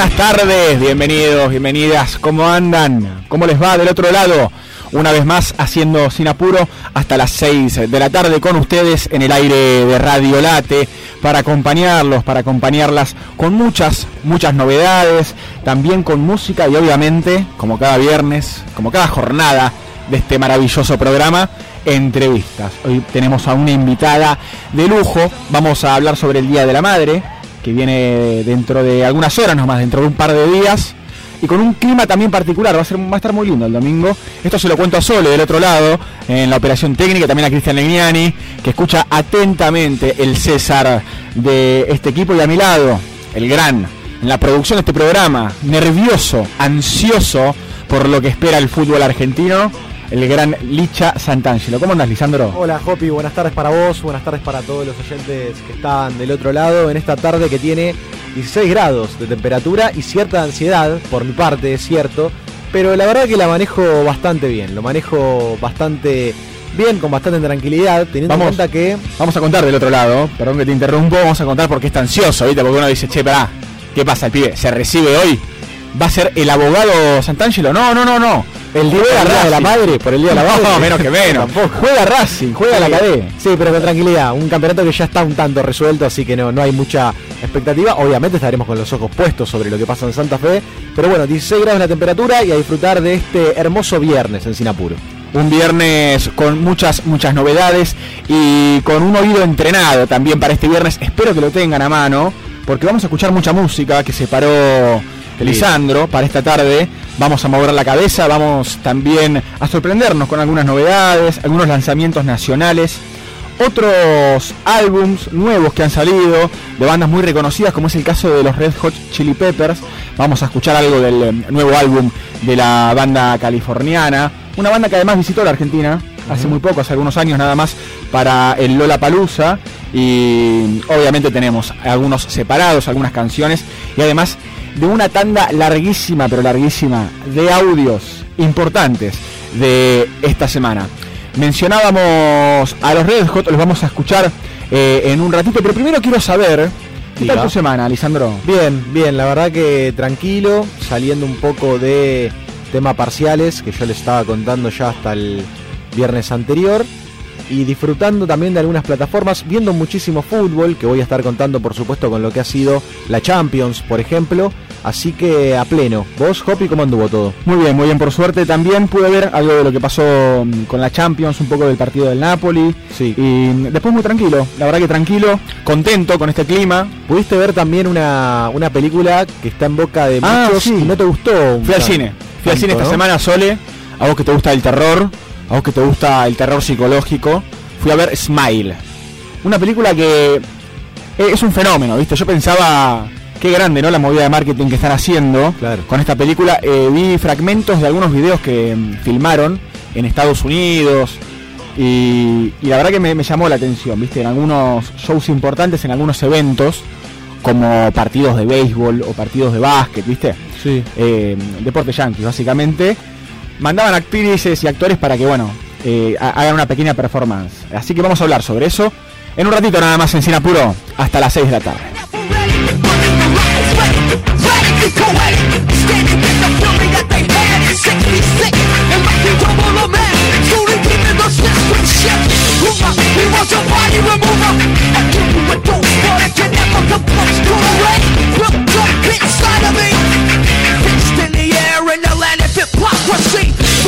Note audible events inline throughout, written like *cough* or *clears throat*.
buenas tardes, bienvenidos, bienvenidas, ¿cómo andan? ¿Cómo les va del otro lado? Una vez más haciendo sin apuro hasta las 6 de la tarde con ustedes en el aire de Radio Late para acompañarlos, para acompañarlas con muchas, muchas novedades, también con música y obviamente, como cada viernes, como cada jornada de este maravilloso programa, entrevistas. Hoy tenemos a una invitada de lujo, vamos a hablar sobre el Día de la Madre, que viene dentro de algunas horas nomás, dentro de un par de días, y con un clima también particular, va a, ser, va a estar muy lindo el domingo. Esto se lo cuento a Sole del otro lado, en la operación técnica, también a Cristian Legnani, que escucha atentamente el César de este equipo, y a mi lado, el gran, en la producción de este programa, nervioso, ansioso por lo que espera el fútbol argentino, el gran Licha Santangelo. ¿Cómo andas, Lisandro? Hola, Jopi, buenas tardes para vos, buenas tardes para todos los oyentes que están del otro lado en esta tarde que tiene 16 grados de temperatura y cierta ansiedad, por mi parte, es cierto, pero la verdad que la manejo bastante bien, lo manejo bastante bien, con bastante tranquilidad, teniendo Vamos. en cuenta que Vamos a contar del otro lado, perdón que te interrumpo, vamos a contar por qué está ansioso, ¿viste? Porque uno dice, che, pará, ¿qué pasa el pibe? ¿Se recibe hoy? ¿Va a ser el abogado Santangelo? No, no, no, no. El día de la. Madre, por el Día de la *laughs* Madre. No, menos que menos. Tampoco. Juega Racing, juega la cadena. Sí, pero con tranquilidad. Un campeonato que ya está un tanto resuelto, así que no, no hay mucha expectativa. Obviamente estaremos con los ojos puestos sobre lo que pasa en Santa Fe. Pero bueno, 16 grados la temperatura y a disfrutar de este hermoso viernes en Sinapuro. Un viernes con muchas, muchas novedades y con un oído entrenado también para este viernes. Espero que lo tengan a mano, porque vamos a escuchar mucha música que separó Lisandro para esta tarde. Vamos a mover la cabeza, vamos también a sorprendernos con algunas novedades, algunos lanzamientos nacionales. Otros álbums nuevos que han salido de bandas muy reconocidas, como es el caso de los Red Hot Chili Peppers. Vamos a escuchar algo del eh, nuevo álbum de la banda californiana. Una banda que además visitó la Argentina hace muy poco, hace algunos años nada más, para el Lola Palusa. Y obviamente tenemos algunos separados, algunas canciones. Y además de una tanda larguísima, pero larguísima, de audios importantes de esta semana. Mencionábamos a los Red Hot, los vamos a escuchar eh, en un ratito, pero primero quiero saber, ¿qué Diga. tal tu semana, Lisandro? Bien, bien, la verdad que tranquilo, saliendo un poco de tema parciales, que yo les estaba contando ya hasta el viernes anterior, y disfrutando también de algunas plataformas, viendo muchísimo fútbol, que voy a estar contando por supuesto con lo que ha sido la Champions, por ejemplo, así que a pleno. ¿Vos, Hopi, cómo anduvo todo? Muy bien, muy bien, por suerte también pude ver algo de lo que pasó mm, con la Champions, un poco del partido del Napoli. Sí. Y después muy tranquilo, la verdad que tranquilo, contento con este clima. ¿Pudiste ver también una, una película que está en boca de Ah, muchos sí. y no te gustó? Fui al cine, fui al cine esta ¿no? semana, Sole, a vos que te gusta el terror, a vos que te gusta el terror psicológico, fui a ver Smile. Una película que eh, es un fenómeno, ¿viste? Yo pensaba, qué grande, ¿no? La movida de marketing que están haciendo Claro. con esta película. Eh, vi fragmentos de algunos videos que mm, filmaron en Estados Unidos. Y, y la verdad que me, me llamó la atención, ¿viste? En algunos shows importantes, en algunos eventos, como partidos de béisbol o partidos de básquet, ¿viste? Sí. eh, deporte yankee, básicamente, mandaban actrices y actores para que, bueno, eh, ha- hagan una pequeña performance. Así que vamos a hablar sobre eso en un ratito nada más en Sinapuro, hasta las 6 de la tarde.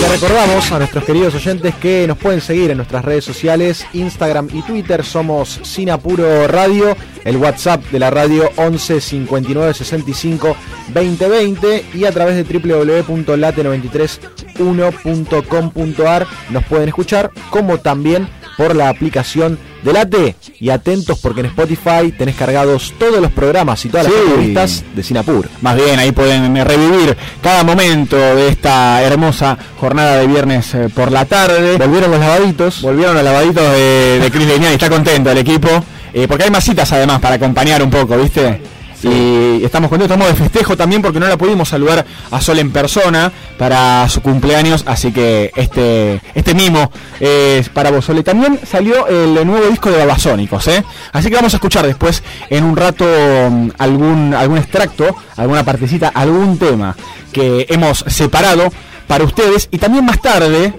Le recordamos a nuestros queridos oyentes que nos pueden seguir en nuestras redes sociales, Instagram y Twitter. Somos Sin Apuro Radio, el WhatsApp de la radio 11 59 65 2020 y a través de www.late931.com.ar nos pueden escuchar, como también por la aplicación de Late. Y atentos porque en Spotify tenés cargados todos los programas y todas las Sí. entrevistas de Sin Apuro. Más bien, ahí pueden eh, revivir cada momento de esta hermosa jornada de viernes eh, por la tarde. Volvieron los lavaditos. Volvieron los lavaditos de, de Cris Leñani, está contento el equipo. eh, porque hay más citas además para acompañar un poco, ¿viste? Y estamos contentos, estamos de festejo también porque no la pudimos saludar a Sol en persona para su cumpleaños, así que este, este mimo es para vos, Sol. Y también salió el nuevo disco de Babasónicos, ¿eh? Así que vamos a escuchar después en un rato mm, algún, algún extracto, alguna partecita, algún tema que hemos separado para ustedes y también más tarde,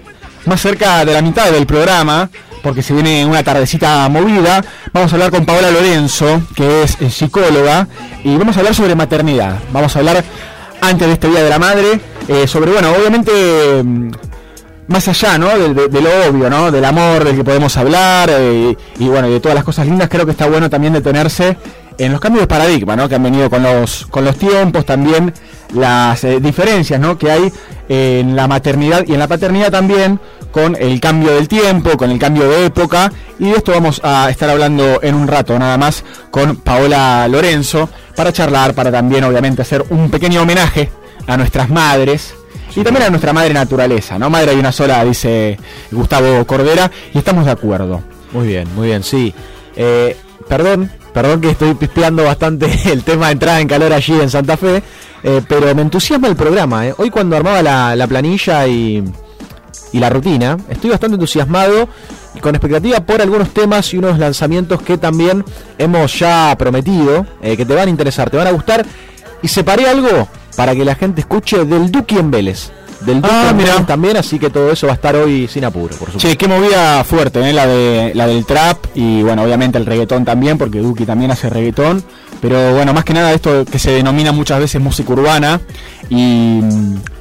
más cerca de la mitad del programa, porque se viene una tardecita movida. Vamos a hablar con Paola Lorenzo, que es eh, psicóloga, y vamos a hablar sobre maternidad. Vamos a hablar antes de este Día de la Madre, eh, sobre, bueno, obviamente, mm, más allá, ¿no? De, lo obvio, ¿no? Del amor del que podemos hablar, eh, y bueno, de todas las cosas lindas, creo que está bueno también detenerse en los cambios de paradigma, ¿no? Que han venido con los, con los tiempos, también las diferencias, ¿no? Que hay en la maternidad y en la paternidad también, con el cambio del tiempo, con el cambio de época, y de esto vamos a estar hablando en un rato nada más con Paola Lorenzo, para charlar, para también obviamente hacer un pequeño homenaje a nuestras madres, y también a nuestra madre naturaleza, ¿no? Madre hay una sola, dice Gustavo Cordera, y estamos de acuerdo. Muy bien, muy bien, sí. Eh, perdón, perdón que estoy pispeando bastante *laughs* el tema de entrada en calor allí en Santa Fe, eh, pero me entusiasma el programa. Eh. Hoy cuando armaba la planilla y, y la rutina. Estoy bastante entusiasmado y con expectativa por algunos temas y unos lanzamientos que también hemos ya prometido, eh, que te van a interesar, te van a gustar. Y separé algo para que la gente escuche del Duki en Vélez. Del Duki ah, en Vélez también, así que todo eso va a estar hoy sin apuro, por supuesto. Sí, qué movida fuerte, ¿eh? la, de, la del trap y bueno, obviamente el reggaetón también, porque Duki también hace reggaetón. Pero bueno, más que nada esto que se denomina muchas veces música urbana y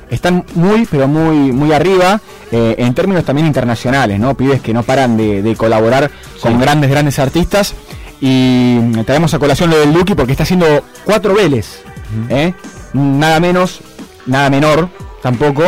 están muy, pero muy, muy arriba eh, en términos también internacionales, ¿no? Pibes que no paran de, colaborar con grandes, grandes artistas. Y traemos a colación lo del Lucky porque está haciendo cuatro veles, ¿eh? Nada menos, nada menor tampoco,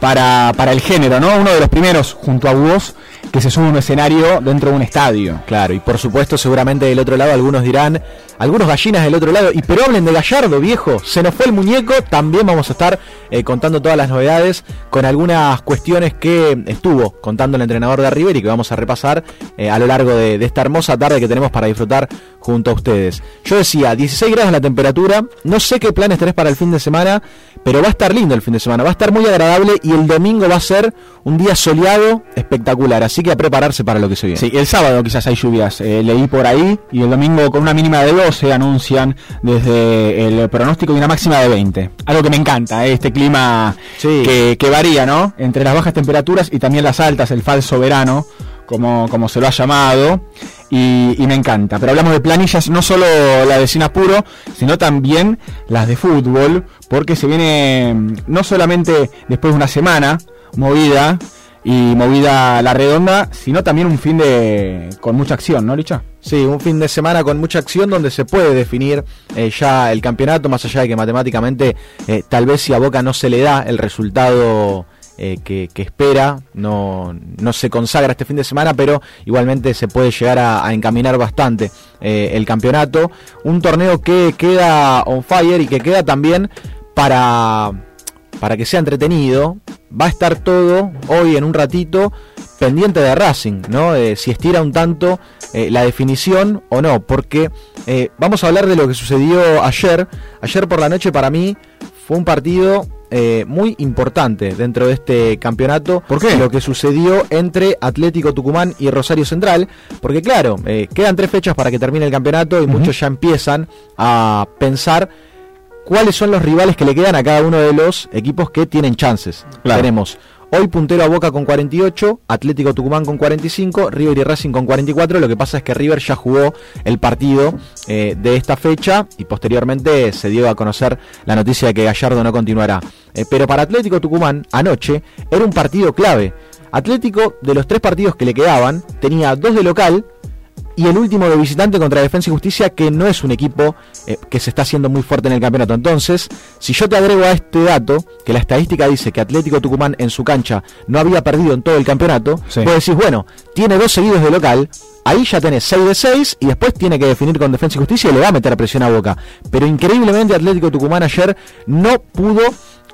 para, para el género, ¿no? Uno de los primeros, junto a vos, que se sube a un escenario dentro de un estadio. Claro, y por supuesto, seguramente del otro lado algunos dirán, algunos gallinas del otro lado, y pero hablen de Gallardo, viejo, se nos fue el muñeco, también vamos a estar eh, contando todas las novedades con algunas cuestiones que estuvo contando el entrenador de River y que vamos a repasar eh, a lo largo de, de esta hermosa tarde que tenemos para disfrutar junto a ustedes. Yo decía, 16 grados la temperatura, no sé qué planes tenés para el fin de semana, pero va a estar lindo el fin de semana, va a estar muy agradable y el domingo va a ser un día soleado espectacular, así que a prepararse para lo que se viene. Sí, el sábado quizás hay lluvias, eh, leí por ahí, y el domingo con una mínima de 12 anuncian desde el pronóstico de una máxima de 20. Algo que me encanta, eh, este clima que, que varía, ¿no? Entre las bajas temperaturas y también las altas, el falso verano como, como se lo ha llamado, y, me encanta. Pero hablamos de planillas, no solo la de Sinapuro, sino también las de fútbol, porque se viene mm, no solamente después de una semana movida y movida la redonda, sino también un fin de con mucha acción, ¿no, Licha? Sí, un fin de semana con mucha acción donde se puede definir eh, ya el campeonato, más allá de que matemáticamente eh, tal vez si a Boca no se le da el resultado eh, que, espera, no, no, se consagra este fin de semana, pero igualmente se puede llegar a, encaminar bastante eh, el campeonato. Un torneo que queda on fire y que queda también para, para que sea entretenido. Va a estar todo hoy en un ratito pendiente de Racing, ¿no? si estira un tanto eh, la definición o no, porque vamos a hablar de lo que sucedió ayer. Ayer por la noche para mí fue un partido eh, muy importante dentro de este campeonato. ¿Por qué? Lo que sucedió entre Atlético Tucumán y Rosario Central. Porque claro, eh, quedan tres fechas para que termine el campeonato y muchos ya empiezan a pensar cuáles son los rivales que le quedan a cada uno de los equipos que tienen chances. Tenemos Hoy puntero a Boca con 48, Atlético Tucumán con 45, River y Racing con 44. Lo que pasa es que River ya jugó el partido eh, de esta fecha y posteriormente se dio a conocer la noticia de que Gallardo no continuará. Eh, pero para Atlético Tucumán, anoche, era un partido clave. Atlético, de los tres partidos que le quedaban, tenía dos de local y el último de visitante contra Defensa y Justicia, que no es un equipo eh, que se está haciendo muy fuerte en el campeonato. Entonces, si yo te agrego a este dato, que la estadística dice que Atlético Tucumán en su cancha no había perdido en todo el campeonato, vos decís, bueno, tiene dos seguidos de local, ahí ya tenés 6 de 6 y después tiene que definir con Defensa y Justicia y le va a meter presión a boca. Pero increíblemente Atlético Tucumán ayer no pudo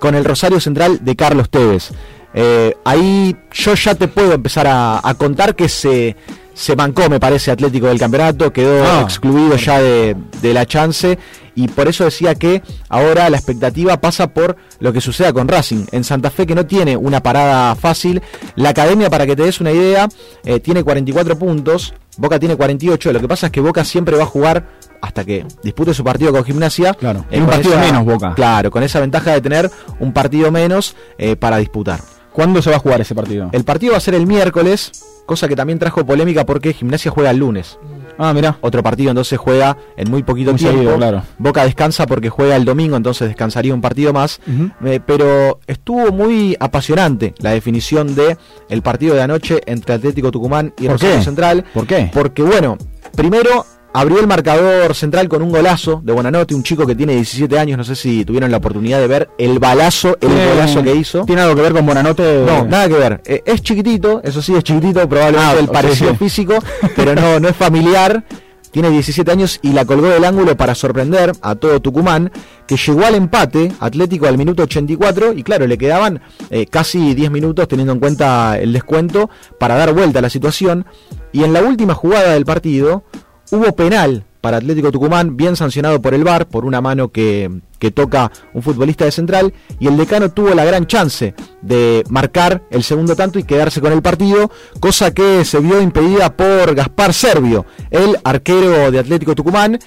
con el Rosario Central de Carlos Tevez. Eh, ahí yo ya te puedo empezar a contar que se se bancó, me parece, Atlético del campeonato, quedó ah. excluido ya de, la chance y por eso decía que ahora la expectativa pasa por lo que suceda con Racing. En Santa Fe que no tiene una parada fácil, la academia para que te des una idea eh, tiene 44 puntos, Boca tiene 48, lo que pasa es que Boca siempre va a jugar hasta que dispute su partido con Gimnasia. Claro, en un partido menos Boca. Claro, con esa ventaja de tener un partido menos eh, para disputar. ¿Cuándo se va a jugar ese partido? El partido va a ser el miércoles, cosa que también trajo polémica porque Gimnasia juega el lunes. Ah, mira. Otro partido entonces juega en muy poquito tiempo. claro. Boca descansa porque juega el domingo, entonces descansaría un partido más. Eh, pero estuvo muy apasionante la definición de el partido de anoche entre Atlético Tucumán y Rosario Central. ¿Por qué? Porque bueno, primero Abrió el marcador central con un golazo de Buenanote, un chico que tiene 17 años, no sé si tuvieron la oportunidad de ver el balazo, el golazo que hizo. ¿Tiene algo que ver con Buenanote? No, nada que ver. Eh, es chiquitito, eso sí es chiquitito, probablemente ah, el parecido *laughs* físico, pero no, no es familiar. Tiene 17 años y la colgó del ángulo para sorprender a todo Tucumán, que llegó al empate Atlético al minuto 84 y claro, le quedaban eh, casi 10 minutos teniendo en cuenta el descuento para dar vuelta a la situación. Y en la última jugada del partido, Hubo penal para Atlético Tucumán, bien sancionado por el VAR, por una mano que, toca un futbolista de central, y el decano tuvo la gran chance de marcar el segundo tanto y quedarse con el partido, cosa que se vio impedida por Gaspar Servio, el arquero de Atlético Tucumán,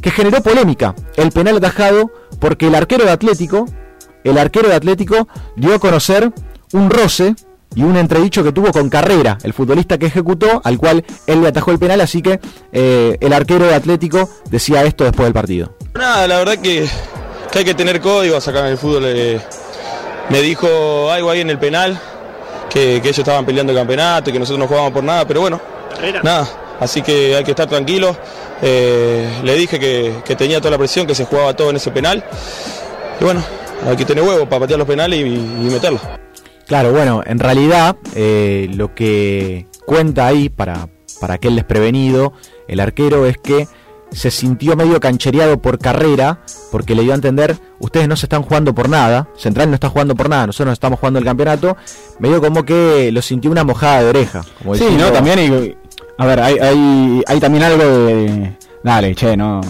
que generó polémica. El penal atajado porque el arquero de Atlético, el arquero de Atlético dio a conocer un roce y un entredicho que tuvo con Carrera, el futbolista que ejecutó, al cual él le atajó el penal, así que eh, el arquero de Atlético decía esto después del partido. Nada, la verdad que, hay que tener código acá en el fútbol. Eh, me dijo algo ahí en el penal, que, ellos estaban peleando el campeonato y que nosotros no jugábamos por nada, pero bueno, nada, así que hay que estar tranquilos. Eh, le dije que, tenía toda la presión, que se jugaba todo en ese penal. Y bueno, hay que tener huevo para patear los penales y, y meterlos. Claro, bueno, en realidad eh, lo que cuenta ahí para, para aquel desprevenido, el arquero, es que se sintió medio canchereado por carrera, porque le dio a entender, ustedes no se están jugando por nada, Central no está jugando por nada, nosotros no estamos jugando el campeonato, medio como que lo sintió una mojada de oreja. Como sí, no, también, a ver, hay, hay, hay también algo de, dale, che, no,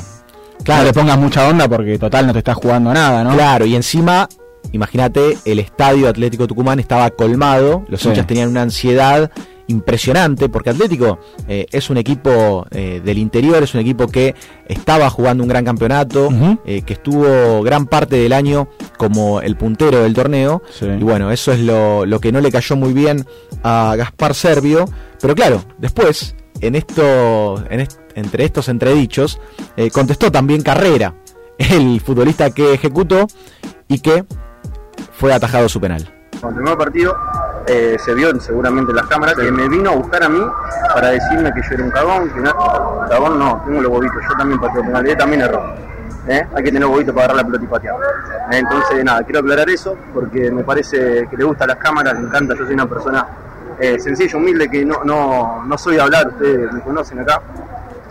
Claro, no le pongas mucha onda porque total no te estás jugando nada, ¿no? Claro, y encima imagínate, el estadio Atlético Tucumán estaba colmado, los hinchas tenían una ansiedad impresionante, porque Atlético eh, es un equipo eh, del interior, es un equipo que estaba jugando un gran campeonato, eh, que estuvo gran parte del año como el puntero del torneo, y bueno, eso es lo, que no le cayó muy bien a Gaspar Servio, pero claro, después, en esto, entre estos entredichos, contestó también Carrera, *laughs* el futbolista que ejecutó y que fue atajado su penal. En el primer partido eh, se vio seguramente en las cámaras que me vino a buscar a mí para decirme que yo era un cagón, que no, cagón no, tengo los bobitos, yo también pateo penal, él también erró. ¿eh? Hay que tener bobitos para agarrar la pelota y patear. Entonces, nada, quiero aclarar eso porque me parece que le gustan las cámaras, me encanta, yo soy una persona eh, sencilla, humilde, que no, no, no soy de hablar, ustedes me conocen acá.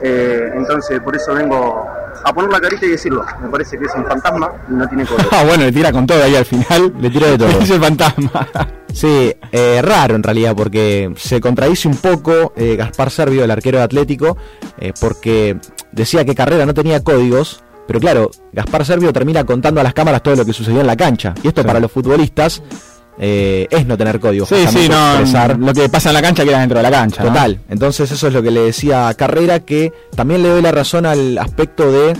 Entonces, por eso vengo a poner la carita y decirlo. Me parece que es un fantasma y no tiene color. *laughs* ah, bueno, le tira con todo ahí al final, le tira de *laughs* todo. es el *laughs* fantasma. sí, eh, raro en realidad, porque se contradice un poco eh, Gaspar Servio, el arquero de Atlético, eh, porque decía que Carrera no tenía códigos. Pero claro, Gaspar Servio termina contando a las cámaras todo lo que sucedió en la cancha. Y esto para los futbolistas eh, es no tener código. Sí, sí, no, lo que pasa en la cancha queda dentro de la cancha. Total. Entonces eso es lo que le decía a Carrera, que también le doy la razón al aspecto de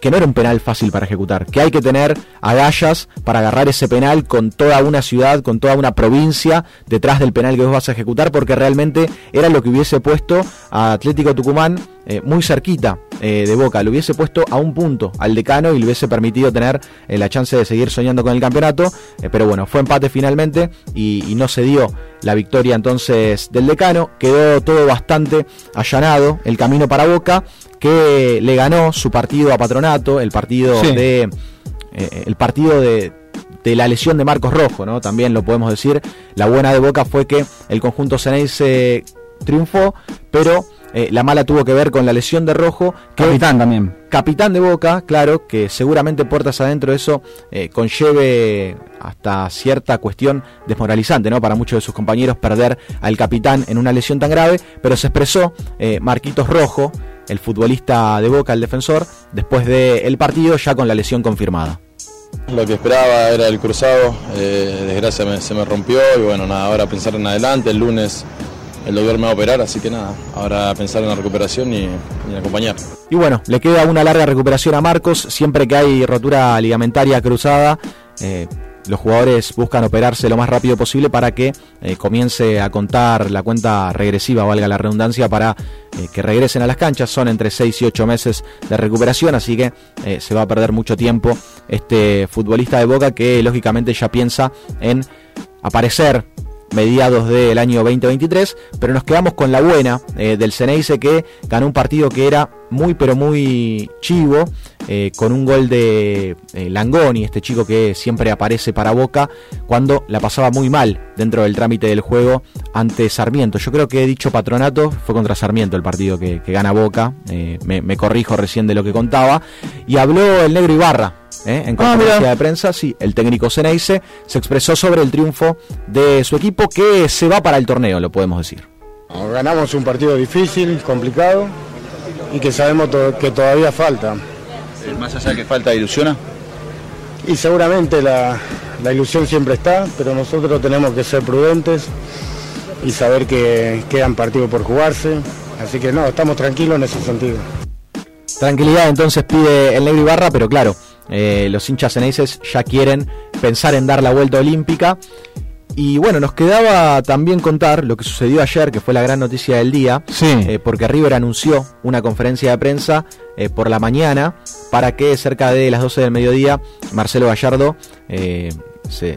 que no era un penal fácil para ejecutar, que hay que tener agallas para agarrar ese penal con toda una ciudad, con toda una provincia detrás del penal que vos vas a ejecutar, porque realmente era lo que hubiese puesto a Atlético Tucumán eh, muy cerquita eh, de Boca, lo hubiese puesto a un punto al decano y le hubiese permitido tener eh, la chance de seguir soñando con el campeonato, pero bueno, fue empate finalmente y, y, no se dio la victoria entonces del decano, quedó todo bastante allanado el camino para Boca, que le ganó su partido a Patronato, el partido de el partido de, de la lesión de Marcos Rojo, ¿no? También lo podemos decir. La buena de Boca fue que el conjunto se triunfó, pero eh, la mala tuvo que ver con la lesión de Rojo. capitán también. Capitán de Boca, claro, que seguramente puertas adentro eso eh, conlleve hasta cierta cuestión desmoralizante, ¿no? Para muchos de sus compañeros perder al capitán en una lesión tan grave, pero se expresó eh, Marquitos Rojo, el futbolista de Boca, el defensor, después del partido ya con la lesión confirmada. Lo que esperaba era el cruzado, eh, desgracia se me rompió y bueno, nada, ahora pensar en adelante, el lunes el doctor me va a operar, así que nada, ahora pensar en la recuperación y, en acompañar. Y bueno, le queda una larga recuperación a Marcos, siempre que hay rotura ligamentaria cruzada. Eh, los jugadores buscan operarse lo más rápido posible para que eh, comience a contar la cuenta regresiva, valga la redundancia, para eh, que regresen a las canchas. Son entre 6 y 8 meses de recuperación, así que se va a perder mucho tiempo este futbolista de Boca que lógicamente ya piensa en aparecer mediados del año 2023, pero nos quedamos con la buena eh, del Ceneice que ganó un partido que era muy pero muy chivo, eh, con un gol de eh, Langoni, este chico que siempre aparece para Boca, cuando la pasaba muy mal dentro del trámite del juego ante Sarmiento. Yo creo que dicho patronato, fue contra Sarmiento el partido que, gana Boca, me, me corrijo recién de lo que contaba, y habló el negro Ibarra, ¿eh? en ah, conferencia de prensa, sí, el técnico Ceneice se expresó sobre el triunfo de su equipo que se va para el torneo, lo podemos decir. Ganamos un partido difícil, complicado y que sabemos que todavía falta. Más allá de que falta ilusiona. Y seguramente la, la ilusión siempre está, pero nosotros tenemos que ser prudentes y saber que quedan partidos por jugarse. Así que no, estamos tranquilos en ese sentido. Tranquilidad entonces pide el Negro Ibarra, pero claro, eh, los hinchas ceneices ya quieren pensar en dar la vuelta olímpica. Y bueno, nos quedaba también contar lo que sucedió ayer, que fue la gran noticia del día, eh, porque River anunció una conferencia de prensa eh, por la mañana para que cerca de las 12 del mediodía Marcelo Gallardo se,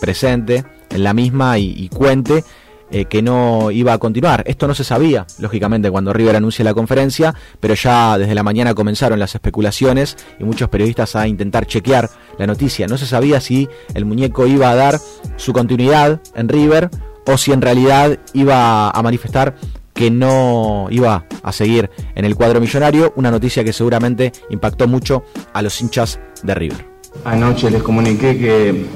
presente en la misma y cuente eh, que no iba a continuar. Esto no se sabía, lógicamente, cuando River anuncia la conferencia, pero ya desde la mañana comenzaron las especulaciones y muchos periodistas a intentar chequear la noticia. No se sabía si el muñeco iba a dar su continuidad en River o si en realidad iba a manifestar que no iba a seguir en el cuadro millonario, una noticia que seguramente impactó mucho a los hinchas de River. Anoche les comuniqué que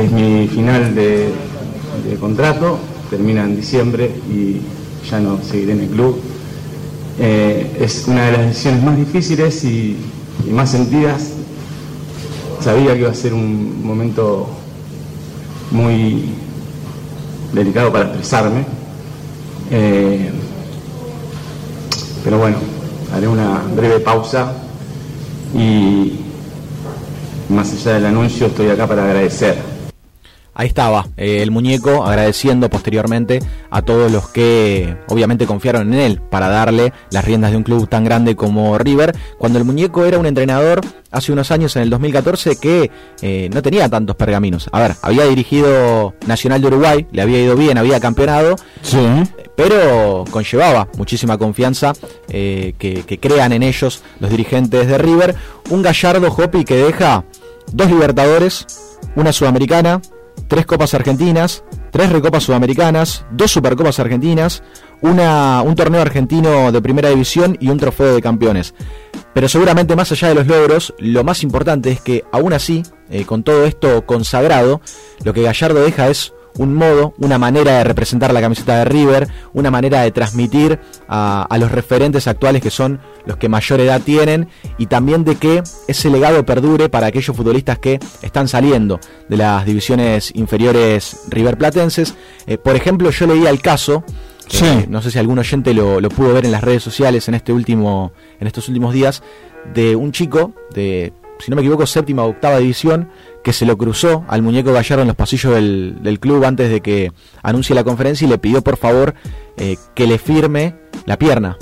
es mi final de, contrato, termina en diciembre y ya no seguiré en el club. Eh, es una de las decisiones más difíciles y, más sentidas. Sabía que iba a ser un momento muy delicado para expresarme. Eh, pero bueno, haré una breve pausa y más allá del anuncio estoy acá para agradecer Ahí estaba eh, el muñeco agradeciendo posteriormente a todos los que obviamente confiaron en él para darle las riendas de un club tan grande como River, cuando el muñeco era un entrenador hace unos años en el 2014 que eh, no tenía tantos pergaminos. A ver, había dirigido Nacional de Uruguay, le había ido bien, había campeonado, pero conllevaba muchísima confianza eh, que, que, crean en ellos los dirigentes de River. Un Gallardo Hopi que deja dos Libertadores, una Sudamericana, tres Copas Argentinas, tres Recopas Sudamericanas, dos Supercopas Argentinas, una, un torneo argentino de primera división y un trofeo de campeones. Pero seguramente más allá de los logros, lo más importante es que aún así, eh, con todo esto consagrado, lo que Gallardo deja es un modo, una manera de representar la camiseta de River, una manera de transmitir a, los referentes actuales que son los que mayor edad tienen y también de que ese legado perdure para aquellos futbolistas que están saliendo de las divisiones inferiores riverplatenses. Eh, por ejemplo, yo leía el caso, eh, no sé si algún oyente lo, lo pudo ver en las redes sociales en, este último, en estos últimos días, de un chico de si no me equivoco, séptima o octava división, que se lo cruzó al muñeco Gallardo en los pasillos del, club antes de que anuncie la conferencia y le pidió por favor eh, que le firme la pierna.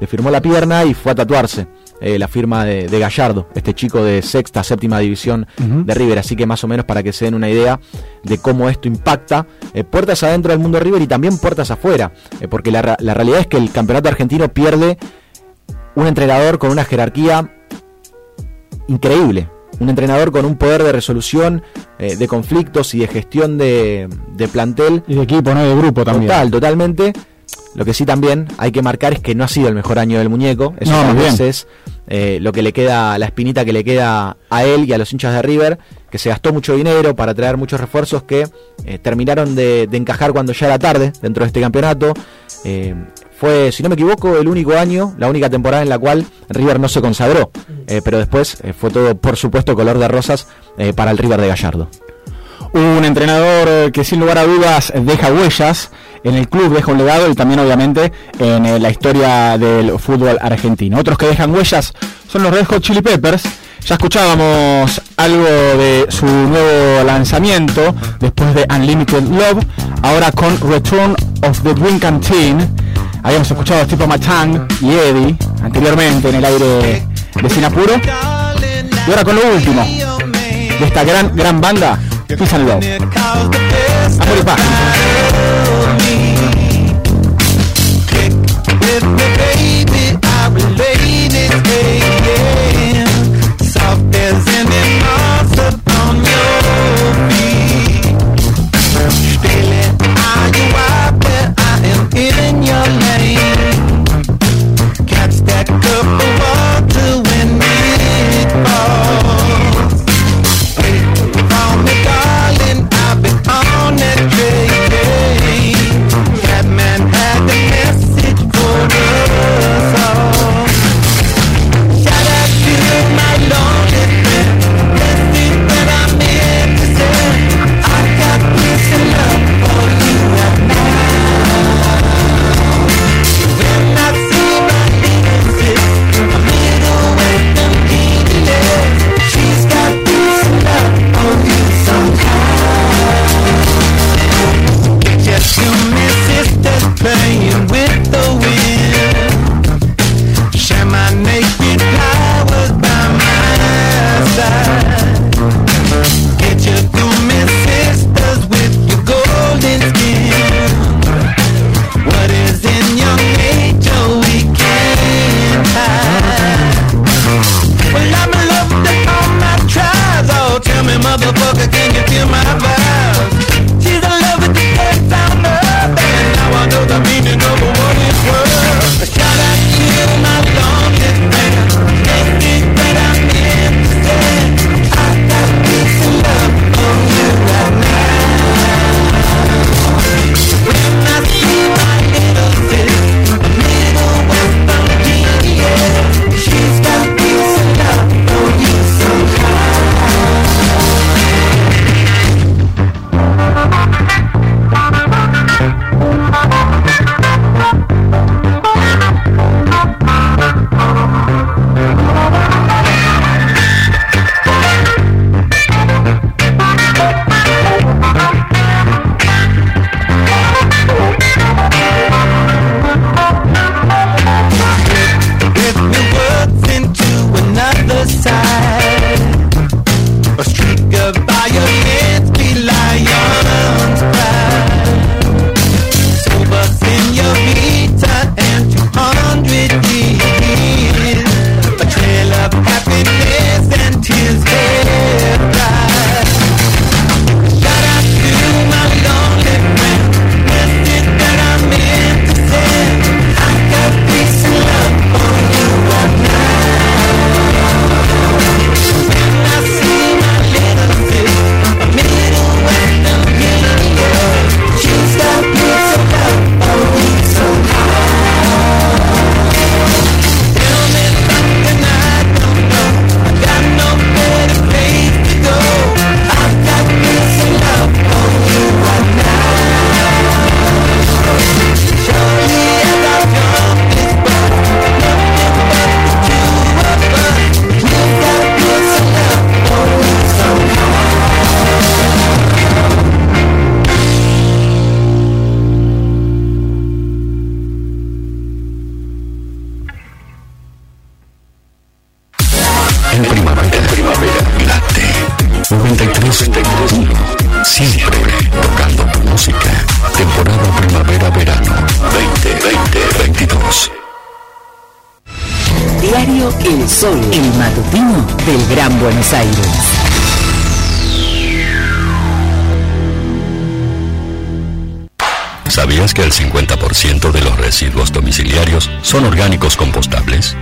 Le firmó la pierna y fue a tatuarse. Eh, la firma de, Gallardo, este chico de sexta, séptima división de River. Así que más o menos para que se den una idea de cómo esto impacta eh, puertas adentro del mundo River y también puertas afuera. porque la, la realidad es que el campeonato argentino pierde un entrenador con una jerarquía increíble. Un entrenador con un poder de resolución eh, de conflictos y de gestión de, plantel. Y de equipo, ¿no? De grupo también. Total, totalmente. Lo que sí también hay que marcar es que no ha sido el mejor año del muñeco. Eso no, es eh, lo que le queda, la espinita que le queda a él y a los hinchas de River, que se gastó mucho dinero para traer muchos refuerzos que eh, terminaron de, encajar cuando ya era tarde dentro de este campeonato fue, si no me equivoco, el único año, la única temporada en la cual River no se consagró. Eh, pero después eh, fue todo, por supuesto, color de rosas eh, para el River de Gallardo. Un entrenador que sin lugar a dudas deja huellas en el club deja un legado y también obviamente en eh, la historia del fútbol argentino. Otros que dejan huellas son los Red Hot Chili Peppers. Ya escuchábamos algo de su nuevo lanzamiento después de Unlimited Love, ahora con Return of the Dream Canteen. Habíamos escuchado a Tipo Matang y Eddie anteriormente en el aire de Sinapuro. Y ahora con lo último de esta gran, gran banda, Peace and Love. A With me. son orgánicos compostables?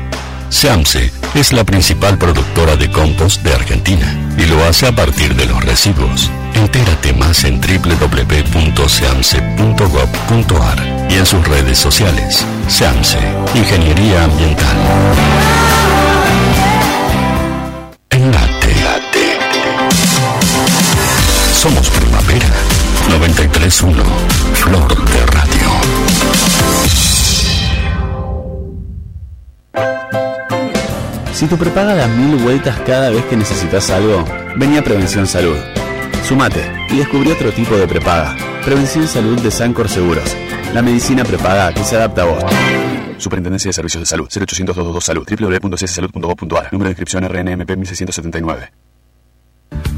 SAMSE es la principal productora de compost de Argentina y lo hace a partir de los residuos. Entérate más en www.samse.gov.ar y en sus redes sociales. SAMSE, Ingeniería Ambiental. En Late. Late. Somos Primavera 931, Flor de Si tu prepaga da mil vueltas cada vez que necesitas algo, vení a Prevención Salud. Sumate y descubrí otro tipo de prepaga. Prevención Salud de Sancor Seguros. La medicina prepaga que se adapta a vos. Superintendencia de Servicios de Salud. 0800 222 Salud. www.cssalud.gov.ar. Número de inscripción RNMP 1679.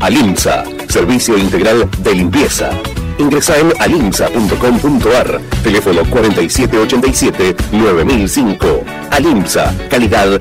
Alimsa, servicio integral de limpieza. Ingresa en alimsa.com.ar, teléfono 4787-9005. Alimsa, calidad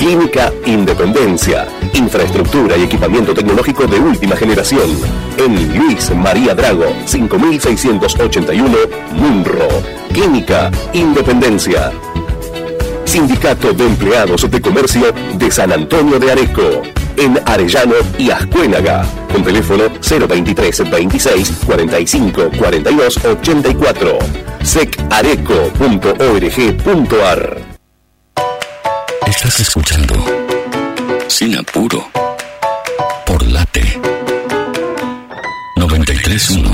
Clínica Independencia. Infraestructura y equipamiento tecnológico de última generación. En Luis María Drago, 5681, Munro. Clínica Independencia. Sindicato de Empleados de Comercio de San Antonio de Areco. En Arellano y Ascuénaga. Con teléfono 023 26 45 42 84. secareco.org.ar Estás escuchando Sin Apuro por Late 931.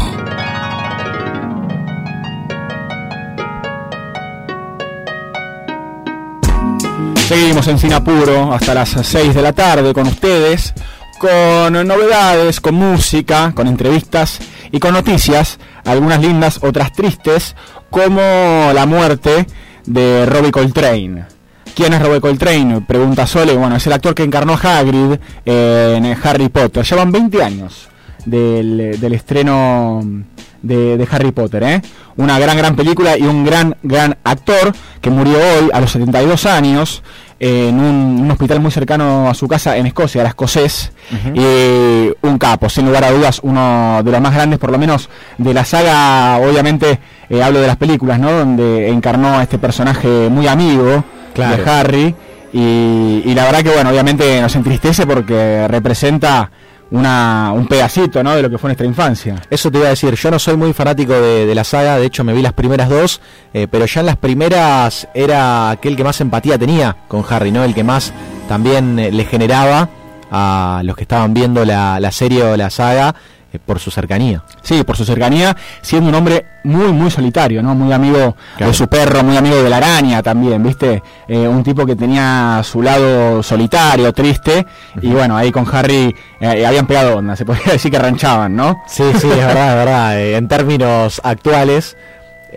Seguimos en Sinapuro hasta las 6 de la tarde con ustedes, con novedades, con música, con entrevistas y con noticias, algunas lindas, otras tristes, como la muerte de Robbie Coltrane. ¿Quién es Robbie Coltrane? Pregunta Sole. Bueno, es el actor que encarnó a Hagrid en Harry Potter. Llevan 20 años del, del estreno de, de, Harry Potter, ¿eh? Una gran, gran película y un gran, gran actor que murió hoy a los 72 años en un, un hospital muy cercano a su casa en Escocia, la escocés. Uh -huh. y un capo, sin lugar a dudas, uno de los más grandes, por lo menos de la saga, obviamente eh, hablo de las películas, ¿no? Donde encarnó a este personaje muy amigo claro. de Harry. Y, y la verdad que, bueno, obviamente nos entristece porque representa una, un pedacito ¿no? de lo que fue nuestra infancia. Eso te iba a decir, yo no soy muy fanático de, de la saga, de hecho me vi las primeras dos, eh, pero ya en las primeras era aquel que más empatía tenía con Harry, ¿no? El que más también eh, le generaba a los que estaban viendo la, la serie o la saga por su cercanía. Sí, por su cercanía, siendo un hombre muy, muy solitario, ¿no? Muy amigo claro. de su perro, muy amigo de la araña también, ¿viste? Eh, un tipo que tenía su lado solitario, triste, uh -huh. y bueno, ahí con Harry eh, habían pegado onda, se podría *laughs* decir que ranchaban, ¿no? Sí, sí, es verdad, es verdad. en términos actuales,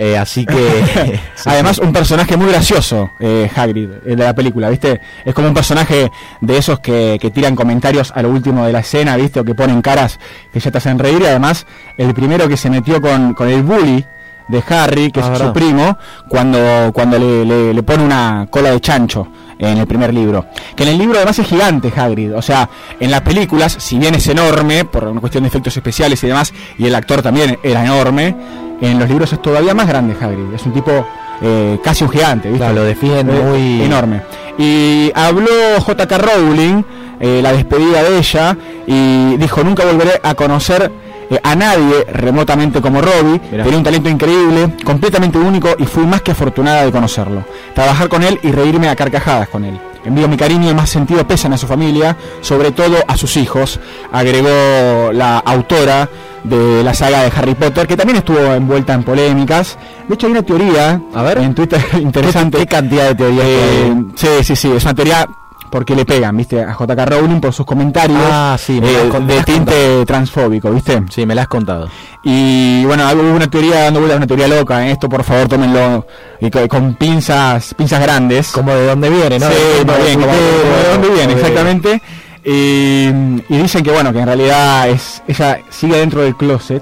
eh, así que. *laughs* *laughs* Además, un personaje muy gracioso, eh, Hagrid, de la película, ¿viste? Es como un personaje de esos que, que, tiran comentarios a lo último de la escena, ¿viste? O que ponen caras que ya te hacen reír. Y además, el primero que se metió con, con el bully de Harry, que ah, es verdad. su primo, cuando, cuando le, le, le pone una cola de chancho en el primer libro. Que en el libro además es gigante Hagrid, o sea, en las películas, si bien es enorme, por una cuestión de efectos especiales y demás, y el actor también era enorme, en los libros es todavía más grande Hagrid, es un tipo eh, casi un gigante, ¿viste? Claro, lo definen eh, muy... Enorme. Y habló J.K. Rowling, eh, la despedida de ella, y dijo, nunca volveré a conocer eh, a nadie remotamente como Robbie. Mirá. Tenía un talento increíble, completamente único y fui más que afortunada de conocerlo. Trabajar con él y reírme a carcajadas con él. Envío mi cariño y más sentido pesan a su familia, sobre todo a sus hijos, agregó la autora de la saga de Harry Potter, que también estuvo envuelta en polémicas. De hecho, hay una teoría a ver en Twitter *laughs* interesante. ¿Qué, qué cantidad de teorías? Eh, sí, sí, sí, es una teoría porque le pegan, ¿viste? A JK Rowling por sus comentarios Ah, sí, me eh, de tinte transfóbico, ¿viste? Sí, me la has contado. Y bueno, hubo una teoría dando vueltas, una teoría loca. ¿eh? Esto, por favor, tómenlo y co- con pinzas pinzas grandes. Como de dónde viene, ¿no? Sí, De- muy bien, como de- de dónde viene, exactamente. Y, y dicen que bueno, que en realidad es ella sigue dentro del closet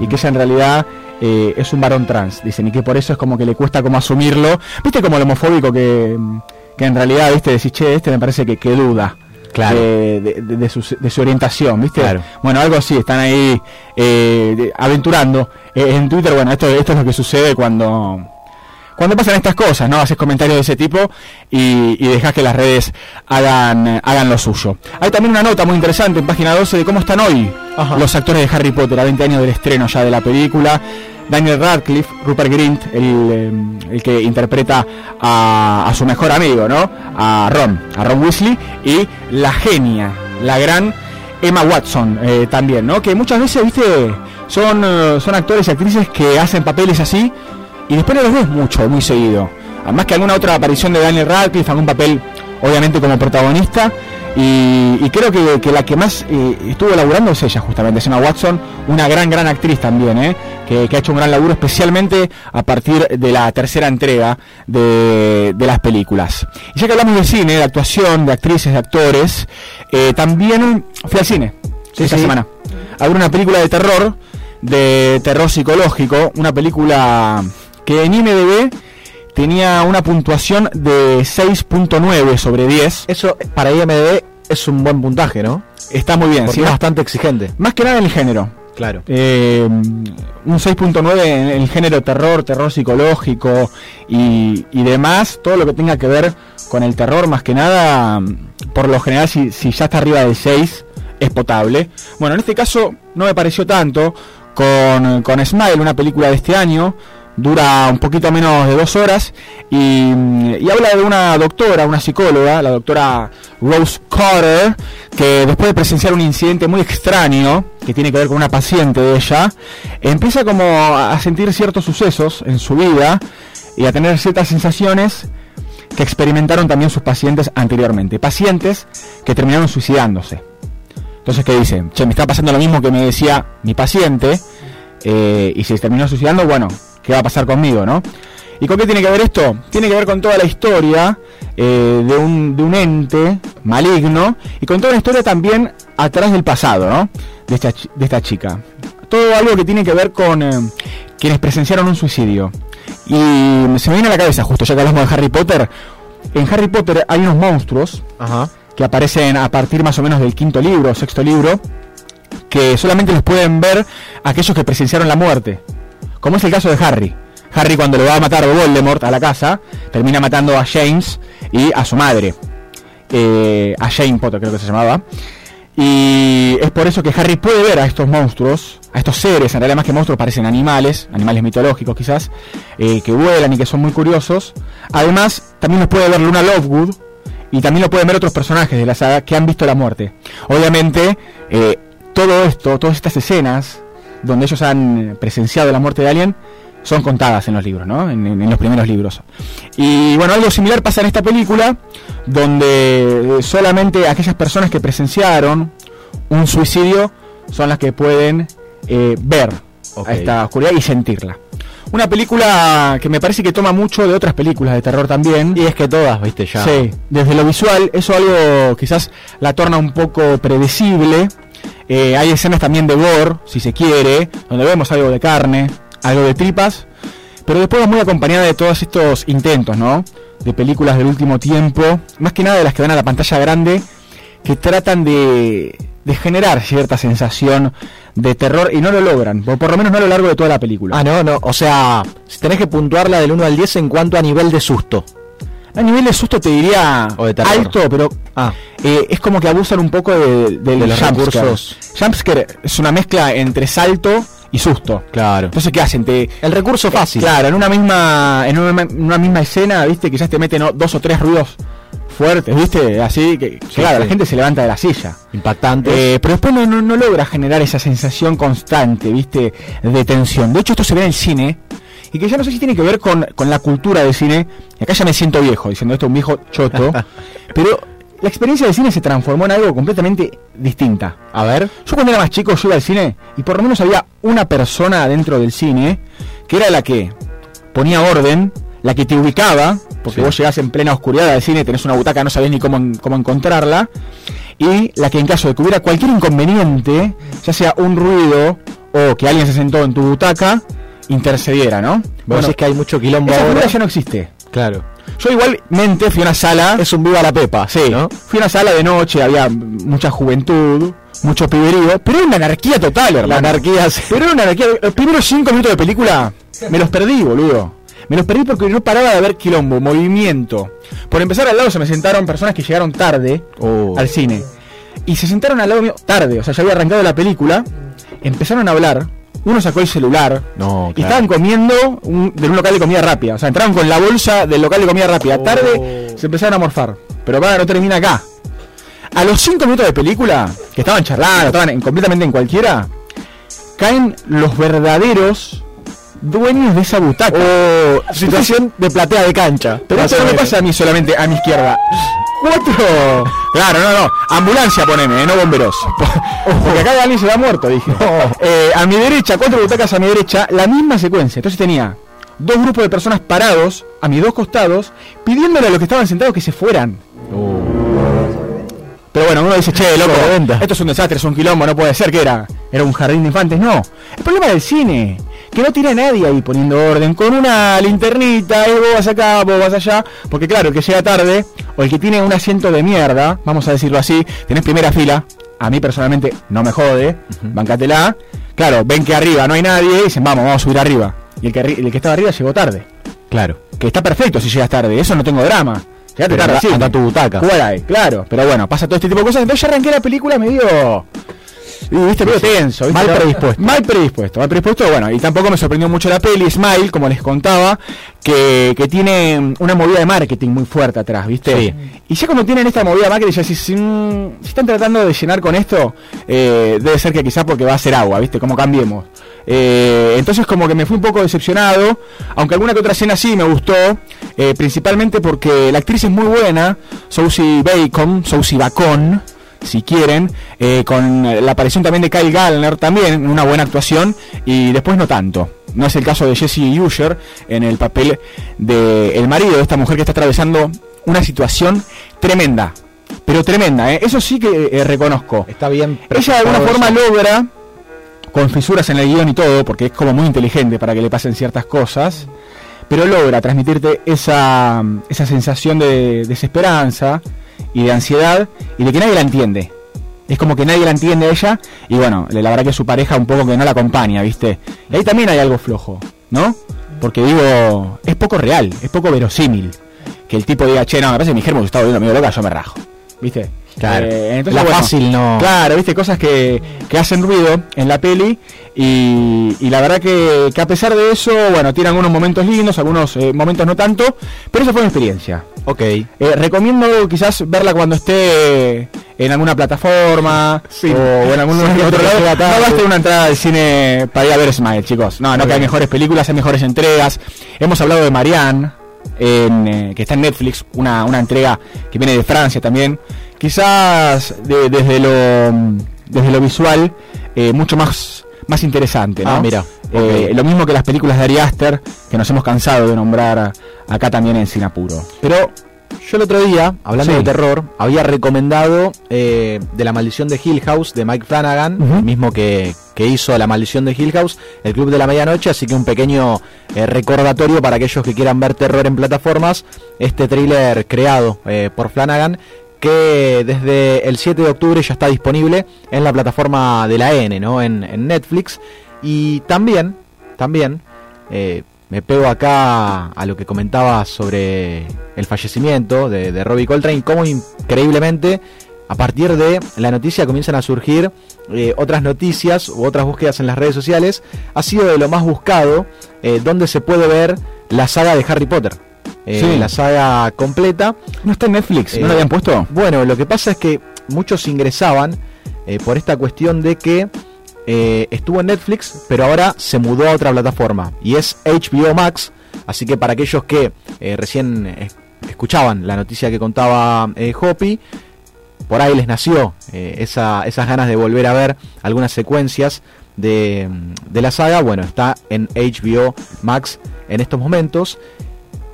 y que ella en realidad eh, es un varón trans, dicen, y que por eso es como que le cuesta como asumirlo. ¿Viste como el homofóbico que, que en realidad, viste, decís, che, este me parece que, que duda. Claro. De, de- su, de su orientación, ¿viste? Claro. Bueno, algo así, están ahí eh, aventurando. Eh, en Twitter, bueno, esto, esto es lo que sucede cuando, cuando pasan estas cosas, ¿no? Haces comentarios de ese tipo y, y dejas que las redes hagan, hagan lo suyo. Hay también una nota muy interesante en página 12 de cómo están hoy los actores de Harry Potter a 20 años del estreno ya de la película. Daniel Radcliffe, Rupert Grint, el, eh, el que interpreta a, a su mejor amigo, ¿no? A Ron, a Ron Weasley, y la genia, la gran Emma Watson eh, también, ¿no? Que muchas veces, viste, son, eh, son actores y actrices que hacen papeles así y después no los ves mucho, muy seguido. Además que alguna otra aparición de Daniel Radcliffe, algún papel, obviamente, como protagonista. Y, y creo que, que la que más eh, estuvo laburando es ella, justamente, Emma Watson, una gran, gran actriz también, ¿eh? que, que ha hecho un gran laburo, especialmente a partir de la tercera entrega de, de las películas. Y ya que hablamos de cine, de actuación, de actrices, de actores, eh, también fui al cine esta sí. semana a ver una película de terror, de terror psicológico, una película que en IMDb tenía una puntuación de 6.9 sobre 10. Eso para IMDb es un buen puntaje, ¿no? Está muy bien, Porque sí, es bastante exigente. más que nada en el género. Claro. Eh, un 6.9 en el género terror, terror psicológico y, y demás, todo lo que tenga que ver con el terror, más que nada, por lo general, si, si ya está arriba del 6, es potable. Bueno, en este caso no me pareció tanto con, con Smile, una película de este año, dura un poquito menos de dos horas y, y habla de una doctora, una psicóloga, la doctora Rose Carter, que después de presenciar un incidente muy extraño que tiene que ver con una paciente de ella, empieza como a sentir ciertos sucesos en su vida y a tener ciertas sensaciones que experimentaron también sus pacientes anteriormente, pacientes que terminaron suicidándose. Entonces, ¿qué dice? Che, me está pasando lo mismo que me decía mi paciente, eh, y se terminó suicidando, bueno, ¿qué va a pasar conmigo, no? ¿Y con qué tiene que ver esto? Tiene que ver con toda la historia eh, de, un, de un ente maligno y con toda la historia también atrás del pasado, ¿no? De esta, de esta chica. Todo algo que tiene que ver con eh, quienes presenciaron un suicidio. Y se me viene a la cabeza, justo ya que hablamos de Harry Potter, en Harry Potter hay unos monstruos Ajá. que aparecen a partir más o menos del quinto libro sexto libro, que solamente los pueden ver aquellos que presenciaron la muerte, como es el caso de Harry. Harry cuando le va a matar Voldemort a la casa, termina matando a James y a su madre, eh, a Jane Potter creo que se llamaba. Y es por eso que Harry puede ver a estos monstruos, a estos seres, en realidad más que monstruos parecen animales, animales mitológicos quizás, eh, que vuelan y que son muy curiosos. Además, también los puede ver Luna Lovegood y también lo pueden ver otros personajes de la saga que han visto la muerte. Obviamente, eh, todo esto, todas estas escenas donde ellos han eh, presenciado la muerte de alguien, son contadas en los libros, ¿no? En, los primeros libros. Y bueno, algo similar pasa en esta película, donde eh, solamente aquellas personas que presenciaron un suicidio son las que pueden eh, ver a esta oscuridad y sentirla. Una película que me parece que toma mucho de otras películas de terror también. Y es que todas, viste, ya. Sí, desde lo visual, eso algo quizás la torna un poco predecible. Eh, hay escenas también de gore, si se quiere, donde vemos algo de carne, algo de tripas, pero después va muy acompañada de todos estos intentos, ¿no? De películas del último tiempo, más que nada de las que van a la pantalla grande, que tratan de, de generar cierta sensación de terror y no lo logran, o por lo menos no a lo largo de toda la película. Ah, no, no. O sea, si tenés que puntuarla del 1 al 10 en cuanto a nivel de susto. A nivel de susto te diría alto, pero Ah, eh, es como que abusan un poco de, los recursos. Jumpscare es una mezcla entre salto y susto. claro. Entonces, ¿qué hacen? Te, El recurso fácil. Claro, en una misma en una, en una misma escena, viste, quizás te meten dos o tres ruidos fuertes, viste, así que claro, sí. la gente se levanta de la silla. Impactante. Eh, pero después no, no, no logra generar esa sensación constante, viste, de tensión. De hecho, esto se ve en el cine. Y que ya no sé si tiene que ver con, con la cultura del cine. Acá ya me siento viejo, diciendo esto un viejo choto. *laughs* pero la experiencia del cine se transformó en algo completamente distinta. A ver. Yo cuando era más chico yo iba al cine y por lo menos había una persona dentro del cine que era la que ponía orden, la que te ubicaba, porque Sí. vos llegás en plena oscuridad al cine, tenés una butaca, no sabés ni cómo, cómo encontrarla, y la que en caso de que hubiera cualquier inconveniente, ya sea un ruido o que alguien se sentó en tu butaca, intercediera, ¿no? Vos decís que hay mucho quilombo esa ahora. ya no existe. Claro. Yo igualmente fui a una sala. Es un viva la pepa. Sí, fui a una sala de noche, había mucha juventud, mucho piberío, pero era una anarquía total, hermano. La anarquía, sí. Pero era una anarquía. Los primeros cinco minutos de película me los perdí, boludo. Me los perdí porque no paraba de ver quilombo, movimiento. Por empezar, al lado se me sentaron personas que llegaron tarde Oh. al cine. Y se sentaron al lado mío tarde, o sea, ya había arrancado la película. Empezaron a hablar. Uno sacó el celular. No, Y estaban comiendo un, de un local de comida rápida. O sea, entraron con la bolsa del local de comida rápida. Tarde se empezaron a morfar. Pero para, no termina acá. A los 5 minutos de película, que estaban charlando, estaban en- completamente en cualquiera, caen los verdaderos dueños de esa butaca. situación de platea de cancha. Pero esto no me pasa a mí solamente a mi izquierda. Cuatro. Claro, no, no. Ambulancia poneme, eh, no bomberos. *laughs* Porque acá alguien se va muerto, dije. Eh, a mi derecha, cuatro butacas a mi derecha, la misma secuencia. Entonces tenía dos grupos de personas parados a mis dos costados, pidiéndole a los que estaban sentados que se fueran. Pero bueno, uno dice, che, loco, esto es un desastre, es un quilombo, no puede ser que era. Era un jardín de infantes. No. El problema del cine, que no tiene nadie ahí poniendo orden, con una linternita, eh, vos vas acá, vos vas allá. Porque claro, el que llega tarde, o el que tiene un asiento de mierda, vamos a decirlo así, tenés primera fila. A mí personalmente no me jode, bancatela. Claro, ven que arriba no hay nadie y dicen, vamos, vamos a subir arriba. Y el que, el que estaba arriba llegó tarde. Claro. Que está perfecto si llegas tarde, eso no tengo drama. Llegaste Pero tarde, sí. tu butaca. Jugar ahí, claro. Pero bueno, pasa todo este tipo de cosas. Entonces ya arranqué la película medio. Y, Viste, medio tenso. ¿viste? Mal predispuesto. Mal predispuesto. Mal predispuesto, bueno. Y tampoco me sorprendió mucho la peli, Smile, como les contaba, que, que tiene una movida de marketing muy fuerte atrás, ¿viste? Sí. Y ya como tienen esta movida de marketing, ya si, si, mm, si están tratando de llenar con esto, eh, debe ser que quizás porque va a ser agua, ¿viste? Como cambiemos. Eh, entonces como que me fui un poco decepcionado, aunque alguna que otra escena sí me gustó, eh, principalmente porque la actriz es muy buena, Sousie Bacon, Sousie Bacon, si quieren, eh, con la aparición también de Kyle Gallner también, una buena actuación, y después no tanto. No es el caso de Jesse Usher en el papel de el marido de esta mujer que está atravesando una situación tremenda. Pero tremenda, ¿eh? eso sí que eh, reconozco. Está bien. Ella de alguna forma eso. logra, con fisuras en el guion y todo, porque es como muy inteligente para que le pasen ciertas cosas, pero logra transmitirte esa, esa sensación de desesperanza y de ansiedad y de que nadie la entiende. Es como que nadie la entiende a ella y bueno, la verdad que su pareja un poco que no la acompaña, ¿viste? Y ahí también hay algo flojo, ¿no? Porque digo, es poco real, es poco verosímil. Que el tipo diga, che, no, me parece que mi germo se está volviendo medio loca, yo me rajo. ¿Viste? Claro. Eh, La fácil no. Claro, viste, cosas que, que hacen ruido en la peli. Y, y la verdad que, que a pesar de eso, bueno, tiene algunos momentos lindos, algunos eh, momentos no tanto. Pero esa fue mi experiencia. Ok. Eh, recomiendo quizás verla cuando esté en alguna plataforma o en algún Sí, otro lado. No tarde. basta una entrada al cine para ir a ver Smile, chicos. No, no, que hay mejores películas, hay mejores entregas. Hemos hablado de Marianne, en, eh, que está en Netflix, una, una entrega que viene de Francia también. Quizás de- desde lo desde lo visual eh, mucho más más interesante, ¿no? Ah, mira. Eh. Lo mismo que las películas de Ari Aster, que nos hemos cansado de nombrar acá también en Sinapuro. Pero Yo el otro día, hablando Sí. de terror, había recomendado eh, de La Maldición de Hill House de Mike Flanagan, el mismo que, que hizo La Maldición de Hill House, El Club de la Medianoche, así que un pequeño eh, recordatorio para aquellos que quieran ver terror en plataformas, este thriller creado eh, por Flanagan que desde el 7 de octubre ya está disponible en la plataforma de la N, ¿no? En, en Netflix. Y también, también, eh, me pego acá a lo que comentaba sobre el fallecimiento de, de Robbie Coltrane, cómo increíblemente a partir de la noticia comienzan a surgir eh, otras noticias u otras búsquedas en las redes sociales. Ha sido de lo más buscado eh, donde se puede ver la saga de Harry Potter. Eh, Sí. La saga completa. ¿No está en Netflix? ¿No Eh, lo habían puesto? Bueno, lo que pasa es que muchos ingresaban eh, por esta cuestión de que eh, estuvo en Netflix, pero ahora se mudó a otra plataforma y es HBO Max. Así que para aquellos que eh, recién eh, escuchaban la noticia que contaba Hopi, por ahí les nació esa- esas ganas de volver a ver algunas secuencias de, la saga, bueno, está en HBO Max en estos momentos.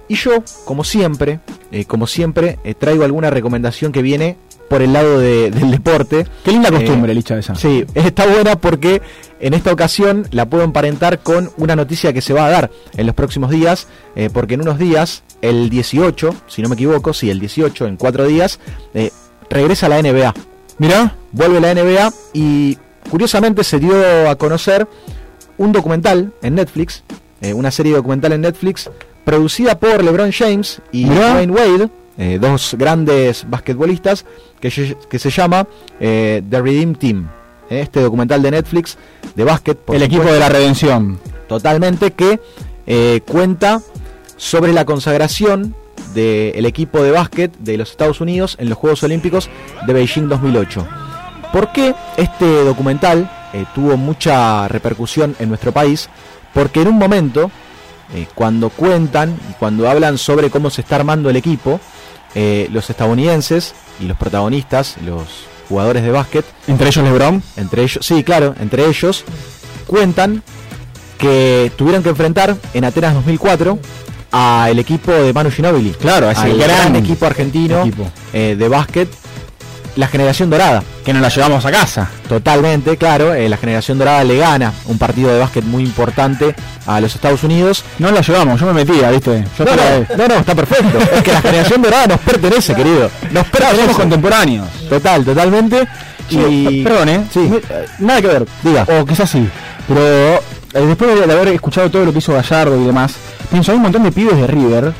Y yo, como siempre, como siempre, traigo alguna recomendación que viene por el lado de- del deporte. Qué linda Eh, costumbre, Licha, esa. Sí, *laughs* está buena porque en esta ocasión la puedo emparentar con una noticia que se va a dar en los próximos días, eh, porque en unos días, el 18, si no me equivoco, sí, el 18, en cuatro días, eh, regresa la NBA. Mirá, Vuelve la NBA y curiosamente se dio a conocer un documental en Netflix, eh, una serie documental en Netflix, producida por LeBron James y Mirá. Dwayne Wade, eh, dos grandes basquetbolistas, que, se- que se llama eh, The Redeem Team. este documental de Netflix de básquet. por el equipo de la redención. Totalmente, que eh, cuenta sobre la consagración del equipo de básquet de los Estados Unidos en los Juegos Olímpicos de Beijing 2008. ¿Por qué este documental tuvo mucha repercusión en nuestro país? Porque en un momento, cuando cuentan y cuando hablan sobre cómo se está armando el equipo, eh, los estadounidenses y los protagonistas, los jugadores de básquet, Entre ellos LeBron. entre ellos, sí, claro, entre ellos cuentan que tuvieron que enfrentar en Atenas 2004 al equipo de Manu Ginóbili. Claro, a ese gran gran equipo argentino equipo. eh, de básquet, la generación dorada. Que nos la llevamos a casa. Totalmente, claro, eh, la generación dorada le gana un partido de básquet muy importante a los Estados Unidos. No la llevamos, yo me metía, ¿viste? Yo No, no, no, no, está perfecto. *laughs* Es que la generación dorada nos pertenece, querido. Nos Claro, somos pertenece. contemporáneos. Total, totalmente. Y... Perdón, ¿eh? Sí. Me- Nada que ver. Diga. O quizás sí. Pero eh, después de, de haber escuchado todo lo que hizo Gallardo y demás, pienso, hay un montón de pibes de River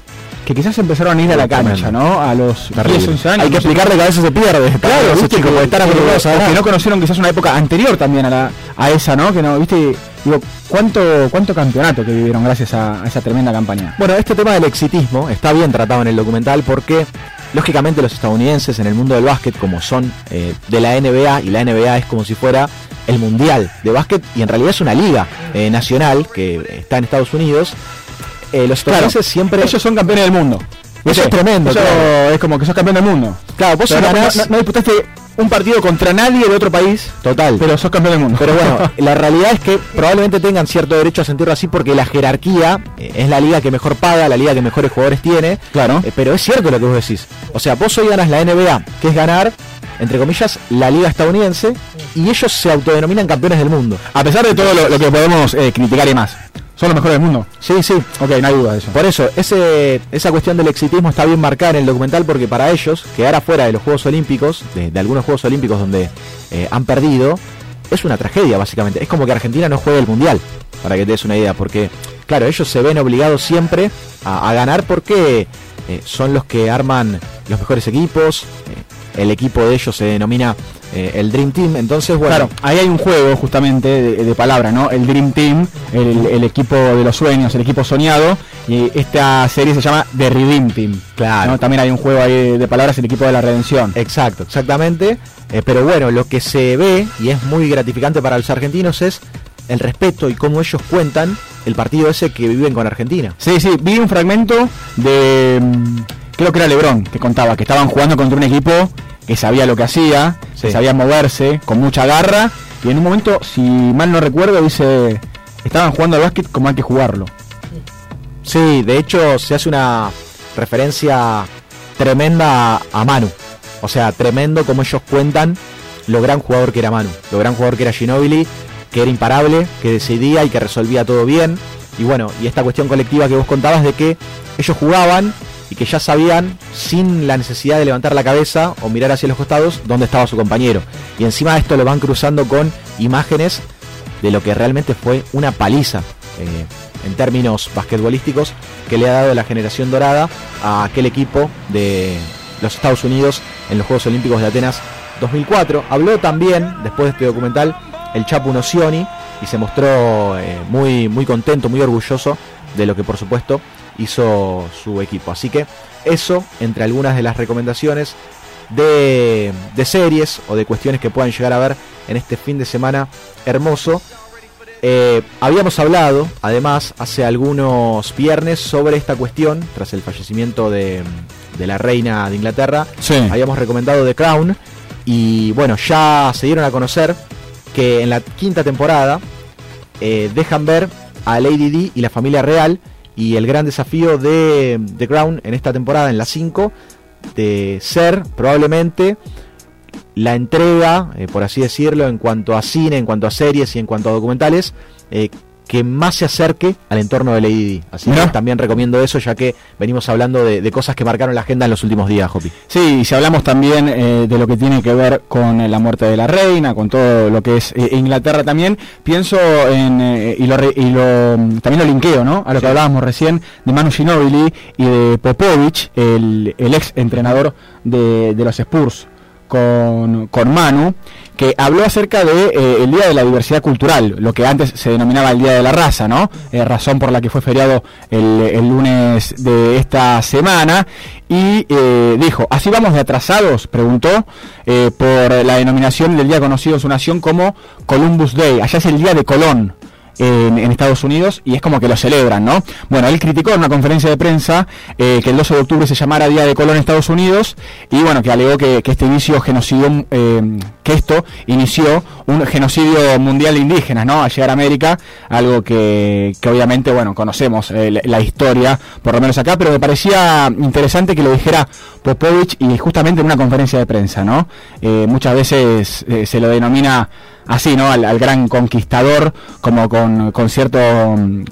que quizás empezaron a ir a la cancha, ¿no? A los Terrible. 10, 11 años. Hay que explicarle que a veces se pierde. Claro, viste chicos que, acostumbrados a que no conocieron quizás una época anterior también a, la, a esa, ¿no? Que no, viste, digo, cuánto cuánto campeonato que vivieron gracias a, a esa tremenda campaña. Bueno, este tema del exitismo está bien tratado en el documental porque, lógicamente, los estadounidenses en el mundo del básquet, como son eh, de la NBA, y la NBA es como si fuera el mundial de básquet, y en realidad es una liga eh, nacional que está en Estados Unidos, eh, los Claro, estadounidenses siempre... ellos son campeones del mundo. Eso es tremendo, Eso claro. es como que sos campeón del mundo. Claro, vos Pero no, ganás- no- no disputaste un partido contra nadie de otro país, Total. pero sos campeón del mundo. Pero bueno, *laughs* la realidad es que probablemente tengan cierto derecho a sentirlo así porque la jerarquía eh, es la liga que mejor paga, la liga que mejores jugadores tiene. Claro. Eh, pero es cierto lo que vos decís. O sea, vos hoy ganas la NBA, que es ganar, entre comillas, la liga estadounidense, y ellos se autodenominan campeones del mundo. A pesar de todo lo, lo que podemos eh, criticar y más. Son los mejores del mundo. Sí, sí. Ok, no hay duda de eso. Por eso, ese, esa cuestión del exitismo está bien marcada en el documental porque para ellos, quedar afuera de los Juegos Olímpicos, de, de algunos Juegos Olímpicos donde eh, han perdido, es una tragedia básicamente. Es como que Argentina no juegue el Mundial, para que te des una idea, porque claro, ellos se ven obligados siempre a, a ganar porque eh, son los que arman los mejores equipos, eh, el equipo de ellos se denomina eh, el Dream Team, entonces bueno, Claro, ahí hay un juego justamente de, de palabra, ¿no? El Dream Team, el, el equipo de los sueños, el equipo soñado, y esta serie se llama The Redeem Team. Claro. ¿no? También hay un juego ahí de palabras, el equipo de la redención. Exacto, exactamente. Eh, pero bueno, lo que se ve y es muy gratificante para los argentinos es el respeto y cómo ellos cuentan el partido ese que viven con Argentina. Sí, sí, vi un fragmento de. mm, Creo que era Lebron, que contaba que estaban jugando contra un equipo que sabía lo que hacía, que Sí. sabía moverse, con mucha garra, y en un momento, si mal no recuerdo, dice. Estaban jugando al básquet como hay que jugarlo. Sí, de hecho se hace una referencia tremenda a, a Manu. O sea, tremendo como ellos cuentan lo gran jugador que era Manu, lo gran jugador que era Ginobili, que era imparable, que decidía y que resolvía todo bien. Y bueno, y esta cuestión colectiva que vos contabas de que ellos jugaban y que ya sabían, sin la necesidad de levantar la cabeza o mirar hacia los costados, dónde estaba su compañero. Y encima de esto lo van cruzando con imágenes de lo que realmente fue una paliza eh, en términos basquetbolísticos que le ha dado la generación dorada a aquel equipo de los Estados Unidos en los Juegos Olímpicos de Atenas 2004. Habló también, después de este documental, el Chapu Nocioni y se mostró eh, muy, muy contento, muy orgulloso de lo que por supuesto hizo su equipo. Así que eso, entre algunas de las recomendaciones de, de series o de cuestiones que puedan llegar a ver en este fin de semana hermoso. Eh, habíamos hablado, además, hace algunos viernes sobre esta cuestión, tras el fallecimiento de, de la reina de Inglaterra. Sí. Habíamos recomendado The Crown Y bueno, ya se dieron a conocer que en la quinta temporada eh, dejan ver a Lady D y la familia real. Y el gran desafío de The Crown en esta temporada, en la 5, de ser probablemente la entrega, eh, por así decirlo, en cuanto a cine, en cuanto a series y en cuanto a documentales, eh, que más se acerque al entorno de Lady Di. Así que también recomiendo eso, ya que venimos hablando de, de cosas que marcaron la agenda en los últimos días, Jopi. Sí, y si hablamos también eh, de lo que tiene que ver con eh, la muerte de la reina, con todo lo que es eh, Inglaterra también, pienso en, eh, y, lo, y lo, mm, también lo linkeo, ¿no? A lo que hablábamos recién de Manu Ginóbili y de Popovich, el, el ex entrenador de, de los Spurs, con, con Manu, que habló acerca de eh, el Día de la Diversidad Cultural, lo que antes se denominaba el Día de la Raza, ¿no? Eh, razón por la que fue feriado el, el lunes de esta semana. Y eh, dijo, ¿así vamos de atrasados? Preguntó, eh, por la denominación del día conocido en su nación como Columbus Day. Allá es el Día de Colón en, Estados Unidos y es como que lo celebran, ¿no? Bueno, él criticó en una conferencia de prensa eh, que el 12 de octubre se llamara Día de Colón en Estados Unidos y bueno, que alegó que, que este inicio genocidio, eh, que esto inició un genocidio mundial de indígenas, ¿no? Al llegar a América, algo que, que obviamente, bueno, conocemos eh, la, la historia, por lo menos acá, pero me parecía interesante que lo dijera Popovich y justamente en una conferencia de prensa, ¿no? Eh, muchas veces eh, se lo denomina así, ¿no? Al, al gran conquistador, como con, con cierto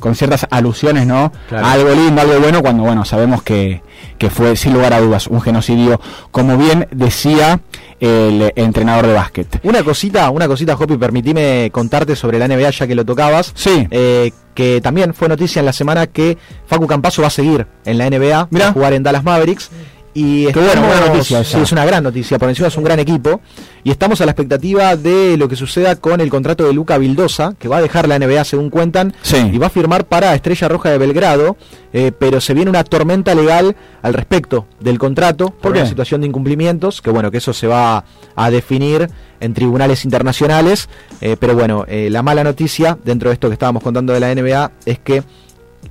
con ciertas alusiones, ¿no? Claro. A algo lindo, algo bueno, cuando bueno, sabemos que, que fue sin lugar a dudas un genocidio, como bien decía el entrenador de básquet. Una cosita, una cosita, Jopi, permitime contarte sobre la NBA ya que lo tocabas. Sí. Eh, que también fue noticia en la semana que Facu Campazo va a seguir en la NBA, va a jugar en Dallas Mavericks. Y Qué bueno, noticia sí, es una gran noticia, por encima es un gran equipo. Y estamos a la expectativa de lo que suceda con el contrato de Luca Vildosa, que va a dejar la NBA según cuentan, y va a firmar para Estrella Roja de Belgrado, eh, pero se viene una tormenta legal al respecto del contrato por qué? una situación de incumplimientos, que bueno, que eso se va a definir en tribunales internacionales, eh, pero bueno, eh, la mala noticia dentro de esto que estábamos contando de la NBA es que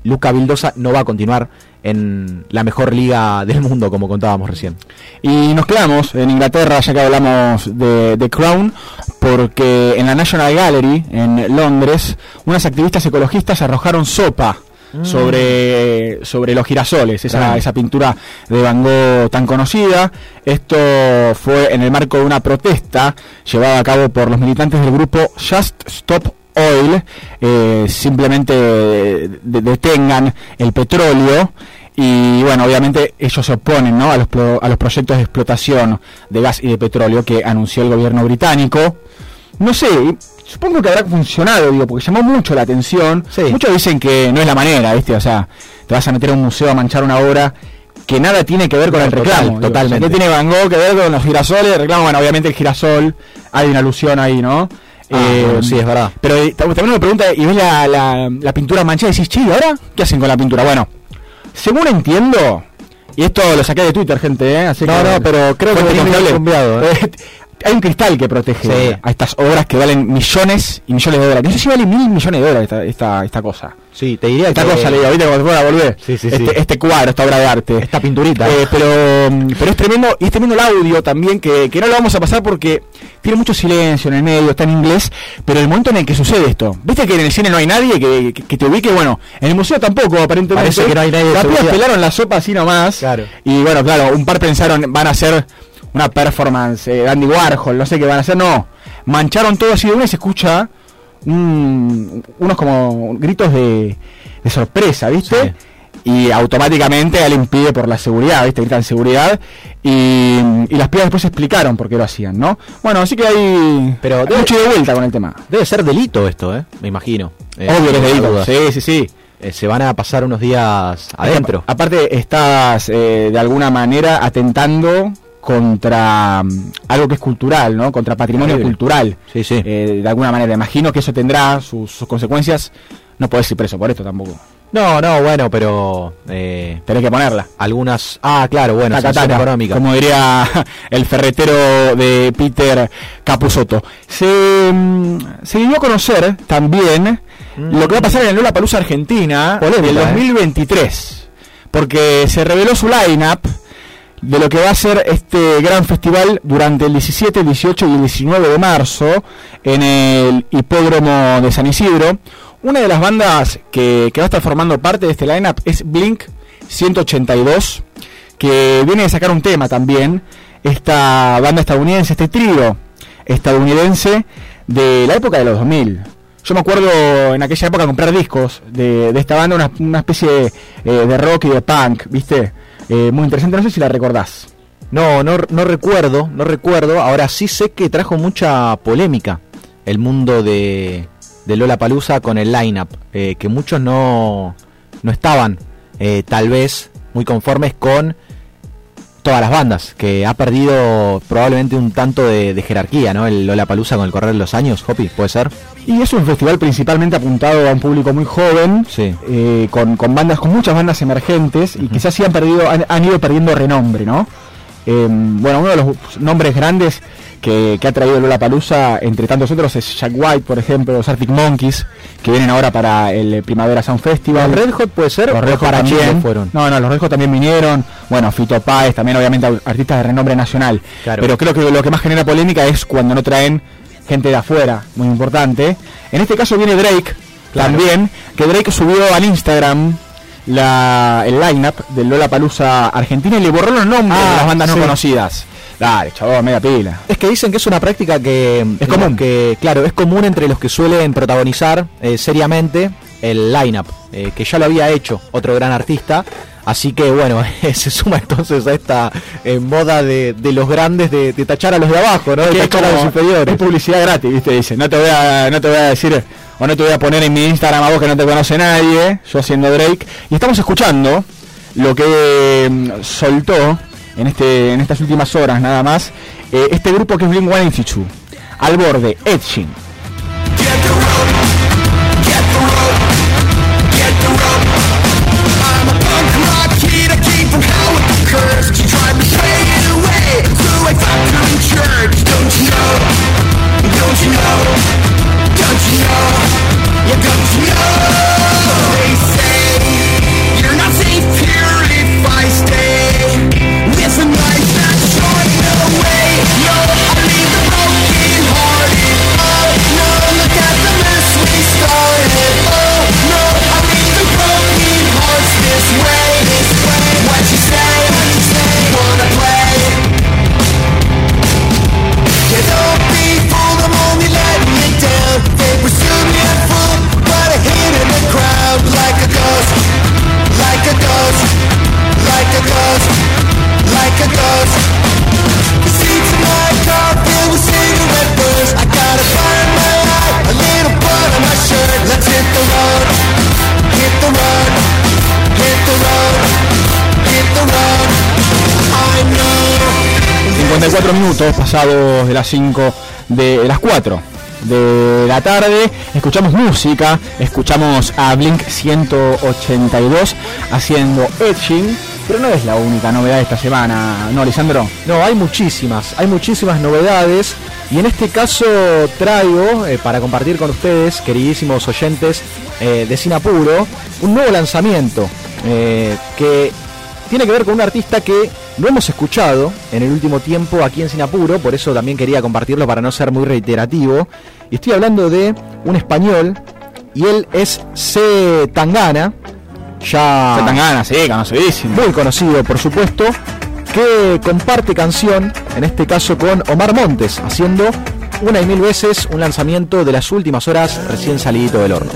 Luca Vildosa no va a continuar en la mejor liga del mundo, como contábamos recién. Y nos quedamos en Inglaterra, ya que hablamos de, de Crown, porque en la National Gallery, en Londres, unas activistas ecologistas arrojaron sopa sobre, sobre los girasoles, esa, Claro. esa pintura de Van Gogh tan conocida. Esto fue en el marco de una protesta llevada a cabo por los militantes del grupo Just Stop Oil, eh, simplemente de- de- detengan el petróleo y bueno, obviamente ellos se oponen ¿no? a, los pro- a los proyectos de explotación de gas y de petróleo que anunció el gobierno británico. No sé, supongo que habrá funcionado, digo, porque llamó mucho la atención. Muchos dicen que no es la manera, ¿viste? O sea, te vas a meter a un museo a manchar una obra que nada tiene que ver con No, el total, reclamo. digo. totalmente. O sea, ¿Qué tiene Van Gogh que ver con los girasoles? El reclamo, bueno, obviamente el girasol, hay una alusión ahí, ¿no? Ah, bueno, sí, es verdad. Pero eh, tam- también me pregunta, y ves la, la, la pintura manchada y decís, che, ¿y ahora qué hacen con la pintura? Bueno, según entiendo, y esto lo saqué de Twitter, gente, ¿eh? Así No, que, no, pero creo que confiable. cambiado, ¿eh? *laughs* Hay un cristal que protege Sí. a estas obras que valen millones y millones de dólares. No sé si vale mil millones de dólares esta, esta, esta cosa. Sí, te diría Esta que... cosa, le digo, si fuera a volver. Sí, sí, este, sí. este cuadro, esta obra de arte. Esta pinturita. Eh, pero, pero es tremendo, y es tremendo el audio también, que, que no lo vamos a pasar porque tiene mucho silencio en el medio, está en inglés, pero el momento en el que sucede esto, viste que en el cine no hay nadie que, que- que te ubique, bueno, en el museo tampoco, aparentemente. Parece que no hay nadie Las pelaron la sopa así nomás. Claro. Y bueno, claro, un par pensaron, van a hacer una performance eh, Andy Warhol, no sé qué van a hacer, no. Mancharon todo así de una y se escucha un- unos como gritos de, de sorpresa, ¿viste? Y automáticamente él impide por la seguridad, ¿viste? Gritan seguridad. Y, y las pibas después explicaron por qué lo hacían, ¿no? Bueno, así que hay, Pero debe- mucho de vuelta con el tema. Debe ser delito esto, ¿eh? Me imagino. Eh, Obvio que es delito. Sí, sí, sí. Eh, se van a pasar unos días adentro. Aparte, estás eh, de alguna manera atentando contra mm, algo que es cultural, ¿no? Contra patrimonio Terrible. cultural. Sí, sí. Eh, de alguna manera, imagino que eso tendrá sus, sus consecuencias. No podés ir preso por esto tampoco. No, no, bueno, pero... Eh, Tenés que ponerla. algunas... Ah, claro, bueno, Taca, taca, económica. Como diría *laughs* el ferretero de Peter Capusotto. Se, mm, se dio a conocer también lo que va a pasar en el Lola Palusa Argentina Polémica, del ¿eh? 2023. Porque se reveló su line-up de lo que va a ser este gran festival durante el 17, 18 y el 19 de marzo en el hipódromo de San Isidro. Una de las bandas que, va a estar formando parte de este lineup es Blink 182, que viene de sacar un tema también. Esta banda estadounidense, este trío estadounidense de la época de los 2000. Yo me acuerdo en aquella época comprar discos de, esta banda, una, una especie de, eh, de rock y de punk, ¿viste? Eh, muy interesante, no sé si la recordás. No, no, no recuerdo, no recuerdo. Ahora sí sé que trajo mucha polémica el mundo de, de Lola Palusa con el lineup, eh, que muchos no, no estaban eh, tal vez muy conformes con todas las bandas, que ha perdido probablemente un tanto de, de jerarquía, ¿no? El Lola Palusa con el correr de los años, Hopi, ¿puede ser? Y es un festival principalmente apuntado a un público muy joven, eh, con, con bandas, con muchas bandas emergentes, y quizás sí han perdido, han, han ido perdiendo renombre, ¿no? Eh, bueno, uno de los nombres grandes que, que ha traído Lola Palusa, entre tantos otros, es Jack White, por ejemplo, los Arctic Monkeys, que vienen ahora para el Primavera Sound Festival. ¿Los Red Hot puede ser? Los ¿O Red Hot también. fueron? No, no, los Red Hot también vinieron. Bueno, Fito Páez, también obviamente artistas de renombre nacional. Claro. Pero creo que lo que más genera polémica es cuando no traen gente de afuera, muy importante. En este caso viene Drake, Claro. también, que Drake subió al Instagram la, el lineup de Lola Palusa Argentina y le borró los nombres Ah, de las bandas sí. no conocidas. Dale, chabón, media pila. Es que dicen que es una práctica que Es común. que claro, es común entre los que suelen protagonizar eh, seriamente el lineup, eh, que ya lo había hecho otro gran artista. Así que bueno, *laughs* se suma entonces a esta eh, moda de, de los grandes de, de tachar a los de abajo, ¿no? De tachar a los superiores. es publicidad gratis, ¿viste? Dice, no te voy a, no te voy a decir o no te voy a poner en mi Instagram a vos que no te conoce nadie, yo siendo Drake. Y estamos escuchando lo que mm, soltó en este en estas últimas horas nada más eh, este grupo que es Blink 182 al borde Edging. Don't you know? You don't you know? 54 minutos pasados de las 5 de, las 4 de la tarde. Escuchamos música, escuchamos a Blink 182 haciendo Etching, pero no es la única novedad de esta semana, ¿no, Lisandro? No, hay muchísimas, hay muchísimas novedades y en este caso traigo eh, para compartir con ustedes, queridísimos oyentes eh, de Sinapuro, un nuevo lanzamiento eh, que tiene que ver con un artista que no hemos escuchado en el último tiempo aquí en Sinapuro, por eso también quería compartirlo para no ser muy reiterativo. Y estoy hablando de un español y él es C. Tangana, ya Se tan ganas, sí, conocidísimo. muy conocido por supuesto, que comparte canción, en este caso con Omar Montes, haciendo una y mil veces un lanzamiento de las últimas horas recién salidito del horno.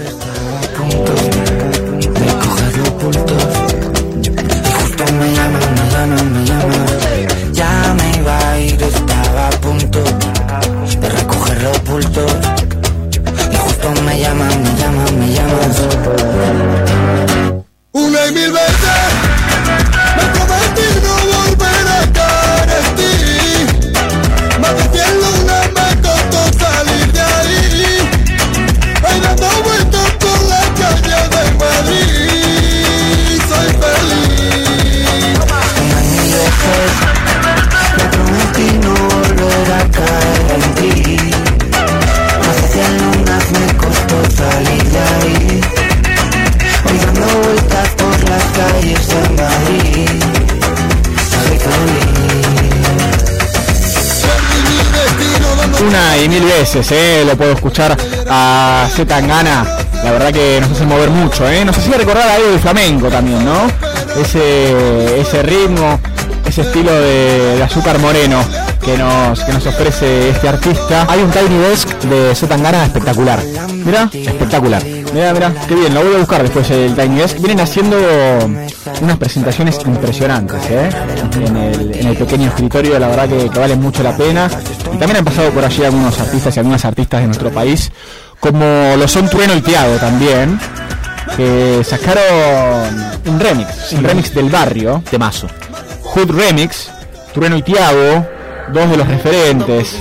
Veces. Lo puedo escuchar a Z Tangana. La verdad que nos hace mover mucho, ¿eh? Nos hacía recordar algo del flamenco también, ¿no? Ese, ese ritmo, ese estilo de, azúcar moreno que nos, que nos ofrece este artista. Hay un Tiny Desk de Z Tangana espectacular. Mira, espectacular. Mira, mira, qué bien, lo voy a buscar después el Tiny Desk. Vienen haciendo unas presentaciones impresionantes, ¿eh? En el, en el pequeño escritorio, la verdad que, que vale mucho la pena. Y también han pasado por allí algunos artistas y algunas artistas de nuestro país, como lo son Trueno y Tiago también, que sacaron un remix, un remix del barrio, Temazo. Hood Remix, Trueno y Tiago, dos de los referentes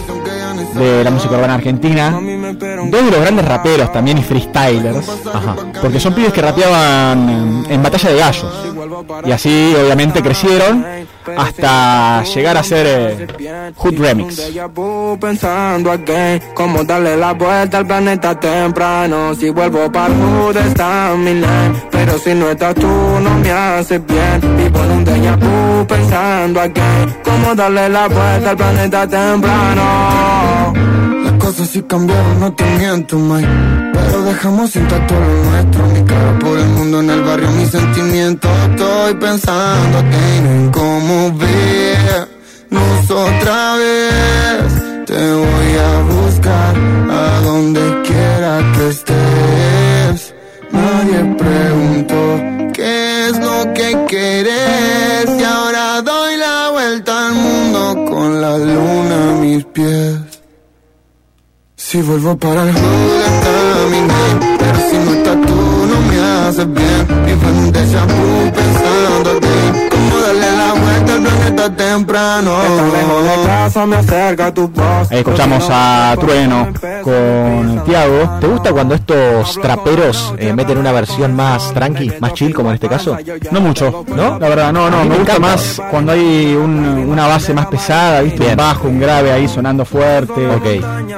de la música urbana argentina, dos de los grandes raperos también y freestylers, Ajá. porque son pibes que rapeaban en batalla de gallos. Y así obviamente crecieron hasta llegar a ser eh, Hood Remix. pensando again Cómo darle la vuelta al planeta temprano Si vuelvo para hood está mi lane Pero si no estás tú no me haces bien Vivo en un déjà vu pensando again Cómo darle la vuelta al planeta temprano Las cosas sí cambiaron, no te miento, Mike. Pero dejamos intacto lo nuestro. Mi cara por el mundo en el barrio, mis sentimientos. Estoy pensando en cómo vernos otra vez. Te voy a buscar a donde quiera que estés. Nadie preguntó qué es lo que querés. Y ahora doy la vuelta al mundo con la luna a mis pies. Si vuelvo para el hood está mi name Pero si no estás tú no me haces bien Vivo en un déjà vu pensando en temprano escuchamos a Trueno con Tiago. ¿Te gusta cuando estos traperos eh, meten una versión más tranqui, más chill, como en este caso? No mucho, ¿No? La verdad, no, no, me me gusta encanta. más cuando hay un- una base más pesada, ¿viste? Bien. Un bajo, un grave ahí sonando fuerte. Ok.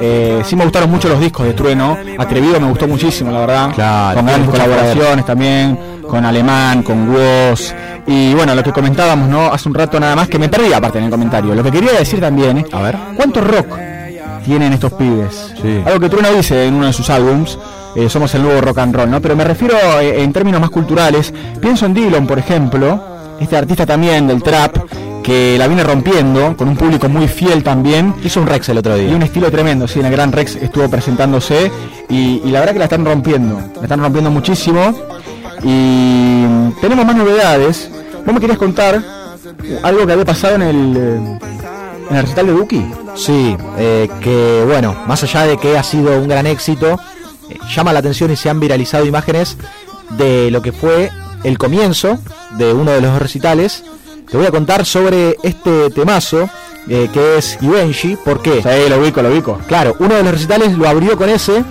Eh, sí me gustaron mucho los discos de Trueno. Atrevido me gustó muchísimo, la verdad. Claro, con grandes colaboraciones también, con Alemán, con Woz. Y bueno, lo que comentábamos, ¿no? Hace un rato nada más que me perdí aparte en el comentario. Lo que quería decir también, ¿eh? A ver. ¿Cuánto rock tienen estos pibes? Sí. Algo que Trueno dice en uno de sus álbums. eh, somos el nuevo rock and roll, ¿no? Pero me refiero eh, en términos más culturales. Pienso en Dylan, por ejemplo, este artista también del trap, que la viene rompiendo, con un público muy fiel también. Hizo un Rex el otro Y día. un estilo tremendo, sí, en el Gran Rex estuvo presentándose y, y la verdad que la están rompiendo, la están rompiendo muchísimo y tenemos más novedades. Vos me querías contar algo que había pasado en el, eh, en el recital de Duki. Sí, eh, que bueno, más allá de que ha sido un gran éxito, eh, llama la atención y se han viralizado imágenes de lo que fue el comienzo de uno de los recitales. Te voy a contar sobre este temazo eh, que es Givenchy. ¿Por qué? Sí, lo ubico, lo ubico. Claro, uno de los recitales lo abrió con ese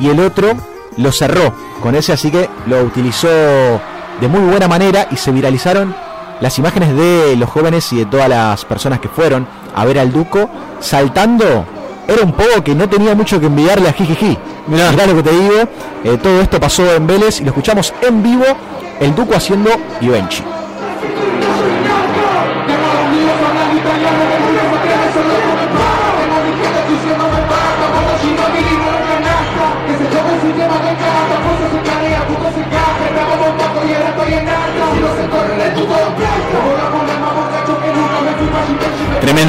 y el otro lo cerró con ese, así que lo utilizó de muy buena manera y se viralizaron las imágenes de los jóvenes y de todas las personas que fueron a ver al Duco saltando. Era un poco que no tenía mucho que envidiarle a Jijiji. Mirá, lo que te digo. eh, todo esto pasó en Vélez y lo escuchamos en vivo. El Duco haciendo Givenchy.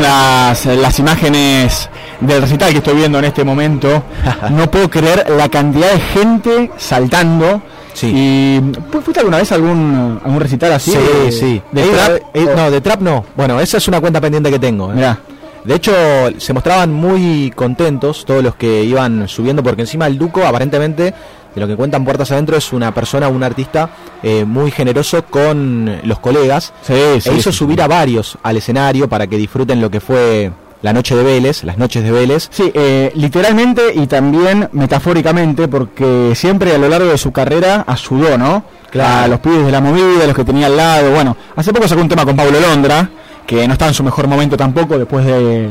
Eh, las imágenes del recital que estoy viendo en este momento. *laughs* No puedo creer la cantidad de gente saltando. Sí. Y ¿fu- ¿fuiste alguna vez a algún, algún recital así? Sí, de- sí. De trap? eh, no, de trap no. Bueno, esa es una cuenta pendiente que tengo. eh. Mirá. De hecho, se mostraban muy contentos todos los que iban subiendo, porque encima el Duco, aparentemente, de lo que cuentan puertas adentro, es una persona, un artista eh, muy generoso con los colegas. Sí, sí, e hizo sí, subir a varios al escenario para que disfruten lo que fue la noche de Vélez, las noches de Vélez. Sí, eh, literalmente y también metafóricamente, porque siempre a lo largo de su carrera ayudó, ¿no? Claro. A los pibes de la movida, a los que tenía al lado. Bueno, hace poco sacó un tema con Pablo Londra, que no está en su mejor momento tampoco después de,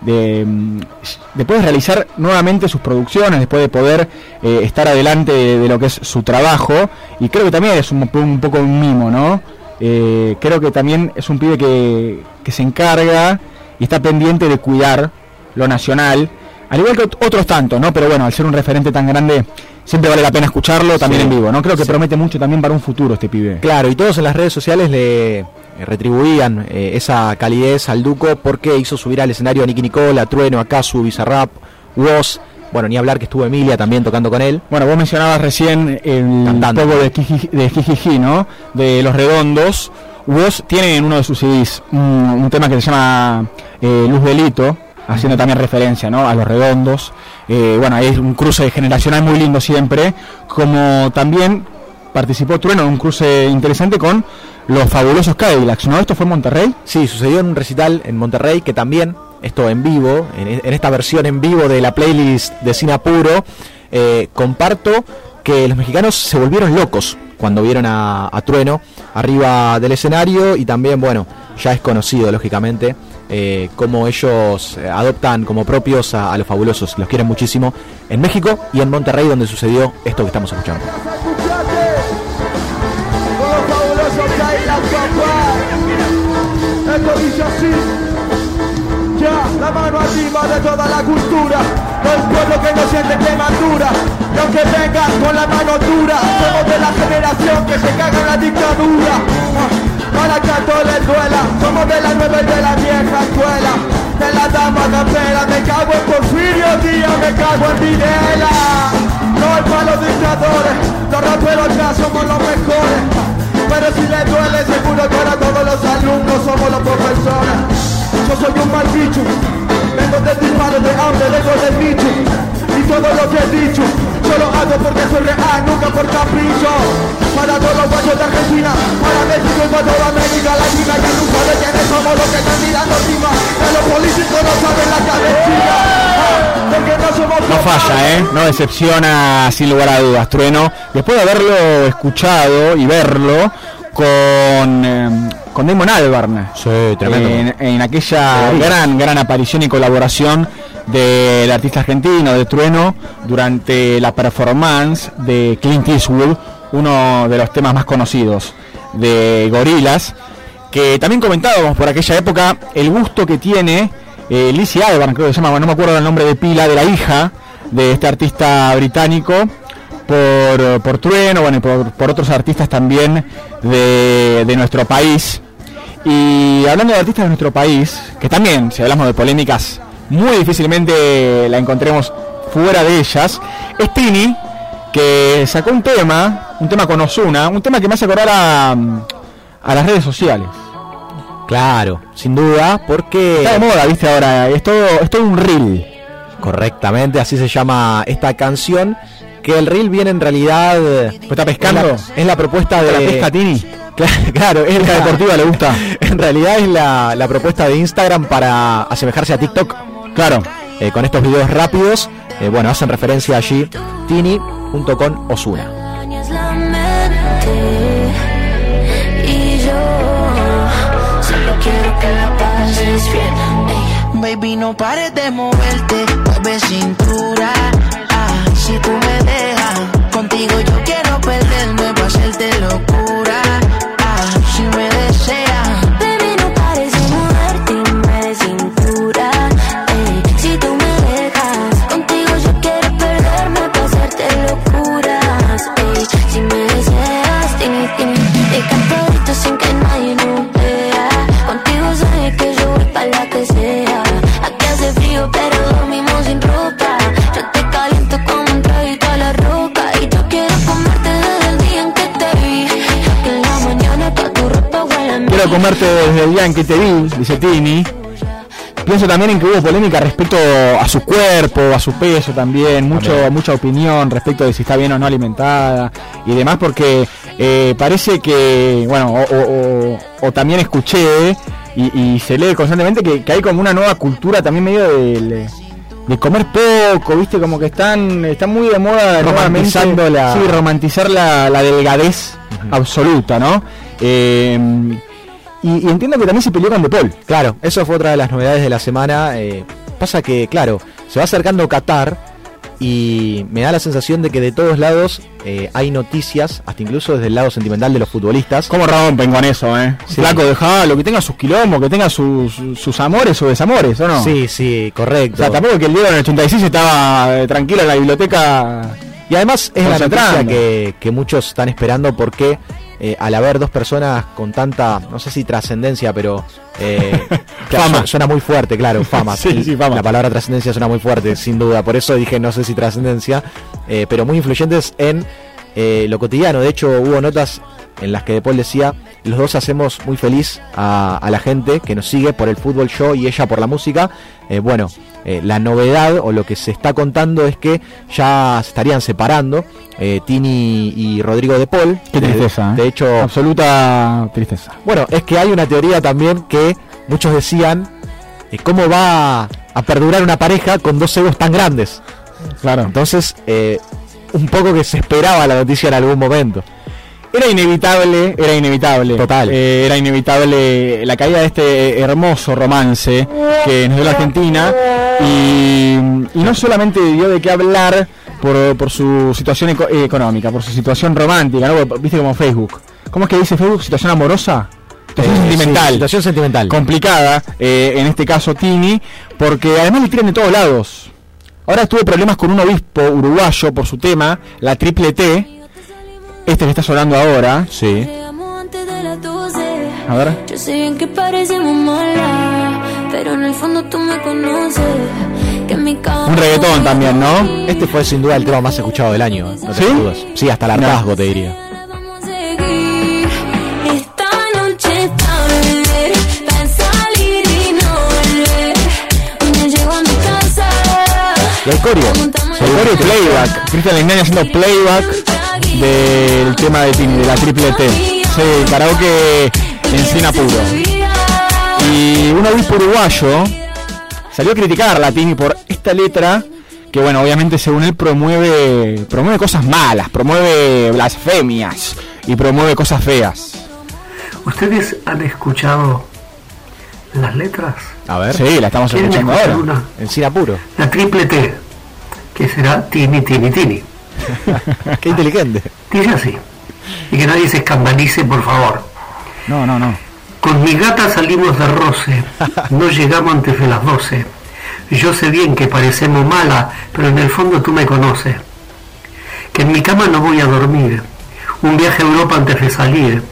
de, mm, de realizar nuevamente sus producciones, después de poder eh, estar adelante de, de lo que es su trabajo. Y creo que también es un, un poco un mimo, ¿no? Eh, creo que también es un pibe que, que se encarga y está pendiente de cuidar lo nacional. Al igual que ot- otros tantos, ¿no? Pero bueno, al ser un referente tan grande, siempre vale la pena escucharlo también Sí. en vivo, ¿no? Creo que Sí. promete mucho también para un futuro este pibe. Claro, y todos en las redes sociales le retribuían eh, esa calidez al Duco porque hizo subir al escenario a Nicky Nicola, Trueno, a Casu, Bizarrap, Woz. Bueno, ni hablar que estuvo Emilia también tocando con él. Bueno, vos mencionabas recién el Cantando. poco de, Jiji- de Jijiji, ¿no? De Los Redondos. Vos tiene en uno de sus CDs un, un tema que se llama eh, Luz Delito, haciendo también referencia, ¿no? A Los Redondos. Eh, bueno, es un cruce generacional muy lindo siempre. Como también participó Trueno en un cruce interesante con los fabulosos Cadillacs, ¿no? ¿Esto fue en Monterrey? Sí, sucedió en un recital en Monterrey que también, esto en vivo, en, esta versión en vivo de la playlist de Cine Apuro, eh, comparto que los mexicanos se volvieron locos cuando vieron a, a Trueno arriba del escenario y también, bueno, ya es conocido, lógicamente, eh, cómo ellos eh, adoptan como propios a, a los fabulosos, los quieren muchísimo, en México y en Monterrey donde sucedió esto que estamos escuchando. Ya, la mano arriba de toda la cultura. Del pueblo que no siente quemadura. Y aunque vengan con la mano dura, somos de la generación que se caga en la dictadura. Para que a todos les duela, somos de la nueva y de la vieja escuela. De la dama capela, me cago en Porfirio Díaz, me cago en Videla. No hay para los dictadores, los raperos ya somos los mejores. Pero si le duele seguro que ahora todos los alumnos somos los profesores. Yo soy un mal bicho, vengo del disparo de hambre, vengo del nicho. Y todo lo que he dicho, yo lo hago porque soy real, nunca por capricho. Para todos los guayos de Argentina, para México y para toda América Latina, ya nunca de quiénes somos los que están mirando encima. Que los políticos no saben la cabecilla. No falla, ¿eh? No decepciona sin lugar a dudas, Trueno. Después de haberlo escuchado y verlo con, eh, con Damon Albarn. Sí. En, en aquella gran, gran aparición y colaboración del artista argentino de Trueno durante la performance de Clint Eastwood, uno de los temas más conocidos de Gorilas, que también comentábamos por aquella época el gusto que tiene eh, Lizzie Albarn, creo que se llama, no me acuerdo el nombre de pila, de la hija de este artista británico, por, por Trueno, bueno, y por, otros artistas también de, de nuestro país. Y hablando de artistas de nuestro país, que también, si hablamos de polémicas, muy difícilmente la encontremos fuera de ellas, es Tini, que sacó un tema, un tema con Osuna, un tema que me hace acordar a las redes sociales. Claro, sin duda, porque... Está de moda, viste, ahora, es todo, es todo un reel. Correctamente, así se llama esta canción. Que el reel viene en realidad. ¿Está pescando? Es la, es la propuesta de. ¿La pesca Tini? *laughs* Claro, es la deportiva le gusta. *laughs* En realidad es la, la propuesta de Instagram para asemejarse a TikTok. Claro. Eh, con estos videos rápidos, eh, bueno, hacen referencia allí Tini junto con Osuna. Baby, no pares de moverte, mueve cintura. Ah, si tú me dejas, contigo yo quiero perderme para hacerte locura. Quiero comerte desde el día en que te vi, dice Tini. Pienso también en que hubo polémica respecto a su cuerpo, a su peso también, mucho, mucha opinión respecto de si está bien o no alimentada y demás, porque eh, parece que, bueno, o, o- o- o también escuché y, y se lee constantemente que, que hay como una nueva cultura también medio de, de comer poco, viste, como que están, están muy de moda Romantizando la- sí, romantizar la, la delgadez absoluta, ¿no? Eh, y, y entiendo que también se peleó con De Paul. Claro, eso fue otra de las novedades de la semana. eh, pasa que, claro, se va acercando Qatar y me da la sensación de que de todos lados eh, hay noticias, hasta incluso desde el lado sentimental de los futbolistas. ¿Cómo rompen con eso, eh? Sí. Flaco, dejalo, que tenga sus quilombos, que tenga sus, sus amores o desamores, ¿o no? Sí, sí, O correcto. sea, tampoco que el Diego en el 86 estaba eh, tranquilo en la biblioteca. Y además es la noticia que, que muchos están esperando porque eh, al haber dos personas con tanta, no sé si trascendencia, pero eh, *laughs* claro, Fama. su- Suena muy fuerte, claro, fama. *laughs* Sí, sí, fama. La palabra trascendencia suena muy fuerte, sin duda. Por eso dije no sé si trascendencia, eh, pero muy influyentes en eh, lo cotidiano. De hecho, hubo notas en las que De Paul decía, los dos hacemos muy feliz a, a la gente que nos sigue por el fútbol show y ella por la música. Eh, bueno, eh, la novedad o lo que se está contando es que ya se estarían separando eh, Tini y Rodrigo De Paul. Qué tristeza, De, de hecho, Absoluta tristeza. bueno, es que hay una teoría también que muchos decían cómo va a perdurar una pareja con dos egos tan grandes. Claro. Entonces, eh, un poco que se esperaba la noticia en algún momento. Era inevitable, era inevitable. Total. Eh, era inevitable la caída de este hermoso romance que nos dio la Argentina. Y, y no solamente dio de qué hablar por, por su situación eco- eh, económica, por su situación romántica, ¿no? Viste como Facebook. ¿Cómo es que dice Facebook? ¿Situación amorosa? Situación Eh, sentimental. sí, situación sentimental. complicada, eh, en este caso Tini, porque además le tiran de todos lados. Ahora tuvo problemas con un obispo uruguayo por su tema, la triple T. Este que está sonando ahora. Sí. antes de las 12. A ver. Yo sé bien que parecemos malas, pero en el fondo tú me conoces. Que en mi cama. Un reggaetón también, ¿no? Este fue sin duda el tema más escuchado del año. No ¿Sí? te dudas. Sí, hasta el No. hartazgo te diría. Hay corio. El coreo playback. Cristian Legnani haciendo playback del tema de Tini, de la triple T. Sí, karaoke en sin apuro. Y un obispo uruguayo salió a criticar a Tini por esta letra que bueno, obviamente según él promueve promueve cosas malas, promueve blasfemias y promueve cosas feas. ¿Ustedes han escuchado las letras? A ver. Sí, la estamos ¿Quieren escuchando ahora. una? En sin apuro. La triple T, que será Tini, Tini, Tini. *laughs* Qué inteligente. Dice así. Y que nadie se escandalice, por favor. No, no, no. Con mi gata salimos de roce, *laughs* no llegamos antes de las 12. Yo sé bien que parecemos mala, pero en el fondo tú me conoces. Que en mi cama no voy a dormir. Un viaje a Europa antes de salir.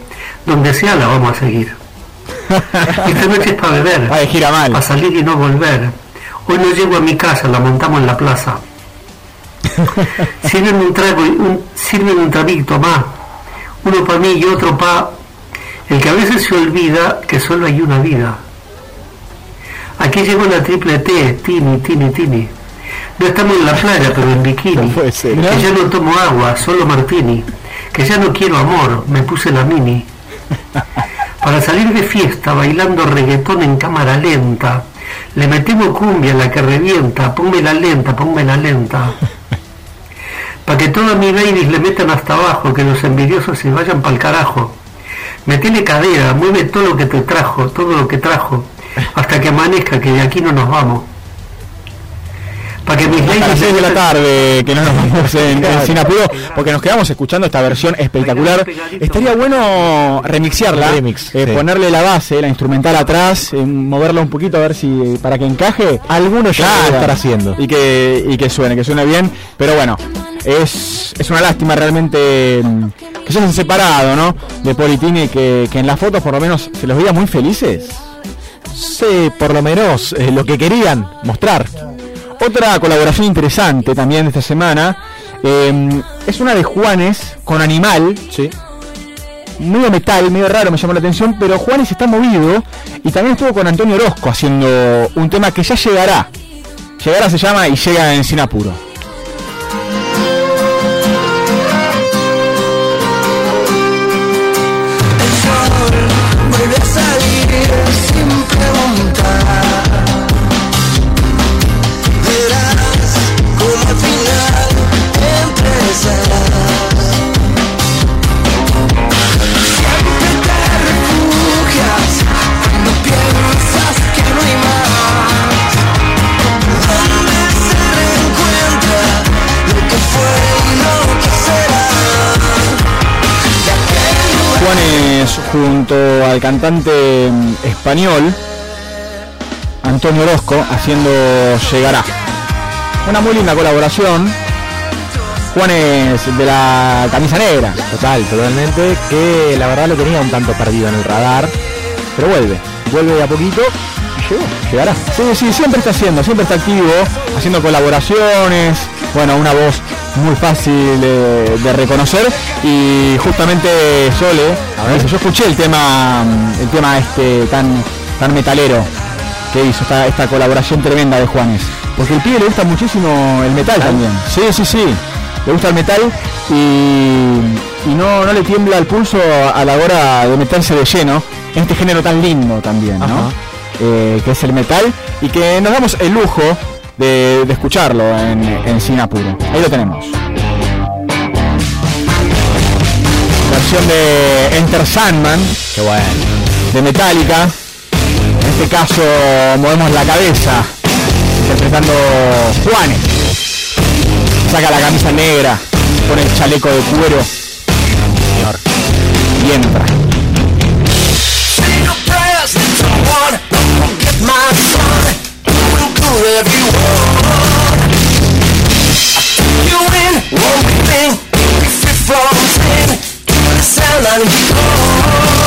Donde sea la vamos a seguir. Esta noche es para beber. Gira mal. Para salir y no volver. Hoy no llego a mi casa, la montamos en la plaza. *laughs* Sirven un trago, un, sirven un traguito más. Uno para mí y otro para el que a veces se olvida que solo hay una vida. Aquí llegó la triple T, Tini, Tini, Tini. No estamos en la playa, pero en bikini. ser. Que ya no tomo agua, solo martini. Que ya no quiero amor, me puse la mini. *laughs* Para salir de fiesta bailando reggaetón en cámara lenta. Le metemos cumbia la que revienta, ponme la lenta, ponme la lenta. Para que todas mis ladies le metan hasta abajo, que los envidiosos se vayan pa'l carajo. Metele cadera, mueve todo lo que te trajo, todo lo que trajo, hasta que amanezca, que de aquí no nos vamos. Para que mis Hasta las ladies 6 de la tarde que no nos vamos en, en Sin Apuro, porque nos quedamos escuchando esta versión espectacular. Estaría bueno remixearla, Remix, eh, sí. ponerle la base, la instrumental atrás, eh, moverla un poquito a ver si para que encaje. Algunos ya Claro. estar haciendo. Y que, y que suene, que suene bien. Pero bueno, es, es una lástima realmente mm, que se hayan separado, ¿no? De Politini y que, que en las fotos por lo menos se los veía muy felices. Sí, por lo menos eh, lo que querían mostrar. Otra colaboración interesante también de esta semana eh, es una de Juanes con Animal. Sí. Medio metal, medio raro, me llamó la atención, pero Juanes está movido y también estuvo con Antonio Orozco haciendo un tema que ya llegará. Llegará se llama y llega en Sin Apuro. Junto al cantante mm, español Antonio Orozco haciendo Llegará. Una muy linda colaboración. Juanes de la camisa negra. Total, totalmente. Que la verdad lo tenía un tanto perdido en el radar. Pero vuelve. Vuelve de a poquito. Y llegó. Llegará. Sí, sí, siempre está haciendo, siempre está activo, haciendo colaboraciones. Bueno, una voz muy fácil de, de reconocer y justamente Sole, yo escuché el tema, mm, el tema este tan, tan metalero que hizo esta, esta colaboración tremenda de Juanes. Porque el pibe le gusta muchísimo el metal también. Sí, sí, sí. Le gusta el metal y, y no, no le tiembla el pulso a la hora de meterse de lleno en este género tan lindo también, ¿no? Eh, que es el metal y que nos damos el lujo de, de escucharlo en, en Sin Apuro. Ahí lo tenemos. Versión de Enter Sandman. Qué bueno. De Metallica. En este caso movemos la cabeza. Interpretando Juanes. Saca la camisa negra. Pone el chaleco de cuero. Y entra. wherever you want. You one free from sin. Sound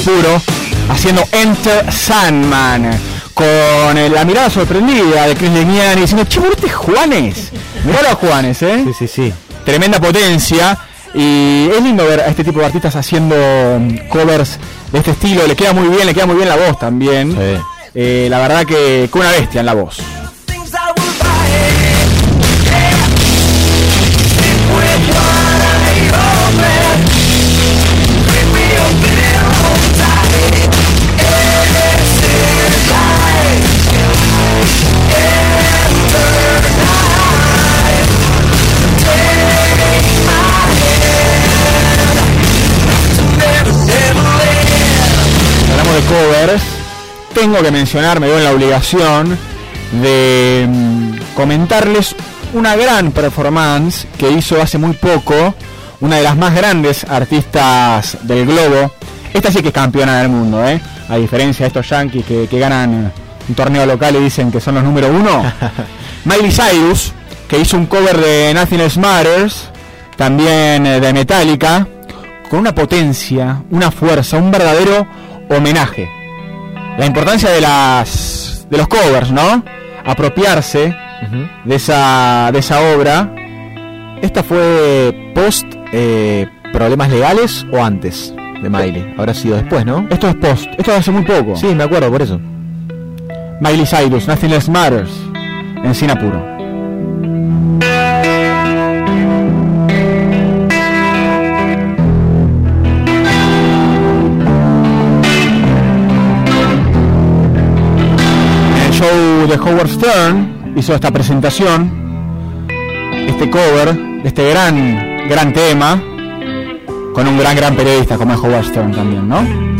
en Sinapuro haciendo Enter Sandman con eh, la mirada sorprendida de Chris Legnani diciendo che este es Juanes miralo a Juanes eh Sí, sí, sí. tremenda potencia y es lindo ver a este tipo de artistas haciendo mm, covers de este estilo. Le queda muy bien le queda muy bien la voz también. Eh, la verdad que, que una bestia en la voz tengo que mencionar, me veo en la obligación de mm, comentarles una gran performance que hizo hace muy poco una de las más grandes artistas del globo. Esta sí que es campeona del mundo, ¿eh? A diferencia de estos yankees que, que ganan un torneo local y dicen que son los número uno. *laughs* Miley Cyrus, que hizo un cover de Nothing Else Matters, también eh, de Metallica, con una potencia, una fuerza, un verdadero homenaje. La importancia de las de los covers, ¿no? Apropiarse de esa de esa obra. ¿Esta fue post eh, problemas legales o antes de Miley? Habrá sido después, ¿no? Esto es post, esto es hace muy poco. Sí, me acuerdo, por eso. Miley Cyrus, Nothing Else Matters, en Sinapuro. En Howard Stern hizo esta presentación, este cover de este gran, gran tema, con un gran, gran periodista como es Howard Stern también, ¿no?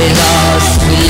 be lost. We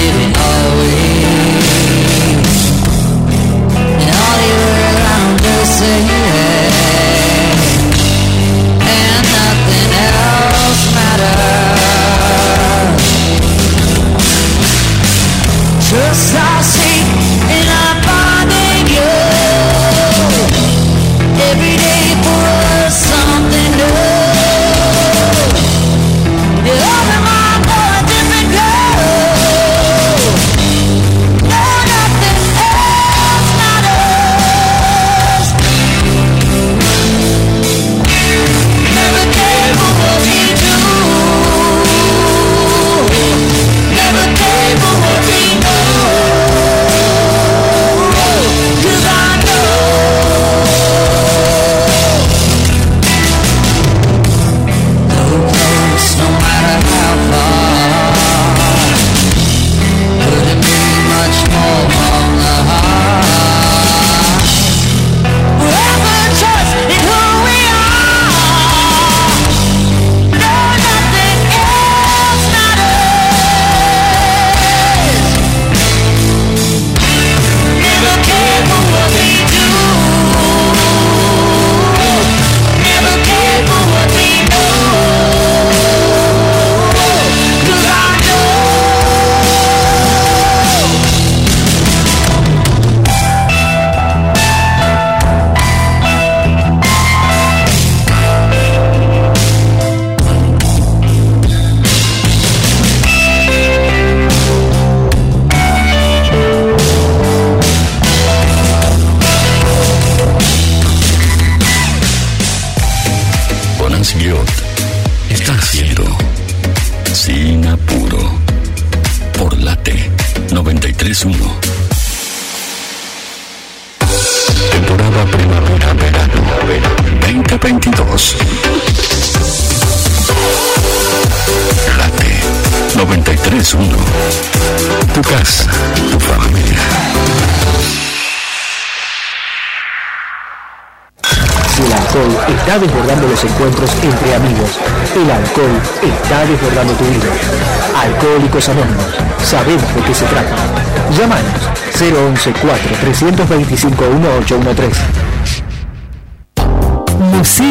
Anónimos, sabemos de qué se trata. Llámanos 011 4 325 1813.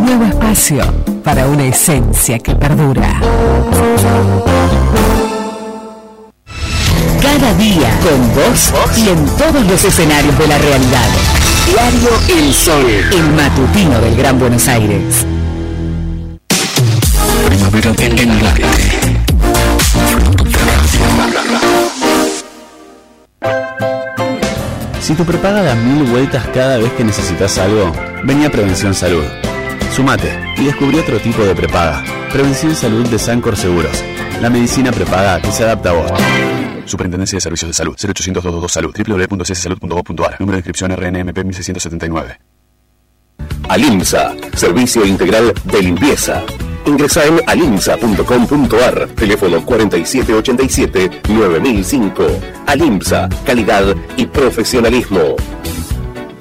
Nuevo espacio para una esencia que perdura. Cada día con vos y en todos los escenarios de la realidad. Diario El Sol, el matutino del Gran Buenos Aires. Primavera en el Late. Si tu prepaga da mil vueltas cada vez que necesitas algo, vení a Prevención Salud. Sumate y descubrí otro tipo de prepaga. Prevención Salud de Sancor Seguros. La medicina prepaga que se adapta a vos. Superintendencia de Servicios de Salud. 0800 222 Salud. www.cssalud.gov.ar. Número de inscripción RNMP 1679. Alimsa, servicio integral de limpieza. Ingresa en alimsa.com.ar, teléfono 4787-9005. Alimsa, calidad y profesionalismo.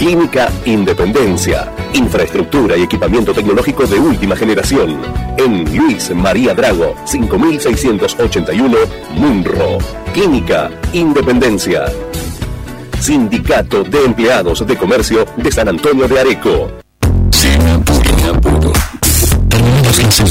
Clínica Independencia. Infraestructura y equipamiento tecnológico de última generación. En Luis María Drago, 5681, Munro. Clínica Independencia. Sindicato de Empleados de Comercio de San Antonio de Areco. Terminamos.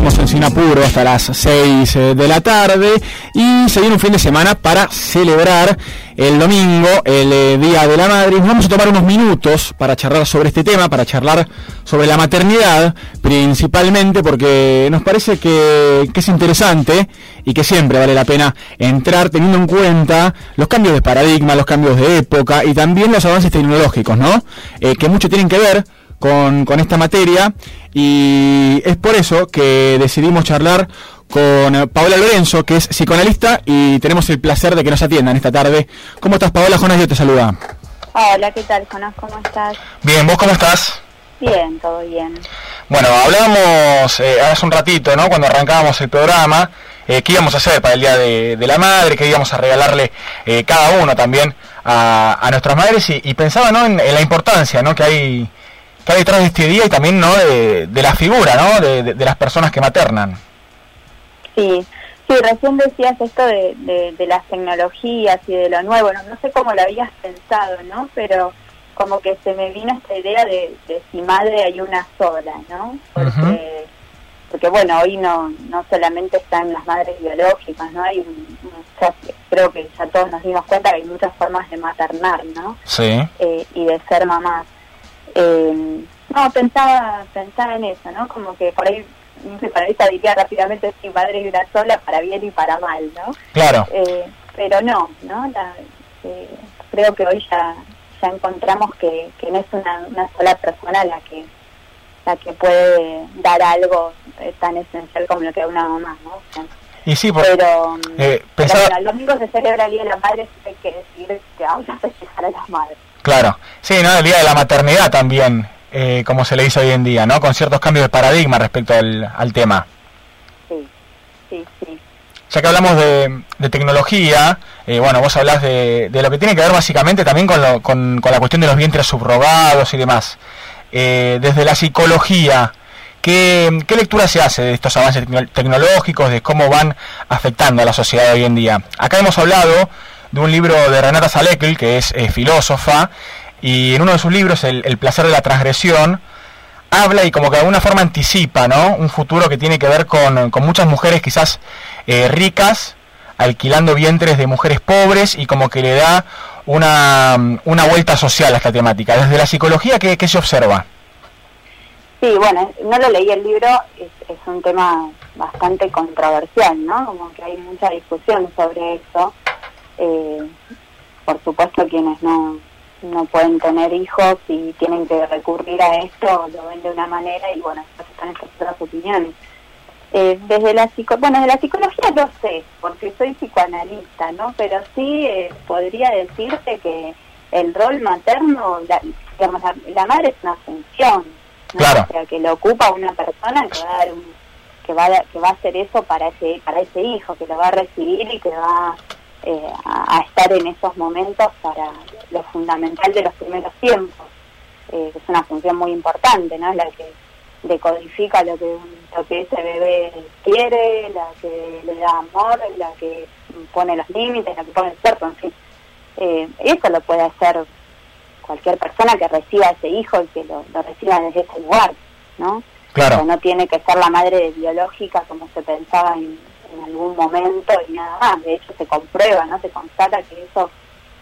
Seguimos en Sinapuro hasta las 6 eh, de la tarde y se viene un fin de semana para celebrar el domingo, el eh, Día de la Madre. Vamos a tomar unos minutos para charlar sobre este tema, para charlar sobre la maternidad, principalmente porque nos parece que, que es interesante y que siempre vale la pena entrar teniendo en cuenta los cambios de paradigma, los cambios de época y también los avances tecnológicos, ¿no? Eh, que mucho tienen que ver con, con esta materia y es por eso que decidimos charlar con eh, Paola Lorenzo, que es psicoanalista y tenemos el placer de que nos atiendan esta tarde. ¿Cómo estás, Paola? Jonas, yo te saluda. Hola, ¿qué tal, Jonas? ¿Cómo estás? Bien, ¿vos cómo estás? Bien, todo bien. Bueno, hablábamos eh, hace un ratito, ¿no? Cuando arrancábamos el programa, eh, qué íbamos a hacer para el Día de, de la Madre, qué íbamos a regalarle eh, cada uno también a, a nuestras madres y, y pensaba, ¿no? En, en la importancia, ¿no? Que hay hay detrás de este día y también, ¿no? De, de la figura, ¿no? De, de- de las personas que maternan. Sí, sí, recién decías esto de, de, de las tecnologías y de lo nuevo, no, no sé cómo lo habías pensado, ¿no? Pero como que se me vino esta idea de, de si madre hay una sola, ¿no? Porque, porque bueno, hoy no, no solamente están las madres biológicas, ¿no? Hay un- muchas, creo que ya todos nos dimos cuenta que hay muchas formas de maternar, ¿no? Sí. eh, y de ser mamás. Eh, no, pensaba, pensaba en eso, ¿no? Como que por ahí, un psicoanalista diría rápidamente, sí, madre y una sola, para bien y para mal, ¿no? Claro. Eh, pero no, ¿no? La- eh, creo que hoy ya, ya encontramos que, que no es una, una sola persona la que la que puede dar algo eh, tan esencial como lo que es una mamá, ¿no? O sea, Y sí, por- pero, eh, pero pensaba, bueno, el domingo se celebra el Día de la Madre, hay que decir que vamos a festejar a las madres. Claro, sí, ¿no? El día de la maternidad también, eh, como se le dice hoy en día, ¿no? Con ciertos cambios de paradigma respecto al, al tema. Sí, sí, sí. Ya que hablamos de, de tecnología, eh, bueno, vos hablás de, de lo que tiene que ver básicamente también con, lo- con, con la cuestión de los vientres subrogados y demás. Eh, desde la psicología, ¿qué, ¿qué lectura se hace de estos avances tecno- tecnológicos, de cómo van afectando a la sociedad hoy en día? Acá hemos hablado de un libro de Renata Salekl, que es eh, filósofa, y en uno de sus libros, El, El placer de la transgresión, habla y como que de alguna forma anticipa, ¿no? Un futuro que tiene que ver con, con muchas mujeres quizás eh, ricas, alquilando vientres de mujeres pobres y como que le da una, una vuelta social a esta temática. Desde la psicología, ¿qué, qué se observa? Sí, bueno, no lo leí el libro, es, es un tema bastante controversial, ¿no? Como que hay mucha discusión sobre eso. Eh, por supuesto, quienes no, no pueden tener hijos y tienen que recurrir a esto lo ven de una manera y bueno, están estas otras opiniones. Eh, desde la psico bueno, desde la psicología no sé, porque soy psicoanalista, ¿no? Pero sí eh, podría decirte que el rol materno, la, digamos, la, la madre es una función, ¿no? Claro. O sea, que lo ocupa una persona que va a dar un, que va a, que va a hacer eso para ese para ese hijo, que lo va a recibir y que va eh, a, a estar en esos momentos para lo fundamental de los primeros tiempos. Eh, que es una función muy importante, ¿no? La que decodifica lo que lo que ese bebé quiere, la que le da amor, la que pone los límites, la que pone el cuerpo, en fin. Eh, eso lo puede hacer cualquier persona que reciba a ese hijo y que lo, lo reciba desde ese lugar, ¿no? Claro. O sea, no tiene que ser la madre biológica como se pensaba en, en algún momento y nada más. De hecho, se comprueba, ¿no? Se constata que eso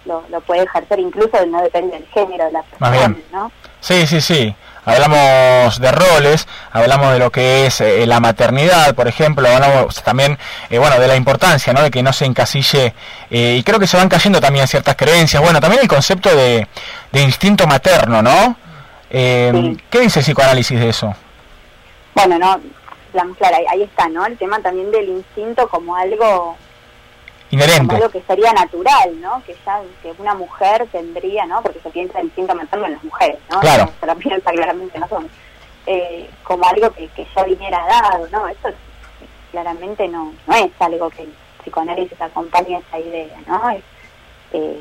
lo, lo puede ejercer incluso no depende del género de la persona. ¿no? Sí, sí, sí. Hablamos de roles, hablamos de lo que es eh, la maternidad, por ejemplo, hablamos también, eh, bueno, de la importancia, ¿no? De que no se encasille, eh, y creo que se van cayendo también ciertas creencias. Bueno, también el concepto de, de instinto materno, ¿no? Eh, ¿Qué dice el psicoanálisis de eso? Bueno, no, digamos, claro, ahí, ahí está, ¿no? El tema también del instinto como algo como algo que sería natural, ¿no? Que ya que una mujer tendría, ¿no? Porque se piensa el instinto materno en las mujeres, ¿no? Claro. Se lo piensa claramente en los hombres. Eh, como algo que, que ya viniera dado, ¿no? Eso claramente no, no es algo que el psicoanálisis acompaña esa idea, ¿no? Es, eh,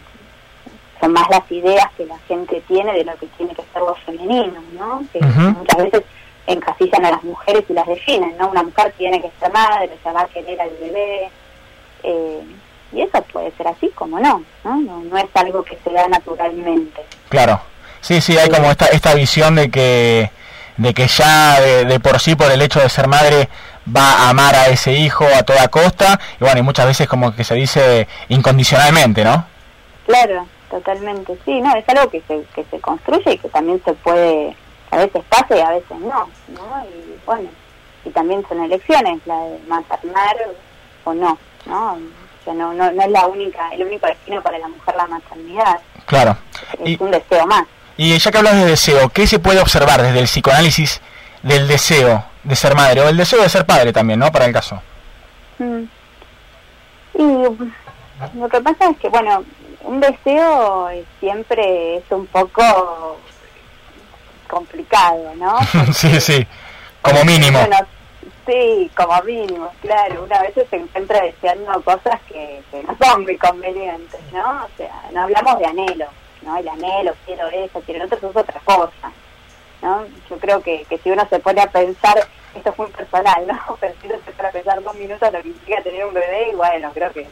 son más las ideas que la gente tiene de lo que tiene que ser lo femenino, ¿no? Que muchas veces encasillan a las mujeres y las definen, ¿no? Una mujer tiene que ser madre, se va a querer al bebé, eh, y eso puede ser así como no, ¿no? No, no es algo que se da naturalmente. Claro. Sí, sí, hay como esta, esta visión de que, de que ya de, de por sí, por el hecho de ser madre, va a amar a ese hijo a toda costa, y bueno, y muchas veces como que se dice incondicionalmente, ¿no? Claro, totalmente, sí, no, es algo que se, que se construye y que también se puede, a veces pasa y a veces no, ¿no? Y bueno, y también son elecciones, la de maternar o no, ¿no? O sea, no, no, no es la única, el único destino para la mujer la maternidad, Claro. es un deseo más. Y ya que hablas de deseo, ¿qué se puede observar desde el psicoanálisis del deseo de ser madre o el deseo de ser padre también, ¿no? Para el caso. Mm. Y lo que pasa es que, bueno, un deseo siempre es un poco complicado, ¿no? *laughs* sí, sí. Como mínimo. Bueno, sí, como mínimo, claro. Una vez se encuentra deseando cosas que, que no son muy convenientes, ¿no? O sea, no hablamos de anhelo, ¿no? El anhelo, quiero eso, quiero lo otro, eso es otra cosa, ¿no? Yo creo que, que si uno se pone a pensar, esto es muy personal, ¿no? *laughs* Pero si uno se pone a pensar dos minutos lo que implica tener un bebé, y bueno, creo que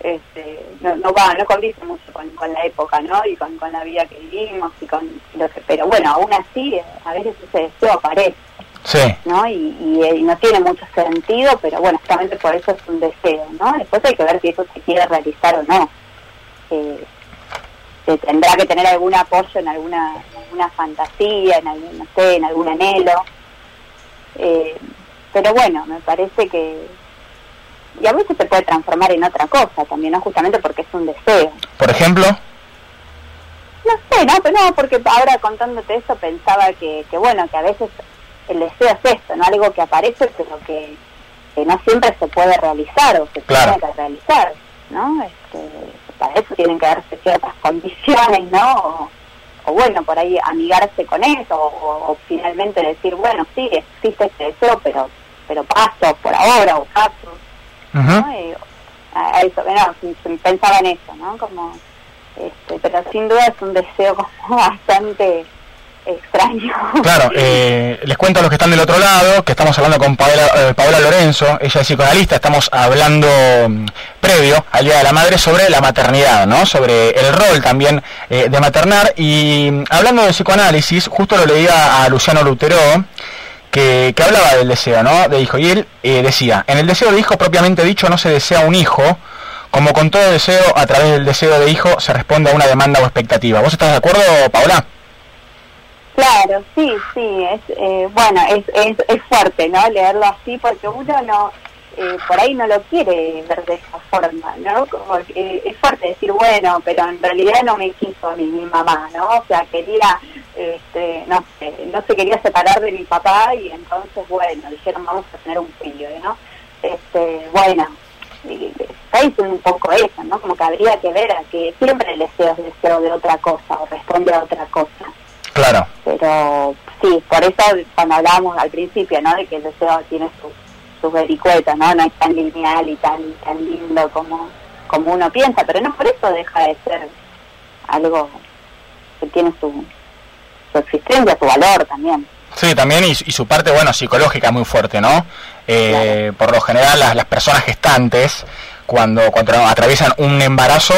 este, no, no va, no condice mucho con, con la época, ¿no? Y con, con la vida que vivimos y con lo que, pero bueno, aún así, eh, a veces ese deseo aparece. Sí. ¿no? Y, y, eh, y no tiene mucho sentido, pero bueno, justamente por eso es un deseo, ¿no? Después hay que ver si eso se quiere realizar o no. Eh, se tendrá que tener algún apoyo en alguna, en alguna fantasía, en algún, no sé, en algún anhelo. Eh, pero bueno, me parece que... Y a veces se puede transformar en otra cosa también, ¿no? Justamente porque es un deseo. Por ejemplo, No sé, no, pero no, porque ahora contándote eso pensaba que, que bueno, que a veces el deseo es esto, ¿no? Algo que aparece pero que, que no siempre se puede realizar o se Claro. tiene que realizar, ¿no? Este, para eso tienen que darse ciertas condiciones, ¿no? O, o bueno, por ahí amigarse con eso, o, o finalmente decir, bueno, sí, existe este deseo, pero pero paso por ahora, o paso, ¿no? Eh, a a eso, no, pensaba en eso, ¿no? Como, este, pero sin duda es un deseo como *laughs* bastante extraño. Claro, *laughs* eh, les cuento a los que están del otro lado que estamos hablando con Paola, eh, Paola Lorenzo, ella es psicoanalista, estamos hablando mm, previo al Día de la Madre sobre la maternidad, ¿no? Sobre el rol también eh, de maternar y mm, hablando de psicoanálisis, justo lo leía a Luciano Lutero que, que hablaba del deseo, ¿no? De hijo y él eh, decía, en el deseo de hijo propiamente dicho no se desea un hijo, como con todo deseo, a través del deseo de hijo se responde a una demanda o expectativa. ¿Vos estás de acuerdo, Paola? Claro, sí, sí, es eh, bueno, es, es, es fuerte, ¿no? Leerlo así porque uno no, eh, por ahí no lo quiere ver de esa forma, ¿no? Como eh, es fuerte decir, bueno, pero en realidad no me quiso mí mi mamá, ¿no? O sea, quería, este, no sé, no se quería separar de mi papá y entonces, bueno, dijeron, vamos a tener un filho, ¿no? Este, bueno, un poco eso, ¿no? Como que habría que ver a que siempre el deseo es deseo de otra cosa o responde a otra cosa Claro. pero sí, por eso cuando hablábamos al principio, ¿no? De que el deseo tiene sus sus vericuetos, ¿no? No es tan lineal y tan tan lindo como como uno piensa, pero no por eso deja de ser algo que tiene su, su existencia, su valor también. Sí, también y, y su parte, bueno, psicológica muy fuerte, ¿no? Eh, Por lo general las, las personas gestantes, cuando, cuando atraviesan un embarazo,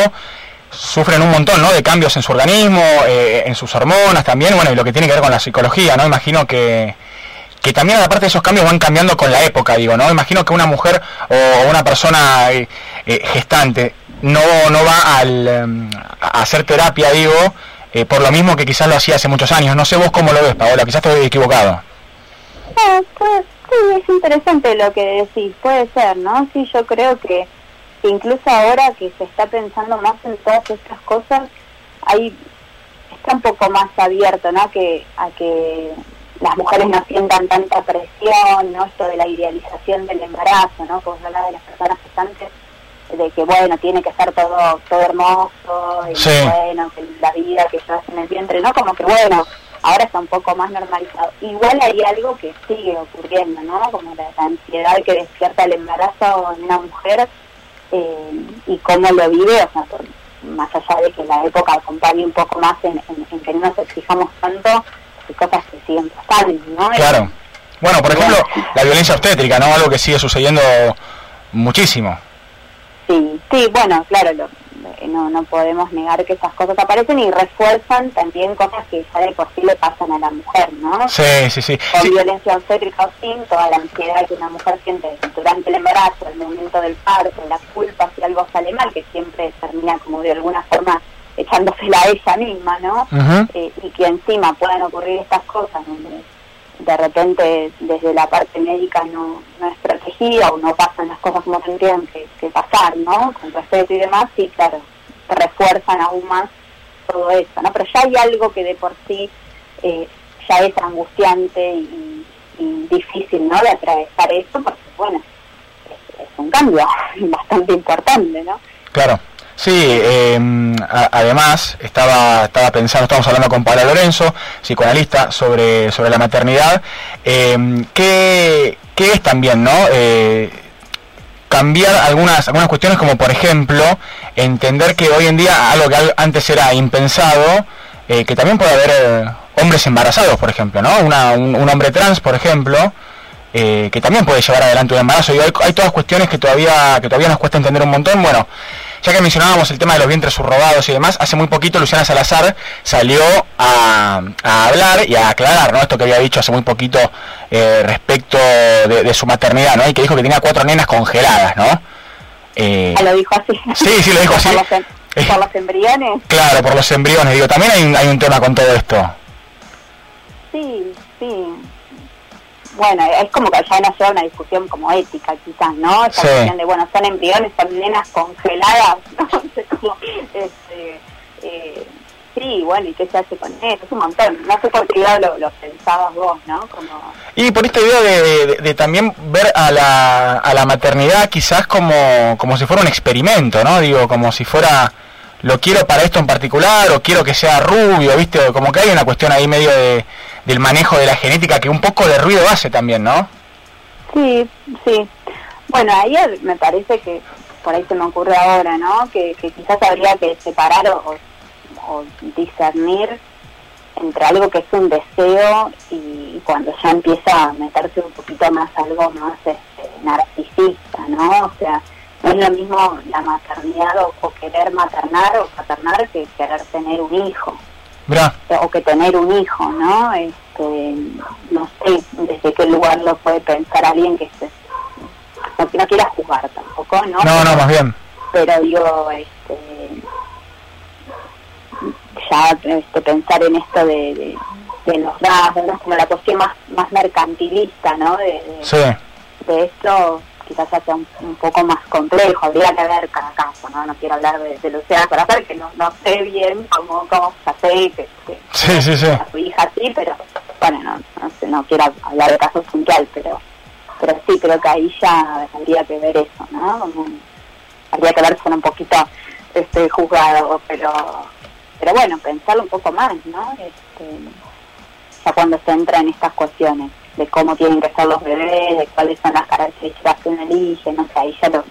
sufren un montón, ¿no? De cambios en su organismo, eh, en sus hormonas también, bueno, y lo que tiene que ver con la psicología, ¿no? Imagino que, que también aparte de esos cambios van cambiando con la época, digo, ¿no? Imagino que una mujer o una persona eh, eh, gestante no, no va al, em, a hacer terapia, digo, eh, por lo mismo que quizás lo hacía hace muchos años. No sé vos cómo lo ves, Paola, quizás estoy equivocado. Ah, pues, sí, es interesante lo que decís, puede ser, ¿no? Sí, yo creo que, incluso ahora que se está pensando más en todas estas cosas, ahí está un poco más abierto, ¿no? Que, a que las mujeres no sientan tanta presión, ¿no? Esto de la idealización del embarazo, ¿no? Como habla de las personas gestantes, de que, bueno, tiene que ser todo todo hermoso, y Sí. bueno, que la vida que llevas en el vientre, ¿no? Como que, bueno, ahora está un poco más normalizado. Igual hay algo que sigue ocurriendo, ¿no? Como la, la ansiedad que despierta el embarazo en una mujer eh, y cómo lo vive, o sea, por- más allá de que la época acompañe un poco más en, en- en que no nos exijamos tanto, cosas que siguen pasando, ¿no? Claro. Bueno, por ejemplo, la violencia obstétrica, ¿no? Algo que sigue sucediendo muchísimo. Sí, sí, bueno, claro, lo- eh, no, no podemos negar que esas cosas aparecen y refuerzan también cosas que ya de por sí le pasan a la mujer, ¿no? Sí, sí, sí. Con violencia obstétrica o sin, toda la ansiedad que una mujer siente durante el embarazo, el momento del parto, la culpa si algo sale mal, que siempre termina como de alguna forma echándosela a ella misma, ¿no? Eh, y que encima puedan ocurrir estas cosas donde de repente desde la parte médica no, no es protegida o no pasan las cosas como tendrían que, que pasar, ¿no? Con respeto y demás, sí, claro, refuerzan aún más todo eso, ¿no? Pero ya hay algo que de por sí eh, ya es angustiante y, y difícil, ¿no? De atravesar eso, porque, bueno, es, es un cambio *laughs* bastante importante, ¿no? Claro. Sí, eh, además estaba, estaba pensando, estamos hablando con Paula Lorenzo, psicoanalista, sobre, sobre la maternidad. Eh, ¿qué, qué es también, no? Eh, cambiar algunas, algunas cuestiones como por ejemplo entender que hoy en día algo que antes era impensado, eh, que también puede haber eh, hombres embarazados, por ejemplo, ¿no? Una- un, un hombre trans, por ejemplo, eh, que también puede llevar adelante un embarazo. Y hay, hay todas cuestiones que todavía, que todavía nos cuesta entender un montón. Bueno, ya que mencionábamos el tema de los vientres subrogados y demás, hace muy poquito Luciana Salazar salió a, a hablar y a aclarar ¿no? esto que había dicho hace muy poquito eh, respecto de, de su maternidad, ¿no? Y que dijo que tenía cuatro nenas congeladas, ¿no? Eh, Ah, lo dijo así. Sí, sí, lo dijo así. Por los, em- por los embriones. claro, por los embriones. Digo, también hay un, hay un tema con todo esto. Sí, sí. Bueno, es como que ya a una discusión como ética, quizás, ¿no? Esa Sí. cuestión de, bueno, son embriones, son nenas congeladas, *laughs* no sé cómo, este, eh, sí, bueno, ¿y qué se hace con eso? Es un montón. No sé por qué lado lo, lo pensabas vos, ¿no? Como... Y por esta idea de, de- de también ver a la, a la maternidad quizás como, como si fuera un experimento, ¿no? Digo, como si fuera, lo quiero para esto en particular o quiero que sea rubio, ¿viste? Como que hay una cuestión ahí medio de, del manejo de la genética que un poco de ruido hace también, ¿no? Sí, sí. Bueno, ahí me parece que, por ahí se me ocurre ahora, ¿no? Que, que quizás habría que separar o, discernir entre algo que es un deseo y cuando ya empieza a meterse un poquito más algo más este, narcisista, ¿no? O sea, no es lo mismo la maternidad o, o querer maternar o paternar que querer tener un hijo Mirá, o que tener un hijo, ¿no? Este, no sé desde qué lugar lo puede pensar alguien que se, no, quiera juzgar tampoco, ¿no? no, no, más bien. Pero digo, este, ya este, pensar en esto de, de, de los ¿no? como la cuestión más, más mercantilista, ¿no? De, de, Sí. de esto quizás ya sea un, un poco más complejo, habría que ver cada caso, ¿no? No quiero hablar de, de Luciana Corazón, que no, no sé bien cómo, cómo ya sé que, que Sí, sí, sí. a su hija sí, pero bueno, no, no, sé, no quiero hablar de casos puntual, pero pero sí creo que ahí ya habría que ver eso, ¿no? Como- habría que ver ser un poquito este juzgado, pero pero bueno, pensarlo un poco más, ¿no? Este, ya cuando se entra en estas cuestiones de cómo tienen que ser los bebés, de cuáles son las características que uno elige, no sé, ahí ya lo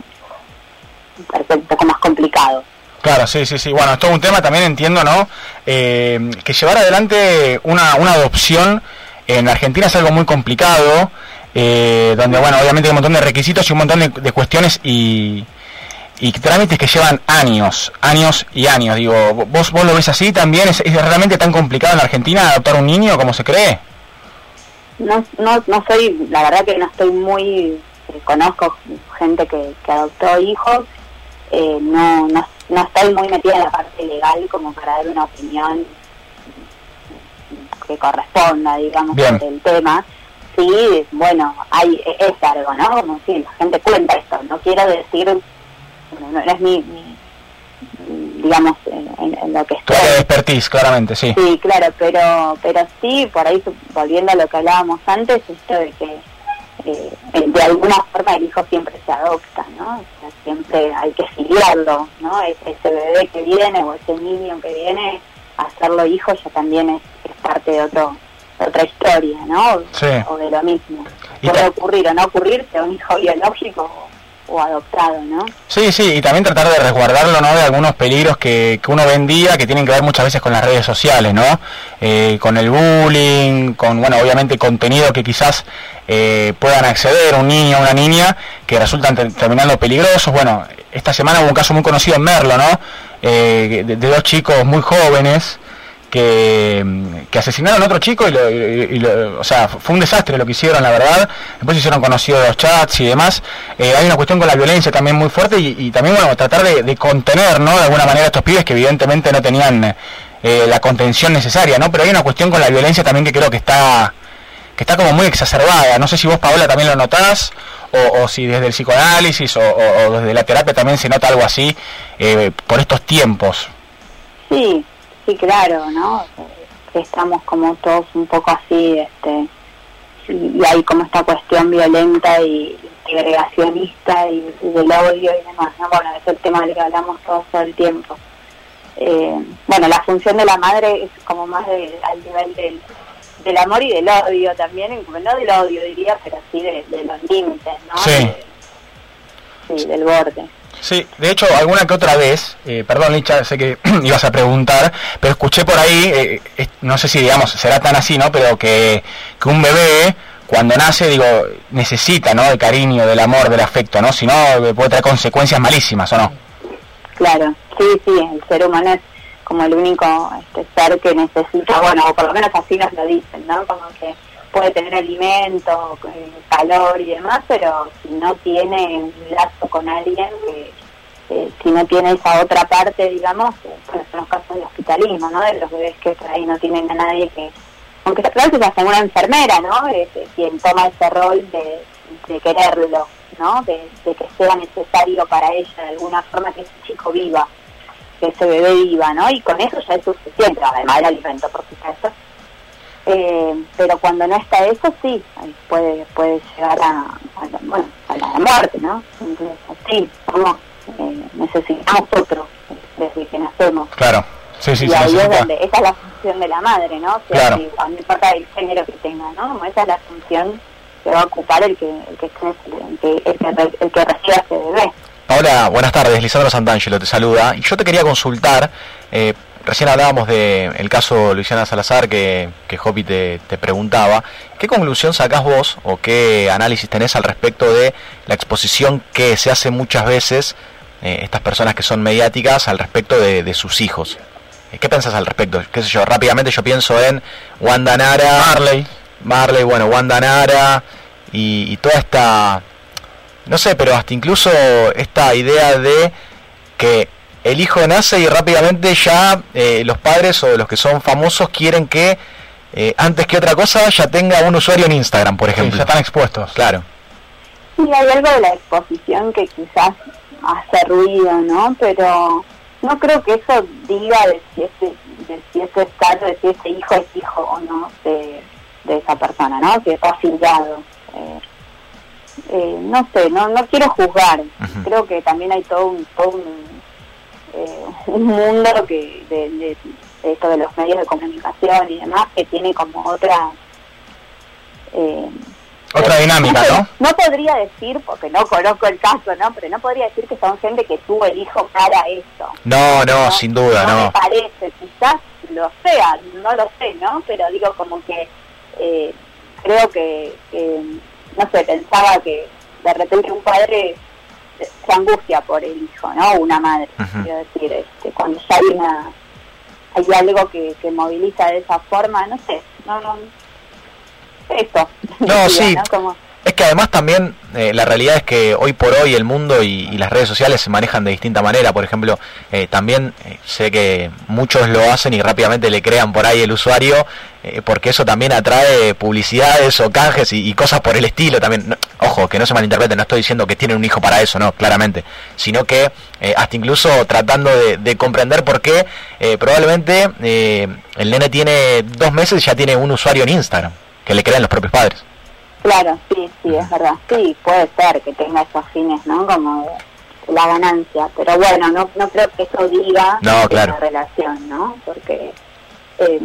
parece un poco más complicado. Claro, sí, sí, sí. Bueno, es todo un tema también entiendo, ¿no? Eh, que llevar adelante una, una adopción en Argentina es algo muy complicado, eh, donde, bueno, obviamente hay un montón de requisitos y un montón de, cuestiones y, y trámites que llevan años, años y años. Digo, ¿vos, vos lo ves así también? ¿Es, es realmente tan complicado en Argentina adoptar un niño como se cree? No, no, no soy, la verdad que no estoy muy, eh, conozco gente que, que adoptó hijos, eh, no, no, no estoy muy metida en la parte legal como para dar una opinión que corresponda, digamos, del tema. Sí, bueno, hay, es algo, ¿no? Como si la gente cuenta esto, no quiero decir, no, no es mi, mi- digamos, en, en- lo que estoy. de expertise, claramente, sí. Sí, claro, pero pero sí, por ahí volviendo a lo que hablábamos antes, esto de que eh, de alguna forma el hijo siempre se adopta, ¿no? O sea, siempre hay que filiarlo, ¿no? Ese, bebé que viene o ese niño que viene, hacerlo hijo ya también es, es parte de otro otra historia, ¿no? Sí. O de lo mismo. Puede ocurrir o no ocurrir, sea un hijo biológico o, adoptado, ¿no? Sí, sí, y también tratar de resguardarlo, ¿no? De algunos peligros que, que uno ve en día que tienen que ver muchas veces con las redes sociales, ¿no? Eh, con el bullying, con, bueno, obviamente contenido que quizás eh, puedan acceder un niño o una niña que resultan ter- terminando peligrosos. Bueno, esta semana hubo un caso muy conocido en Merlo, ¿no? Eh, de dos chicos muy jóvenes que, asesinaron a otro chico y, lo, y- lo- o sea fue un desastre lo que hicieron la verdad. Después hicieron conocidos los chats y demás. Eh, hay una cuestión con la violencia también muy fuerte y, también bueno tratar de, contener no de alguna manera estos pibes que evidentemente no tenían eh, la contención necesaria no pero hay una cuestión con la violencia también que creo que está que está como muy exacerbada. No sé si vos Paola también lo notás o, si desde el psicoanálisis o desde la terapia también se nota algo así eh, por estos tiempos. Sí, sí, claro, ¿no? Que estamos como todos un poco así, este, y, y hay como esta cuestión violenta y segregacionista y, y del odio y demás, ¿no? Bueno, es el tema del que hablamos todos todo el tiempo. Eh, bueno, la función de la madre es como más de- al nivel del, del amor y del odio también, no del odio diría, pero sí de, de los límites, ¿no? Sí. Sí, del borde. Sí, de hecho, alguna que otra vez, eh, perdón Licha, sé que *clears throat* ibas a preguntar, pero escuché por ahí, eh, eh, no sé si digamos será tan así, ¿no? Pero que, que un bebé, cuando nace, digo, necesita, ¿no? Del cariño, del amor, del afecto, ¿no? Si no, eh, puede traer consecuencias malísimas, ¿o no? Claro, sí, sí, el ser humano es como el único este, ser que necesita, bueno, o por lo menos así nos lo dicen, ¿no? Como que puede tener alimento, eh, calor y demás, pero si no tiene un lazo con alguien, que, eh, si no tiene esa otra parte, digamos, eh, bueno, son los casos de hospitalismo, ¿no? De los bebés que por ahí no tienen a nadie que, aunque a veces hasta una enfermera, ¿no? Eh, quien toma ese rol de, de quererlo, ¿no? De, de que sea necesario para ella de alguna forma que ese chico viva. que ese bebé viva, ¿no? Y con eso ya es suficiente, además del alimento, por supuesto. Eh, pero cuando no está eso, sí, puede puede llegar a, a la, bueno, a la muerte, ¿no? Entonces, sí, vamos, eh, necesitamos otro desde que nacemos. Claro. Sí, sí, y se ahí es donde, esa es la función de la madre, ¿no? O sea, Claro. si- no importa el género que tenga, ¿no? Como esa es la función que va a ocupar el que el que, el que, el que, re- el que reciba ese bebé. Paola, buenas tardes. Lisandro Santangelo te saluda. Y yo te quería consultar, eh, recién hablábamos del caso Luisiana Salazar que, que Hopi te, te preguntaba. ¿Qué conclusión sacás vos o qué análisis tenés al respecto de la exposición que se hace muchas veces eh, estas personas que son mediáticas al respecto de, de sus hijos? Eh, ¿Qué pensás al respecto? ¿Qué sé yo? Rápidamente yo pienso en Wanda Nara. Marley. Marley, bueno, Wanda Nara y, y toda esta no sé, pero hasta incluso esta idea de que el hijo nace y rápidamente ya eh, los padres o los que son famosos quieren que eh, antes que otra cosa ya tenga un usuario en Instagram, por ejemplo. ya están expuestos. Claro. Sí, hay algo de la exposición que quizás hace ruido, ¿no? Pero no creo que eso diga de si ese, de si ese estatus, de si ese hijo es hijo o no de, de esa persona, ¿no? Que está afiliado. Eh, eh, no sé, no no quiero juzgar. Creo que también hay todo un, todo un, eh, un mundo que de, de- de esto de los medios de comunicación y demás que tiene como otra... Eh, Otra dinámica, ¿no? no podría decir, porque no conozco el caso, ¿no? Pero no podría decir que son gente que tuvo el hijo para eso. No, no, sin duda, No me parece, quizás lo sea, no lo sé, ¿no? Pero digo como que eh, creo que, que, no sé, pensaba que de repente un padre se angustia por el hijo, ¿no? Una madre, quiero decir, este, cuando ya hay una hay algo que, que moviliza de esa forma, no sé, no, no, eso. No, *laughs* sí. ¿no? Como, Es que además también eh, la realidad es que hoy por hoy el mundo y, las redes sociales se manejan de distinta manera. Por ejemplo, eh, también eh, sé que muchos lo hacen y rápidamente le crean por ahí el usuario, porque eso también atrae publicidades o canjes y, cosas por el estilo también. Ojo, que no se malinterprete, no estoy diciendo que tienen un hijo para eso, no, claramente, sino que hasta incluso tratando de, de comprender por qué probablemente el nene tiene dos meses y ya tiene un usuario en Instagram, que le crean los propios padres. Claro, sí, sí, es verdad. Sí, puede ser que tenga esos fines, ¿no? Como de la ganancia. Pero bueno, no, no creo que eso diga No, claro. la relación, ¿no? Porque eh,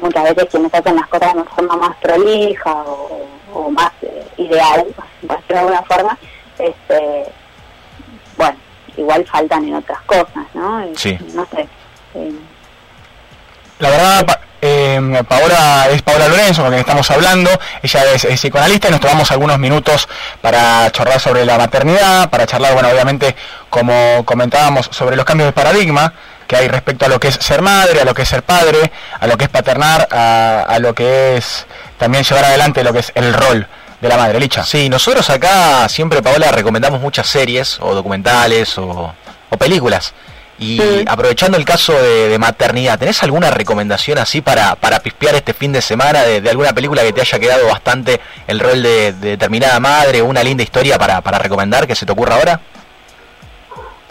muchas veces quienes hacen las cosas de una forma más prolija o, o más eh, ideal, *laughs* por de alguna forma, este, bueno, igual faltan en otras cosas, ¿no? Y, Sí. No sé. eh, La verdad, eh, Paola es Paola Lorenzo, con quien estamos hablando. Ella es, psicoanalista y nos tomamos algunos minutos para charlar sobre la maternidad, para charlar, bueno, obviamente, como comentábamos, sobre los cambios de paradigma que hay respecto a lo que es ser madre, a lo que es ser padre, a lo que es paternar, a, lo que es también llevar adelante lo que es el rol de la madre, Licha. Sí, nosotros acá siempre, Paola, recomendamos muchas series o documentales o películas. Y aprovechando el caso de, de maternidad, ¿tenés alguna recomendación así para, para pispear este fin de semana de, de alguna película que te haya quedado bastante el rol de, de determinada madre, una linda historia para, para recomendar que se te ocurra ahora?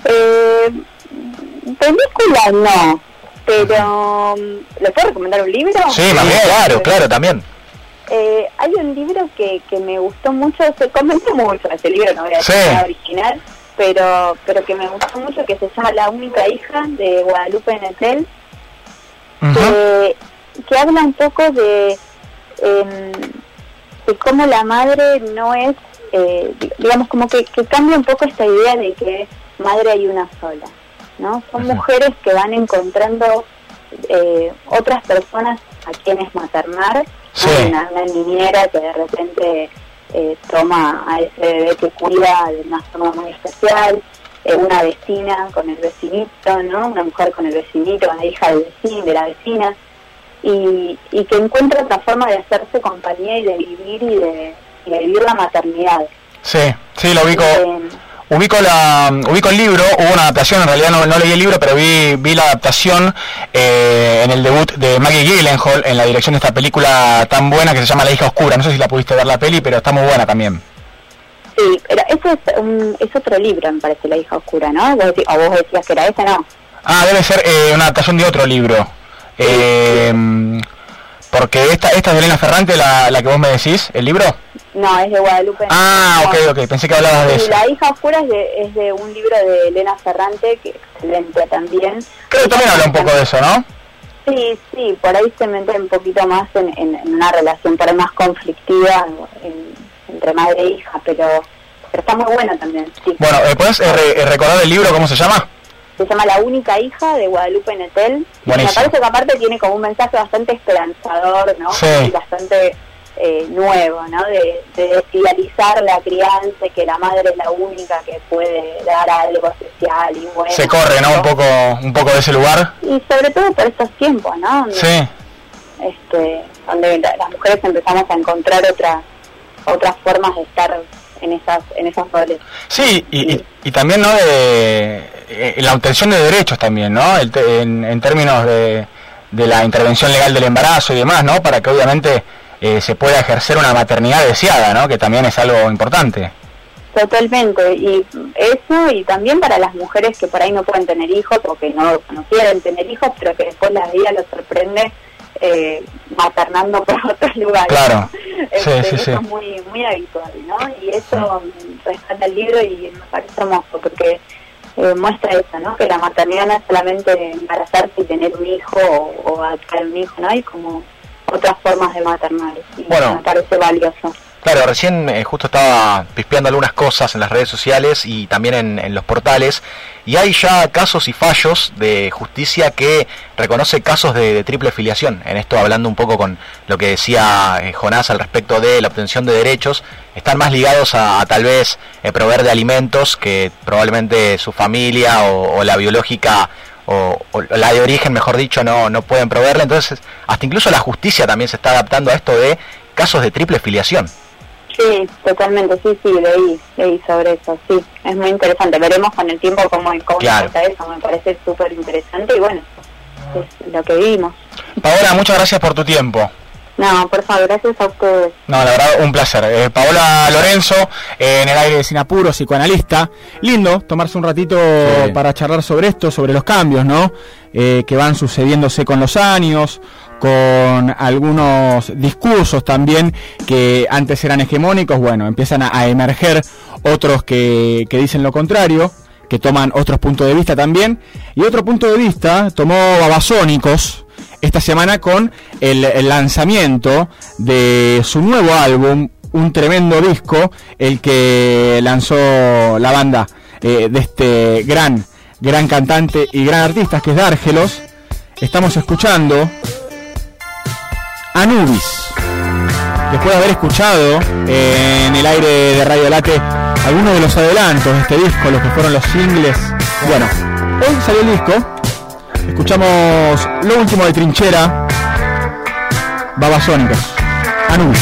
Eh, película no, pero ¿le puedo recomendar un libro? Sí, claro, claro, también. Eh, hay un libro que, que me gustó mucho, se comentó mucho ese libro, no voy a decir Sí. la original, pero pero que me gustó mucho, que se llama La única hija de Guadalupe Netel, que, que habla un poco de, em, de cómo la madre no es, eh, di- digamos, como que, que cambia un poco esta idea de que madre hay una sola, ¿no? Son mujeres que van encontrando eh, otras personas a quienes maternar, ¿no? una, una niñera que de repente eh, toma a ese bebé que cuida de una forma muy especial, eh, una vecina con el vecinito, ¿no? Una mujer con el vecinito, una hija del vecino, de la vecina, y, y que encuentra otra forma de hacerse compañía y de vivir y de, y de vivir la maternidad. Sí, sí, lo ubico. Eh, Ubico la ubico el libro, hubo una adaptación, en realidad no, no leí el libro, pero vi, vi la adaptación eh, en el debut de Maggie Gyllenhaal en la dirección de esta película tan buena que se llama La hija oscura. No sé si la pudiste ver la peli, pero está muy buena también. sí, pero eso es, un- es otro libro, me parece, La hija oscura, ¿no? Vos decí- o vos decías que era ese, no. Ah, debe ser eh, una adaptación de otro libro. Eh, porque esta, esta es de Elena Ferrante, la, la que vos me decís, el libro. No, es de Guadalupe. Ah, ok, ok, pensé que hablabas de eso. La hija oscura es de, es de un libro de Elena Ferrante, que excelente también. Creo que también habla un poco de eso, ¿no? Sí, sí, por ahí se mete un poquito más en, en- en una relación por ahí más conflictiva en- entre madre e hija, pero, pero está muy buena también. Sí. Bueno, ¿puedes eh, re- eh, recordar el libro, cómo se llama? Se llama La única hija de Guadalupe Netel. Y me Buenísimo. parece que aparte tiene como un mensaje bastante esperanzador, ¿no? Sí. Y bastante eh, nuevo, ¿no? De, de la crianza, y que la madre es la única que puede dar algo especial y bueno. Se corre, ¿no? Un poco, un poco de ese lugar. Y sobre todo por estos tiempos, ¿no? Donde, Sí. este, donde la- las mujeres empezamos a encontrar otras otras formas de estar en esas en esos roles. Sí, y, y, y también, ¿no? De eh, la obtención de derechos también, ¿no? El en, en términos de, de la intervención legal del embarazo y demás, ¿no? Para que obviamente eh, se pueda ejercer una maternidad deseada, ¿no? Que también es algo importante. Totalmente, y eso y también para las mujeres que por ahí no pueden tener hijos o que no, no quieren tener hijos, pero que después la vida los sorprende eh, maternando por *laughs* otros lugares. Claro. Este, Sí, sí, eso sí. es muy, muy habitual, ¿no? Y eso rescata el libro y me parece hermoso porque eh, muestra eso, ¿no? Que la maternidad no es solamente embarazarse y tener un hijo o, o adoptar un hijo, ¿no? Hay como otras formas de maternar y Bueno. me parece valioso. Claro, recién eh, justo estaba pispeando algunas cosas en las redes sociales y también en, en los portales y hay ya casos y fallos de justicia que reconoce casos de, de triple filiación. En esto hablando un poco con lo que decía eh, Jonás al respecto de la obtención de derechos, están más ligados a, a tal vez eh, proveer de alimentos que probablemente su familia o, o la biológica o, o la de origen, mejor dicho, no, no pueden proveerle. Entonces, hasta incluso la justicia también se está adaptando a esto de casos de triple filiación. Sí, totalmente, sí, sí, leí, leí sobre eso, sí, es muy interesante, veremos con el tiempo cómo, cómo Claro. pasa eso, me parece súper interesante y bueno, es lo que vimos. Paola, muchas gracias por tu tiempo. No, por favor, gracias a ustedes. No, la verdad, un placer. Eh, Paola Lorenzo, eh, en el aire de Sin Apuro, psicoanalista. Lindo tomarse un ratito para charlar sobre esto, sobre los cambios, ¿no? Eh, que van sucediéndose con los años, con algunos discursos también que antes eran hegemónicos, bueno, empiezan a, a emerger otros que, que dicen lo contrario, que toman otros puntos de vista también. Y otro punto de vista tomó Babasónicos esta semana con el, lanzamiento de su nuevo álbum, un tremendo disco, el que lanzó la banda eh, de este gran, gran cantante y gran artista que es Dárgelos. Estamos escuchando Anubis. Después de haber escuchado eh, en el aire de Radio Late algunos de los adelantos de este disco, los que fueron los singles. Bueno, hoy salió el disco. Escuchamos lo último de Trinchera, Babasónicos, Anubis.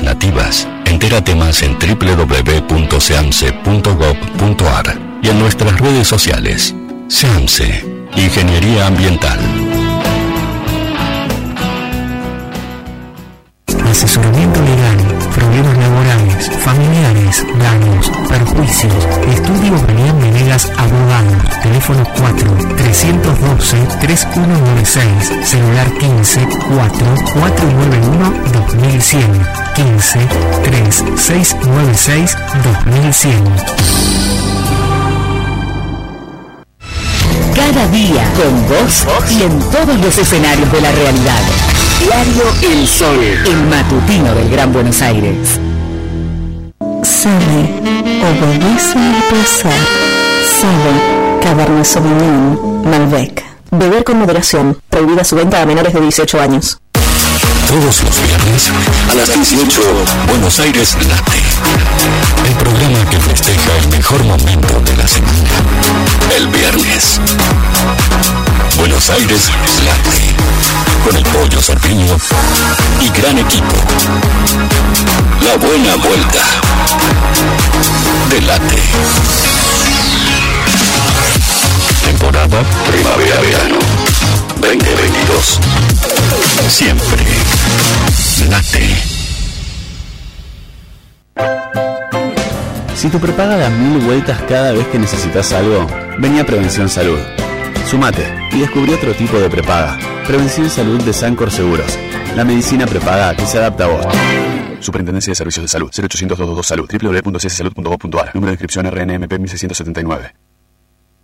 De especies nativas. Entérate más en www.seamse.gov.ar y en nuestras redes sociales. Seamse, Ingeniería Ambiental. Asesoramiento legal, problemas laborales, familiares, daños, perjuicios. Estudio Daniel Venegas Abogado. Teléfono 4 312 3196. Celular 15 4 491 2100. 15 3 696 2100. Cada día con vos y en todos los escenarios de la realidad. Diario El Sol, el matutino del Gran Buenos Aires. Sabe, obedece al placer. Sabe, Cabernet Sauvignon, Malbec. Beber con moderación. Prohibida su venta a menores de 18 años. Todos los viernes a las 18, Buenos Aires Late. El programa que festeja el mejor momento de la semana. El viernes. Buenos Aires Late. Con el pollo Sarpiño y gran equipo. La buena vuelta. De Late. Temporada primavera-verano 2022. Siempre. Late. Si tu prepaga da mil vueltas cada vez que necesitas algo, vení a Prevención Salud. Sumate y descubrí otro tipo de prepaga. Prevención Salud de Sancor Seguros. La medicina prepaga que se adapta a vos. Superintendencia de Servicios de Salud. 0800 222 Salud. www.cssalud.gov.ar. Número de inscripción RNMP 1679.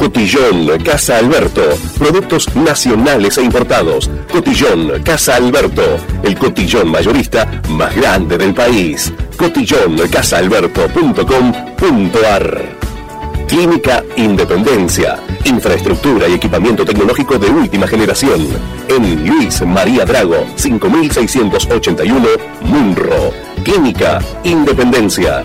Cotillón Casa Alberto. Productos nacionales e importados. Cotillón Casa Alberto. El cotillón mayorista más grande del país. Cotillóncasaalberto.com.ar Clínica Independencia. Infraestructura y equipamiento tecnológico de última generación. En Luis María Drago, 5681, Munro. Clínica Independencia.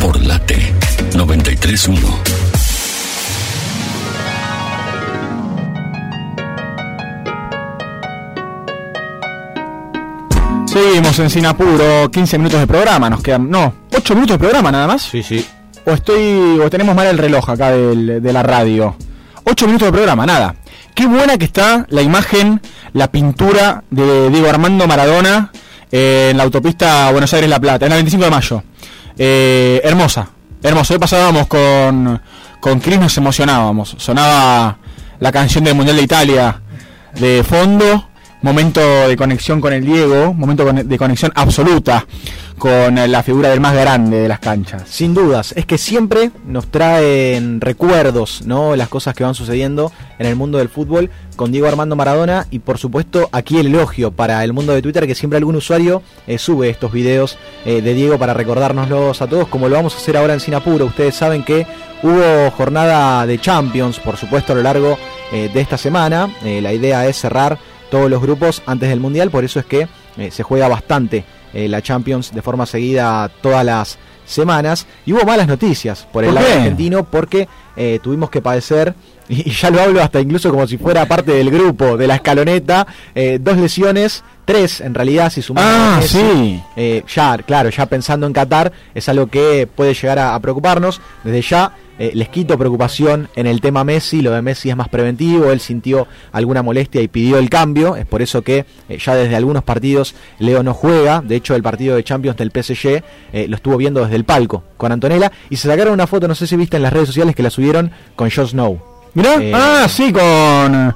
por Late 931. Seguimos en Sinapuro, 15 minutos de programa, nos quedan, no, 8 minutos de programa nada más. Sí, sí. O estoy, o tenemos mal el reloj acá del- de la radio. 8 minutos de programa, nada. Qué buena que está la imagen, la pintura de Diego Armando Maradona eh, en la autopista Buenos Aires-La Plata, en la 25 de mayo. Eh, hermosa, hermosa. Hoy pasábamos con, con Cris, nos emocionábamos. Sonaba la canción del Mundial de Italia de fondo. Momento de conexión con el Diego, momento de conexión absoluta con eh, la figura del más grande de las canchas. Sin dudas, es que siempre nos traen recuerdos, ¿no? Las cosas que van sucediendo en el mundo del fútbol con Diego Armando Maradona y por supuesto aquí el elogio para el mundo de Twitter que siempre algún usuario eh, sube estos videos eh, de Diego para recordárnoslos a todos como lo vamos a hacer ahora en Sinapuro. Ustedes saben que hubo jornada de Champions, por supuesto a lo largo de esta semana. La idea es cerrar todos los grupos antes del Mundial, por eso es que eh, se juega bastante eh, la Champions de forma seguida todas las semanas. Y hubo malas noticias por el ¿Por lado argentino porque eh, tuvimos que padecer, y, *laughs* y ya lo hablo hasta incluso como si fuera parte del grupo, de la escaloneta, eh, dos lesiones, tres en realidad si sumamos Ah, sí. Ya, claro, ya pensando en Qatar es algo que puede llegar a, a preocuparnos. Desde ya eh, les quito preocupación en el tema Messi, lo de Messi es más preventivo, él sintió alguna molestia y pidió el cambio, es por eso que eh, ya desde algunos partidos Leo no juega, de hecho el partido de Champions del PSG eh, lo estuvo viendo desde el palco con Antonella y se sacaron una foto, no sé si viste en las redes sociales que la subieron con Jon Snow. Mirá, ah, sí, con,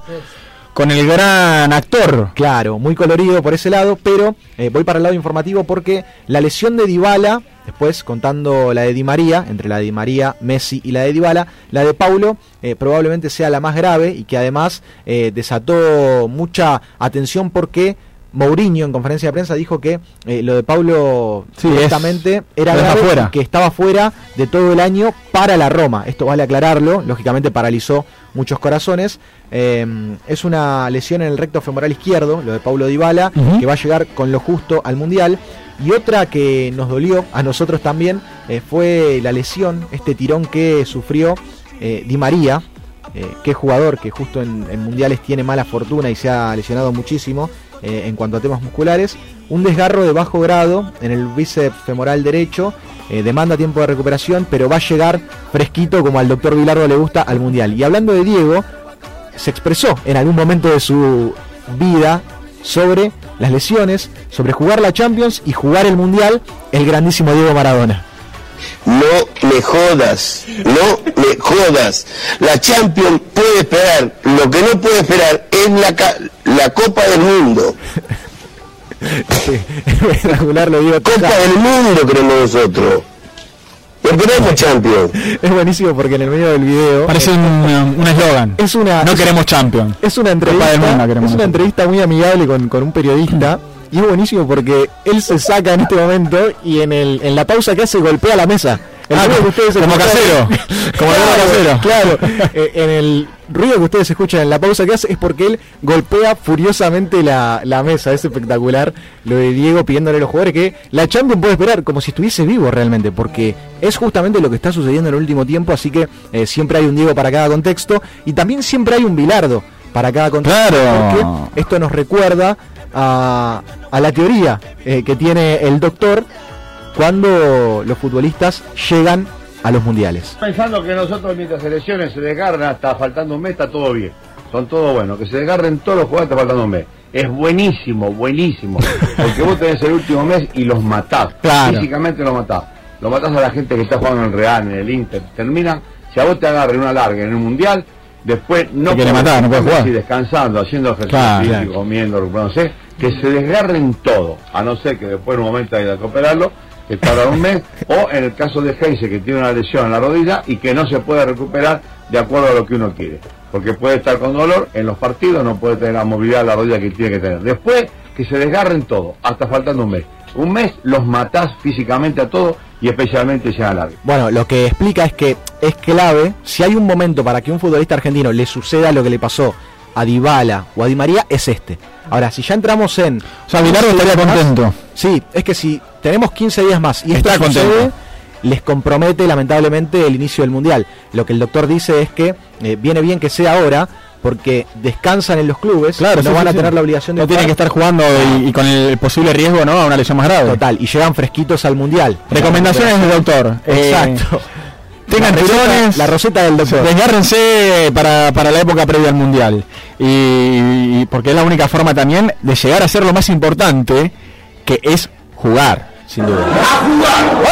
con el gran actor. Claro, muy colorido por ese lado, pero eh, voy para el lado informativo porque la lesión de Dybala, después contando la de Di María, entre la de Di María, Messi y la de Dybala, la de Paulo eh, probablemente sea la más grave y que además eh, desató mucha atención porque Mourinho en conferencia de prensa dijo que eh, lo de Paulo Sí, directamente es- era grave fuera. que estaba fuera de todo el año para la Roma. Esto vale aclararlo, lógicamente paralizó muchos corazones. Eh, es una lesión en el recto femoral izquierdo, lo de Paulo Dybala, que va a llegar con lo justo al Mundial. Y otra que nos dolió a nosotros también eh, fue la lesión, este tirón que sufrió Di María, eh, que es jugador que justo en, en mundiales tiene mala fortuna y se ha lesionado muchísimo eh, en cuanto a temas musculares. Un desgarro de bajo grado en el bíceps femoral derecho, eh, demanda tiempo de recuperación, pero va a llegar fresquito como al doctor Vilardo le gusta al mundial. Y hablando de Diego, se expresó en algún momento de su vida sobre las lesiones, sobre jugar la Champions y jugar el mundial, el grandísimo Diego Maradona. No me jodas, no me jodas. La Champions puede esperar, lo que no puede esperar es la, ca- la Copa del Mundo. *laughs* Espectacular lo digo. Copa del Mundo queremos nosotros. No queremos Champions. Es buenísimo porque en el medio del video Parece un un eslogan. es una No es- queremos champion. Es una Copa entrevista, del Mundo queremos es una entrevista muy amigable con, con un periodista y es buenísimo porque él se saca en este momento y en el en la pausa que hace golpea la mesa. El Ah, ruido que ustedes como casero. Como claro, casero. Claro, Eh, en el ruido que ustedes escuchan en la pausa que hace es porque él golpea furiosamente la, la mesa. Es espectacular lo de Diego pidiéndole a los jugadores que la Champions puede esperar como si estuviese vivo realmente, porque es justamente lo que está sucediendo en el último tiempo. Así que eh, siempre hay un Diego para cada contexto y también siempre hay un Bilardo para cada contexto. Claro. Porque esto nos recuerda a, a la teoría eh, que tiene el doctor cuando los futbolistas llegan a los mundiales. Pensando que nosotros mientras elecciones se desgarran hasta faltando un mes está todo bien. Son todo bueno. Que se desgarren todos los jugadores hasta faltando un mes. Es buenísimo, buenísimo. *laughs* Porque vos tenés el último mes y los matás. Claro. Físicamente los matás. Lo matás a la gente que está jugando en el Real, en el Inter. Terminan, si a vos te agarren una larga en un mundial, después no podés matar, no estar jugar. así descansando, haciendo ejercicio Claro, claro. comiendo, recuperándose, que se desgarren todo, a no ser que después en un momento haya que operarlo, que tarda un mes, *laughs* o en el caso de Heise que tiene una lesión en la rodilla y que no se puede recuperar de acuerdo a lo que uno quiere. Porque puede estar con dolor en los partidos, no puede tener la movilidad de la rodilla que tiene que tener. Después que se desgarren todo, hasta faltando un mes. Un mes los matás físicamente a todos y especialmente ya a largo. Bueno, lo que explica es que es clave, si hay un momento para que un futbolista argentino le suceda lo que le pasó a Dybala o a Di María, es este. Ahora, si ya entramos en... O sea, Bilardo estaría contento. Sí, es que si tenemos 15 días más y esto Está sucede, contento. les compromete lamentablemente el inicio del Mundial. Lo que el doctor dice es que eh, viene bien que sea ahora porque descansan en los clubes, Claro, no sí, van sí, a sí. tener la obligación de No tienen que estar jugando y, y con el posible riesgo, ¿no? A una lesión más grave. Total, y llegan fresquitos al Mundial. Recomendaciones del doctor. Eh, Exacto. tengan La receta- tirones. la receta del doctor. Desgárrense para, para la época previa al mundial. Y, y porque es la única forma también de llegar a ser lo más importante, que es jugar, sin duda. Eh,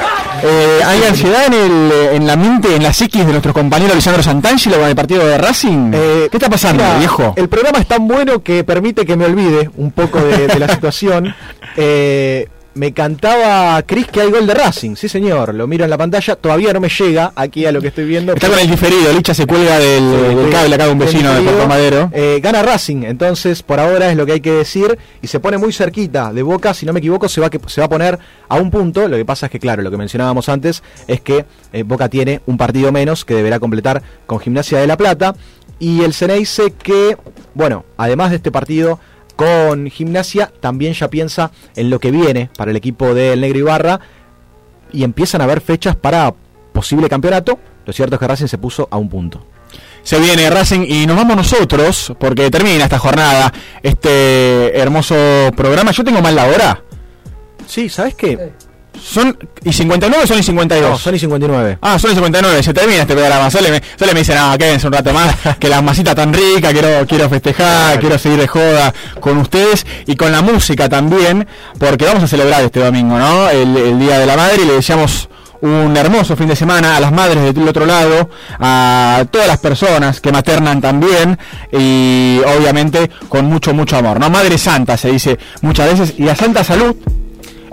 *laughs* ¿Hay ansiedad en, el, en la mente, en la psiquis de nuestro compañero Lisandro Santangelo con el partido de Racing? ¿Qué está pasando, Mira, viejo? El programa es tan bueno que permite que me olvide un poco de, de la situación. *laughs* Eh, me cantaba Chris que hay gol de Racing, sí señor, lo miro en la pantalla, todavía no me llega aquí a lo que estoy viendo. Está con el diferido, Licha se cuelga del, Sí, del sí, cable acá de un vecino de. Puerto Madero. Eh, gana Racing, entonces por ahora es lo que hay que decir. Y se pone muy cerquita de Boca, si no me equivoco se va, que, se va a poner a un punto, lo que pasa es que claro, lo que mencionábamos antes es que eh, Boca tiene un partido menos que deberá completar con Gimnasia de la Plata. Y el Ceneice que, bueno, además de este partido con Gimnasia, también ya piensa en lo que viene para el equipo del Negro Ibarra y empiezan a haber fechas para posible campeonato, lo cierto es que Racing se puso a un punto. Se viene Racing y nos vamos nosotros, porque termina esta jornada, este hermoso programa. Yo tengo mal la hora. Sí, ¿sabes qué? Son y 59 o son y 52. No, son y 59. Ah, son y 59, se termina este programa. Sole me, Sole me dice, no, quédense un rato más, que la masita tan rica, quiero, quiero festejar, quiero seguir de joda con ustedes y con la música también, porque vamos a celebrar este domingo, ¿no? El, el Día de la Madre y le deseamos un hermoso fin de semana a las madres del otro lado, a todas las personas que maternan también y obviamente con mucho, mucho amor, ¿no? Madre Santa se dice muchas veces y a Santa Salud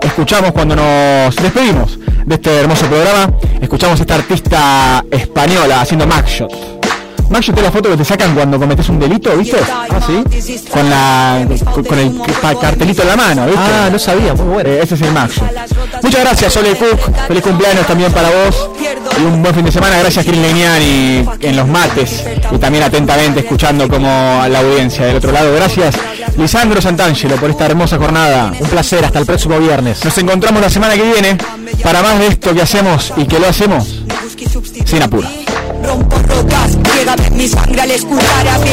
escuchamos cuando nos despedimos de este hermoso programa, escuchamos a esta artista española haciendo. Magshot es la foto que te sacan cuando cometes un delito, ¿viste? Ah, sí. Con la con, con el cartelito en la mano, ¿viste? Ah, no sabía, muy bueno. Eh, ese es el Magshot. Muchas gracias, Sole Cook. Feliz cumpleaños también para vos. Y un buen fin de semana. Gracias, Kirin Leñani, en los mates. Y también atentamente escuchando como a la audiencia del otro lado. Gracias, Lisandro Santangelo, por esta hermosa jornada. Un placer, hasta el próximo viernes. Nos encontramos la semana que viene para más de esto que hacemos y que lo hacemos sin apuro. Rocas, llega mi sangre al escuchar a mí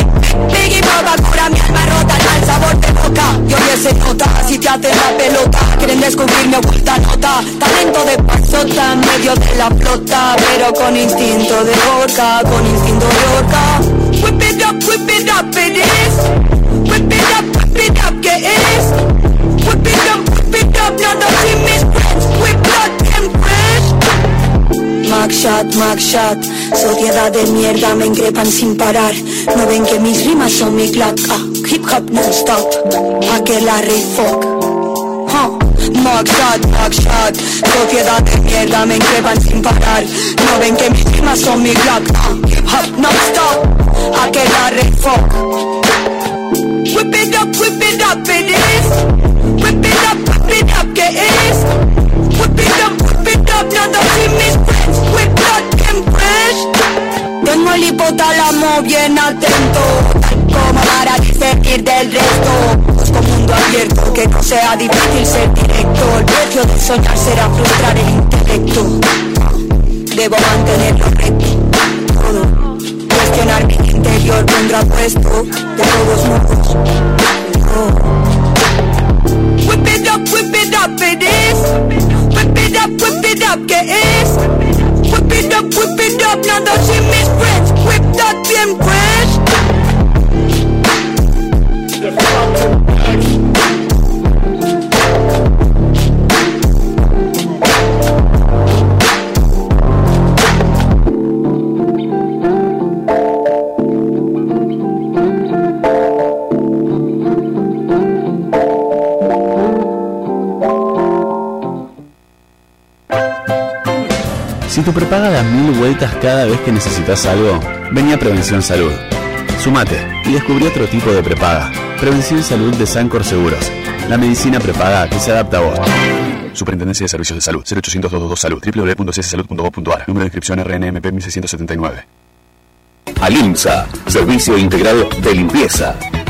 Biggie Baba cura mi alma rota, da el sabor de boca Y hoy se nota, si te hacen la pelota Quieren descubrirme oculta nota. Talento de pasota en medio de la flota Pero con instinto de orca, con instinto de orca. Whip it up, whip it up, it is. Whip it up, whip it up, ¿qué es? Whip it up, whip it up, none of Magshot, Magshot, sociedad de mierda me increpan sin parar. No ven que mis rimas son mi clock, ah, hip hop non-stop, aquel Larry fuck. Huh. Magshot, Magshot, sociedad de mierda me increpan sin parar. No ven que mis rimas son mi clock, ah, hip hop non-stop, aquel Larry fuck. Whip it up, whip it up, it is. Whip it up, whip it up, ¿qué es? Whip it up, whip it up, nada sin mis that and fresh. Tengo el hipotálamo bien atento. Tal como para diferir del resto. Busco mundo abierto, que no sea difícil ser directo El precio de soñar será frustrar el intelecto. Debo mantenerlo recto. Todo. Cuestionar mi interior contrapuesto De todos modos. Whip it up, whip it up, it is. Whip it up, whip it up, ¿qué es? Whip it up, whip it up, nada sin mis friends. Whip that bien fresh. Tu prepaga da mil vueltas cada vez que necesitas algo, vení a Prevención Salud. Sumate y descubrí otro tipo de prepaga. Prevención Salud de Sancor Seguros. La medicina prepaga que se adapta a vos. Superintendencia de Servicios de Salud. 0800 222 Salud. www.cssalud.gov.ar. Número de inscripción RNMP 1679. Alimsa, servicio integral de limpieza.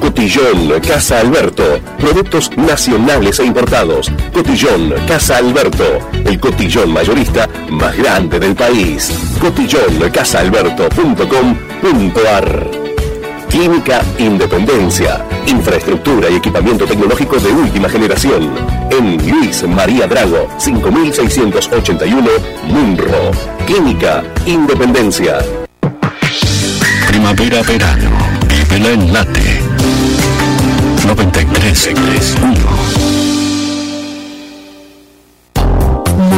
Cotillón Casa Alberto. Productos nacionales e importados. Cotillón Casa Alberto. El cotillón mayorista más grande del país. Cotillóncasaalberto.com.ar Clínica Independencia. Infraestructura y equipamiento tecnológico de última generación. En Luis María Drago, 5681, Munro. Clínica Independencia. Primavera, verano. Vívela en late. 93.1.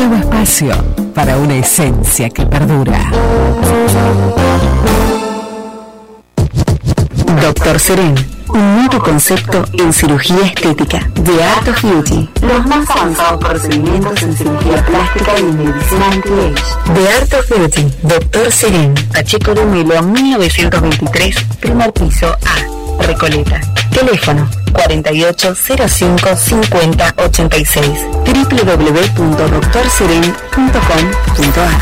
Nuevo espacio para una esencia que perdura. Doctor Seren, un nuevo concepto en cirugía estética. The Art of Beauty, los más avanzados procedimientos en cirugía plástica y medicina anti-age. The Art of Beauty, Doctor Seren, Pacheco de Melo 1923, primer piso A, Recoleta. Teléfono 4805 50 86 www.doctorseren.com.ar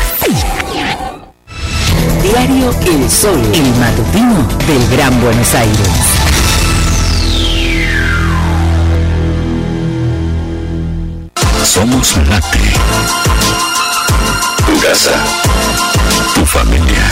Diario El Sol, el matutino del Gran Buenos Aires. Somos Late. Tu casa. Tu familia.